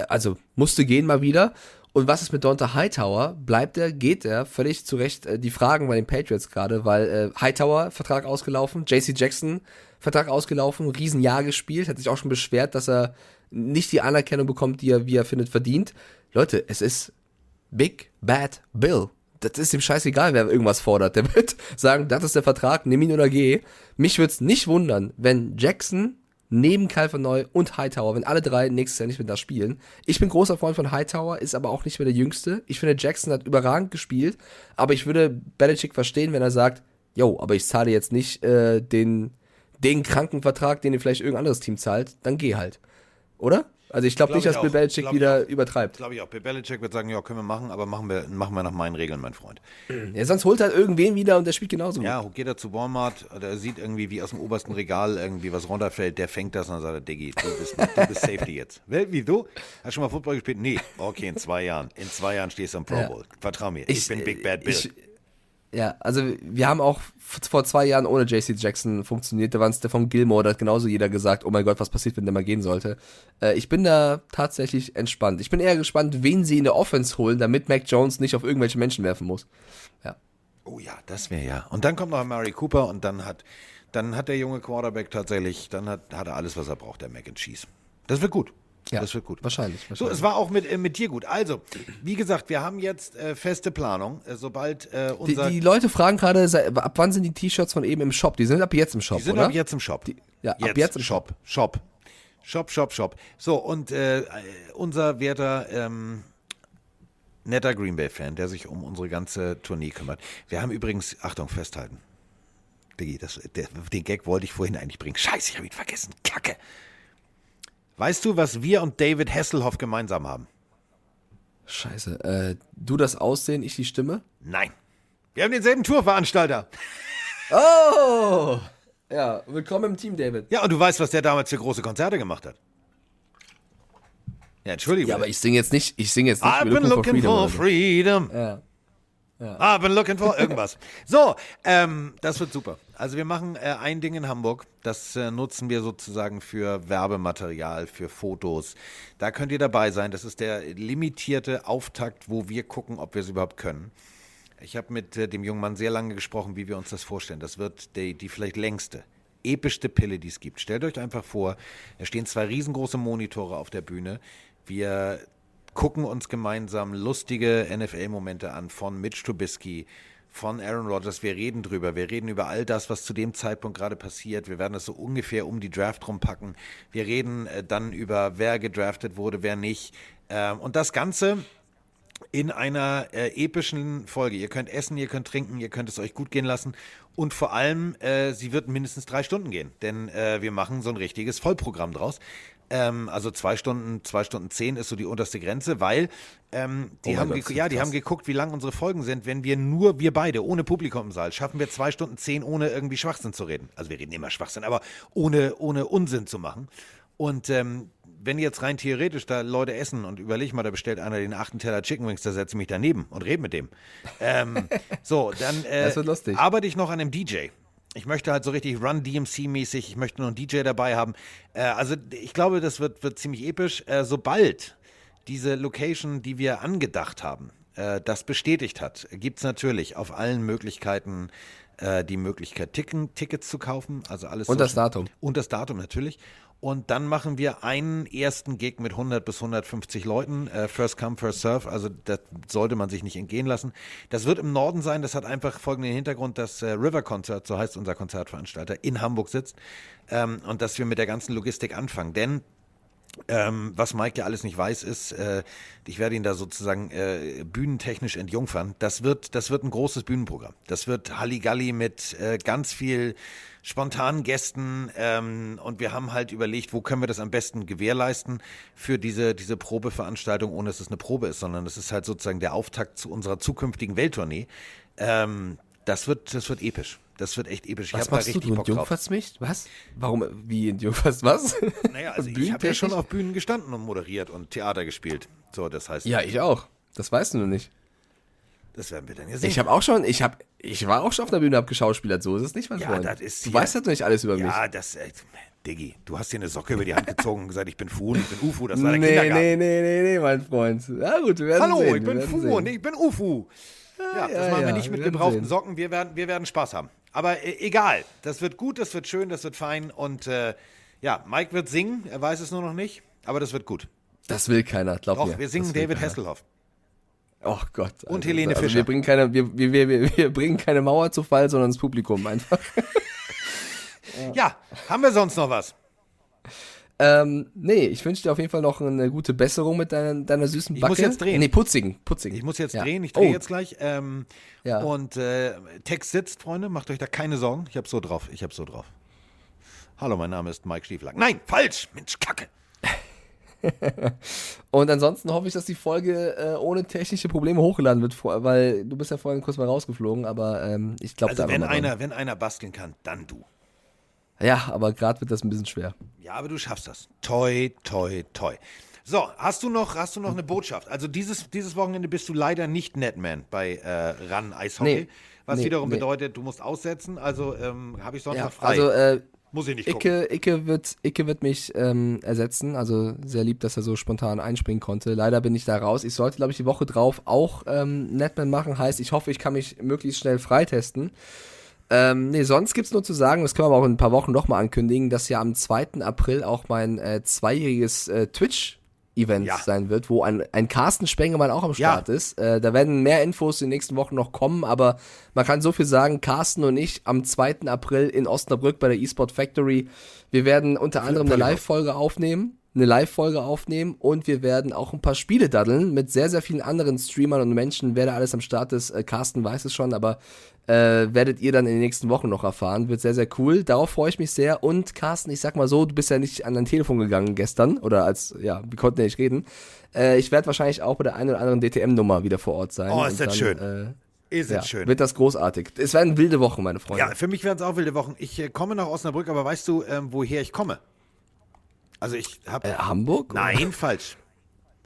D: also musste gehen mal wieder. Und was ist mit Donta Hightower? Bleibt er, geht er? Völlig zu Recht äh, die Fragen bei den Patriots gerade, weil äh, Hightower Vertrag ausgelaufen, JC Jackson Vertrag ausgelaufen, Riesenjahr gespielt, hat sich auch schon beschwert, dass er nicht die Anerkennung bekommt, die er, wie er findet, verdient. Leute, es ist Big Bad Bill. Das ist ihm scheißegal, wer irgendwas fordert. Der wird sagen, das ist der Vertrag, nimm ihn oder geh. Mich würde es nicht wundern, wenn Jackson neben Calvin Neu und Hightower, wenn alle drei nächstes Jahr nicht mehr da spielen. Ich bin großer Freund von Hightower, ist aber auch nicht mehr der Jüngste. Ich finde, Jackson hat überragend gespielt, aber ich würde Belichick verstehen, wenn er sagt, yo, aber ich zahle jetzt nicht äh, den, den Krankenvertrag, den dir vielleicht irgendein anderes Team zahlt, dann geh halt. Oder? Also ich glaube
C: Glaub
D: nicht,
C: ich
D: dass Bill. Belichick
C: ich
D: wieder übertreibt.
C: Glaube ich auch. Bill Belichick wird sagen, ja, können wir machen, aber machen wir, machen wir nach meinen Regeln, mein Freund. <clears throat>
D: Ja, sonst holt er irgendwen wieder und der spielt genauso.
C: Ja, geht er zu Walmart, der sieht irgendwie, wie aus dem obersten Regal irgendwie was runterfällt, der fängt das und dann sagt er, Diggi, du bist, du bist Safety jetzt. Wel- Wie, du? Hast du schon mal Football gespielt? Nee. Okay, in zwei Jahren. In zwei Jahren stehst du am Pro
D: Ja.
C: Bowl. Vertrau mir, ich, bin Big Bad Bill.
D: Ich, ja, also wir haben auch vor zwei Jahren ohne JC Jackson funktioniert. Da war Stefan Gilmore, da hat genauso jeder gesagt, oh mein Gott, was passiert, wenn der mal gehen sollte. Äh, ich bin da tatsächlich entspannt. Ich bin eher gespannt, wen sie in der Offense holen, damit Mac Jones nicht auf irgendwelche Menschen werfen muss. Ja.
C: oh ja, das wäre ja. Und dann kommt noch Murray Cooper und dann hat, dann hat der junge Quarterback tatsächlich, dann hat, hat er alles, was er braucht, der Mac and Cheese. Das wird gut.
D: Ja,
C: das wird gut.
D: Wahrscheinlich.
C: So,
D: wahrscheinlich.
C: es war auch mit, äh, mit dir gut. Also, wie gesagt, wir haben jetzt äh, feste Planung. Äh, sobald äh,
D: die,
C: unser.
D: die Leute fragen gerade, ab wann sind die T-Shirts von eben im Shop? Die sind ab jetzt im Shop,
C: Die sind
D: oder?
C: ab jetzt im Shop.
D: ja, ab jetzt im
C: Shop. Shop. Shop, Shop, Shop. So, und äh, unser werter, ähm, netter Green Bay-Fan, der sich um unsere ganze Tournee kümmert. Wir haben übrigens, Achtung, festhalten. Diggi, das, der, den Gag wollte ich vorhin eigentlich bringen. Scheiße, ich habe ihn vergessen. Kacke. Weißt du, was wir und David Hasselhoff gemeinsam haben?
D: Scheiße. Äh, du das Aussehen, ich die Stimme?
C: Nein. Wir haben denselben Tourveranstalter.
D: Oh! Ja, willkommen im Team, David.
C: Ja, und du weißt, was der damals für große Konzerte gemacht hat. Ja, Entschuldigung.
D: Ja, aber ich singe jetzt nicht, ich singe jetzt nicht
C: I've been looking for
D: oder so.
C: freedom.
D: Ja.
C: I've been looking for irgendwas. So, ähm, das wird super. Also wir machen äh, ein Ding in Hamburg. Das äh, nutzen wir sozusagen für Werbematerial, für Fotos. Da könnt ihr dabei sein. Das ist der limitierte Auftakt, wo wir gucken, ob wir es überhaupt können. Ich habe mit äh, dem jungen Mann sehr lange gesprochen, wie wir uns das vorstellen. Das wird die, die vielleicht längste, epischste Pille, die es gibt. Stellt euch einfach vor, da stehen zwei riesengroße Monitore auf der Bühne. Wir gucken uns gemeinsam lustige NFL-Momente an von Mitch Trubisky, von Aaron Rodgers. Wir reden drüber. Wir reden über all das, was zu dem Zeitpunkt gerade passiert. Wir werden das so ungefähr um die Draft rumpacken. Wir reden äh, dann über, wer gedraftet wurde, wer nicht. Ähm, und das Ganze in einer äh, epischen Folge. Ihr könnt essen, ihr könnt trinken, ihr könnt es euch gut gehen lassen. Und vor allem, äh, sie wird mindestens drei Stunden gehen, denn äh, wir machen so ein richtiges Vollprogramm draus. Ähm, also zwei Stunden, zwei Stunden zehn ist so die unterste Grenze, weil ähm, die,
D: Oh
C: haben,
D: Gott,
C: ja, die
D: krass.
C: haben geguckt, wie lang unsere Folgen sind. Wenn wir nur, wir beide, ohne Publikum im Saal, schaffen wir zwei Stunden zehn, ohne irgendwie Schwachsinn zu reden. Also wir reden immer Schwachsinn, aber ohne, ohne Unsinn zu machen. Und ähm, wenn jetzt rein theoretisch da Leute essen und überleg mal, da bestellt einer den achten Teller Chicken Wings, da setze ich mich daneben und rede mit dem. Ähm, <laughs> so, dann äh, arbeite ich noch an einem DJ. Ich möchte halt so richtig Run DMC-mäßig, ich möchte noch einen DJ dabei haben. Äh, also ich glaube, das wird, wird ziemlich episch. Äh, sobald diese Location, die wir angedacht haben, äh, das bestätigt hat, gibt es natürlich auf allen Möglichkeiten äh, die Möglichkeit, Ticken, Tickets zu kaufen. Also alles
D: Und das
C: Social-
D: Datum.
C: Und das Datum natürlich. Und dann machen wir einen ersten Gig mit 100 bis 150 Leuten. Äh, first come, first serve. Also das sollte man sich nicht entgehen lassen. Das wird im Norden sein. Das hat einfach folgenden Hintergrund, dass äh, River Concert, so heißt unser Konzertveranstalter, in Hamburg sitzt. Ähm, und dass wir mit der ganzen Logistik anfangen. Denn ähm, was Mike ja alles nicht weiß, ist, äh, ich werde ihn da sozusagen äh, bühnentechnisch entjungfern. Das wird, das wird ein großes Bühnenprogramm. Das wird Halligalli mit äh, ganz viel spontanen Gästen. Ähm, und wir haben halt überlegt, wo können wir das am besten gewährleisten für diese, diese Probeveranstaltung, ohne dass es eine Probe ist, sondern es ist halt sozusagen der Auftakt zu unserer zukünftigen Welttournee. Ähm, das wird, das wird episch. Das wird echt episch. Ich
D: Was
C: da
D: machst du?
C: richtig
D: Du
C: Bock
D: entjungferst mich? Was? Warum? Wie entjungferst? <laughs> Was?
C: Naja, also ich habe ja schon auf Bühnen gestanden und moderiert und Theater gespielt. So, das heißt,
D: Ja, ich auch. Das weißt du noch nicht.
C: das werden wir dann ja sehen.
D: Ich habe auch schon, ich habe, ich war auch schon auf der Bühne, hab geschauspielert. So ist es nicht, mein
C: Ja,
D: Freund.
C: das ist
D: du
C: hier-
D: weißt halt nicht alles über mich.
C: ja, das, äh, Diggi, du hast dir eine Socke über die Hand gezogen und gesagt, ich bin Fu und ich bin Ufu. Das war der
D: nee,
C: Kindergarten.
D: nee, nee, nee, nee, mein Freund. Ja gut, wir werden
C: Hallo,
D: sehen.
C: ich
D: wir
C: bin Fu und ich bin Ufu. Ja, das
D: ja,
C: machen wir
D: ja,
C: nicht mit gebrauchten
D: sehen.
C: Socken. Wir werden, wir werden Spaß haben. Aber äh, egal, das wird gut, das wird schön, das wird fein. Und äh, ja, Mike wird singen, er weiß es nur noch nicht, aber das wird gut.
D: Das will keiner, glaub
C: Doch,
D: mir.
C: wir singen David
D: keiner.
C: Hasselhoff.
D: Oh Gott.
C: Und Helene
D: also
C: Fischer.
D: Wir bringen, keine, wir, wir, wir, wir bringen keine Mauer zu Fall, sondern das Publikum einfach. <laughs>
C: Ja, haben wir sonst noch was?
D: Ähm, nee, ich wünsche dir auf jeden Fall noch eine gute Besserung mit deiner, deiner süßen
C: Ich
D: Backe.
C: muss jetzt drehen.
D: Nee, putzigen, putzigen.
C: Ich muss jetzt
D: Ja.
C: drehen, ich drehe
D: Oh,
C: jetzt gleich. Ähm,
D: Ja.
C: Und äh, Text sitzt, Freunde, macht euch da keine Sorgen. Ich hab so drauf, ich hab so drauf. Hallo, mein Name ist Mike Stieflack. Nein, falsch! Mensch, Kacke! <laughs>
D: Und ansonsten hoffe ich, dass die Folge äh, ohne technische Probleme hochgeladen wird, weil du bist ja vorhin kurz mal rausgeflogen, aber ähm, ich glaube
C: Also
D: da
C: wenn
D: mal dran.
C: einer, wenn einer basteln kann, dann du.
D: Ja, aber gerade wird das ein bisschen schwer.
C: Ja, aber du schaffst das. Toi, toi, toi. So, hast du noch, hast du noch eine Botschaft? Also dieses, dieses Wochenende bist du leider nicht Netman bei äh, Run Eishockey,
D: Nee.
C: was
D: Nee,
C: wiederum
D: nee.
C: bedeutet, du musst aussetzen. Also ähm, habe ich sonst
D: Ja,
C: noch frei.
D: also äh,
C: Muss ich nicht gucken.
D: Icke, Icke, wird, Icke wird mich ähm, ersetzen. Also sehr lieb, dass er so spontan einspringen konnte. Leider bin ich da raus. Ich sollte, glaube ich, die Woche drauf auch ähm, Netman machen. Heißt, ich hoffe, ich kann mich möglichst schnell freitesten. Ähm, nee, sonst gibt's nur zu sagen, das können wir aber auch in ein paar Wochen nochmal ankündigen, dass ja am 2. April auch mein äh, zweijähriges äh, Twitch-Event
C: Ja.
D: sein wird, wo ein, ein Carsten Spengemann auch am
C: Ja.
D: Start ist. Äh, da werden mehr Infos in den nächsten Wochen noch kommen, aber man kann so viel sagen, Carsten und ich am 2. April in Osnabrück bei der eSport Factory. Wir werden unter anderem eine. Live-Folge aufnehmen, eine Live-Folge aufnehmen und wir werden auch ein paar Spiele daddeln mit sehr, sehr vielen anderen Streamern und Menschen. Wer da alles am Start ist, äh, Carsten weiß es schon, aber äh, werdet ihr dann in den nächsten Wochen noch erfahren. Wird sehr, sehr cool. Darauf freue ich mich sehr. Und Carsten, ich sag mal so, du bist ja nicht an dein Telefon gegangen gestern oder als, ja, wir konnten ja nicht reden. Äh, ich werde wahrscheinlich auch bei der einen oder anderen DTM-Nummer wieder vor Ort sein.
C: Oh, ist das
D: dann,
C: schön.
D: Äh,
C: Ist
D: ja,
C: schön.
D: Wird das großartig. Es werden wilde Wochen, meine Freunde.
C: Ja, für mich werden es auch wilde Wochen. Ich äh, komme nach Osnabrück, aber weißt du, ähm, woher ich komme? Also ich habe...
D: Äh, Hamburg?
C: Nein, <laughs> falsch.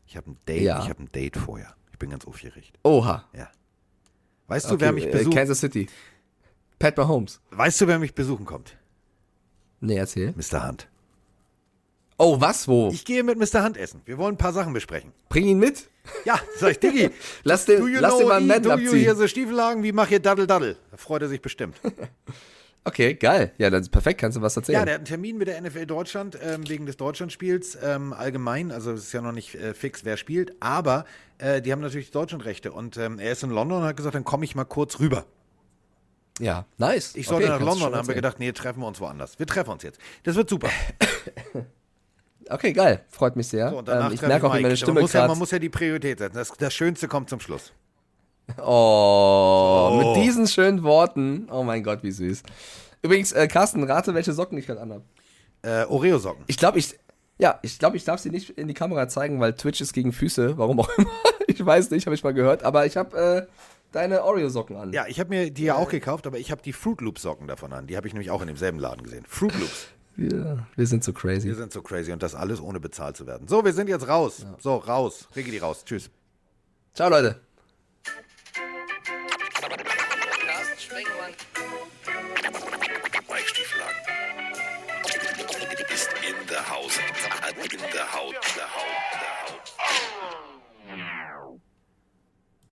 C: Ich habe ein Date,
D: Ja.
C: ich habe ein Date vorher. Ich bin ganz aufgeregt.
D: Oha.
C: Ja. Weißt du,
D: Okay,
C: wer mich
D: äh,
C: besucht?
D: Kansas City. Pat Mahomes.
C: weißt du, wer mich besuchen kommt?
D: Nee, erzähl.
C: Mr. Hunt.
D: Oh, was? Wo?
C: Ich gehe mit Mr. Hunt essen. Wir wollen ein paar Sachen besprechen.
D: Bring ihn mit.
C: Ja, sag ich, Diggi. <laughs>
D: Lass den, lass
C: know
D: den mal einen
C: he,
D: Madden
C: do you hier
D: abziehen.
C: so Stiefellagen? Wie mach ihr Daddel Daddel? Da freut er sich bestimmt. <laughs>
D: Okay, geil. Ja, dann ist perfekt. Kannst du was erzählen?
C: Ja, der hat einen Termin mit der NFL Deutschland ähm, wegen des Deutschlandspiels ähm, allgemein. Also es ist ja noch nicht äh, fix, wer spielt. Aber äh, die haben natürlich die Deutschlandrechte. Und ähm, er ist in London und hat gesagt, dann komme ich mal kurz rüber.
D: Ja, nice.
C: Ich sollte
D: Okay,
C: nach London, haben wir gedacht, nee, treffen wir uns woanders. Wir treffen uns jetzt. Das wird super. <laughs>
D: Okay, geil. Freut mich sehr.
C: So,
D: ähm, ich merke auch, wie meine
C: man,
D: Stimme
C: muss ja, man muss ja die Priorität setzen. Das, das Schönste kommt zum Schluss. <laughs>
D: Oh,
C: So.
D: mit diesen schönen Worten. Oh mein Gott, wie süß. Übrigens, äh, Carsten, rate, welche Socken ich gerade anhabe.
C: Äh, Oreo-Socken.
D: Ich glaube, ich. Ja, ich glaube, ich darf sie nicht in die Kamera zeigen, weil Twitch ist gegen Füße. Warum auch <laughs> immer. ich weiß nicht, habe ich mal gehört. Aber ich habe äh, deine Oreo-Socken an.
C: Ja, ich habe mir die ja auch gekauft, aber ich habe die Fruit Loop Socken davon an. Die habe ich nämlich auch in demselben Laden gesehen. Fruit Loops.
D: Wir, wir sind so crazy.
C: Wir sind so crazy und das alles ohne bezahlt zu werden. So, wir sind jetzt raus. So, raus. Regi raus. Tschüss.
D: Ciao, Leute.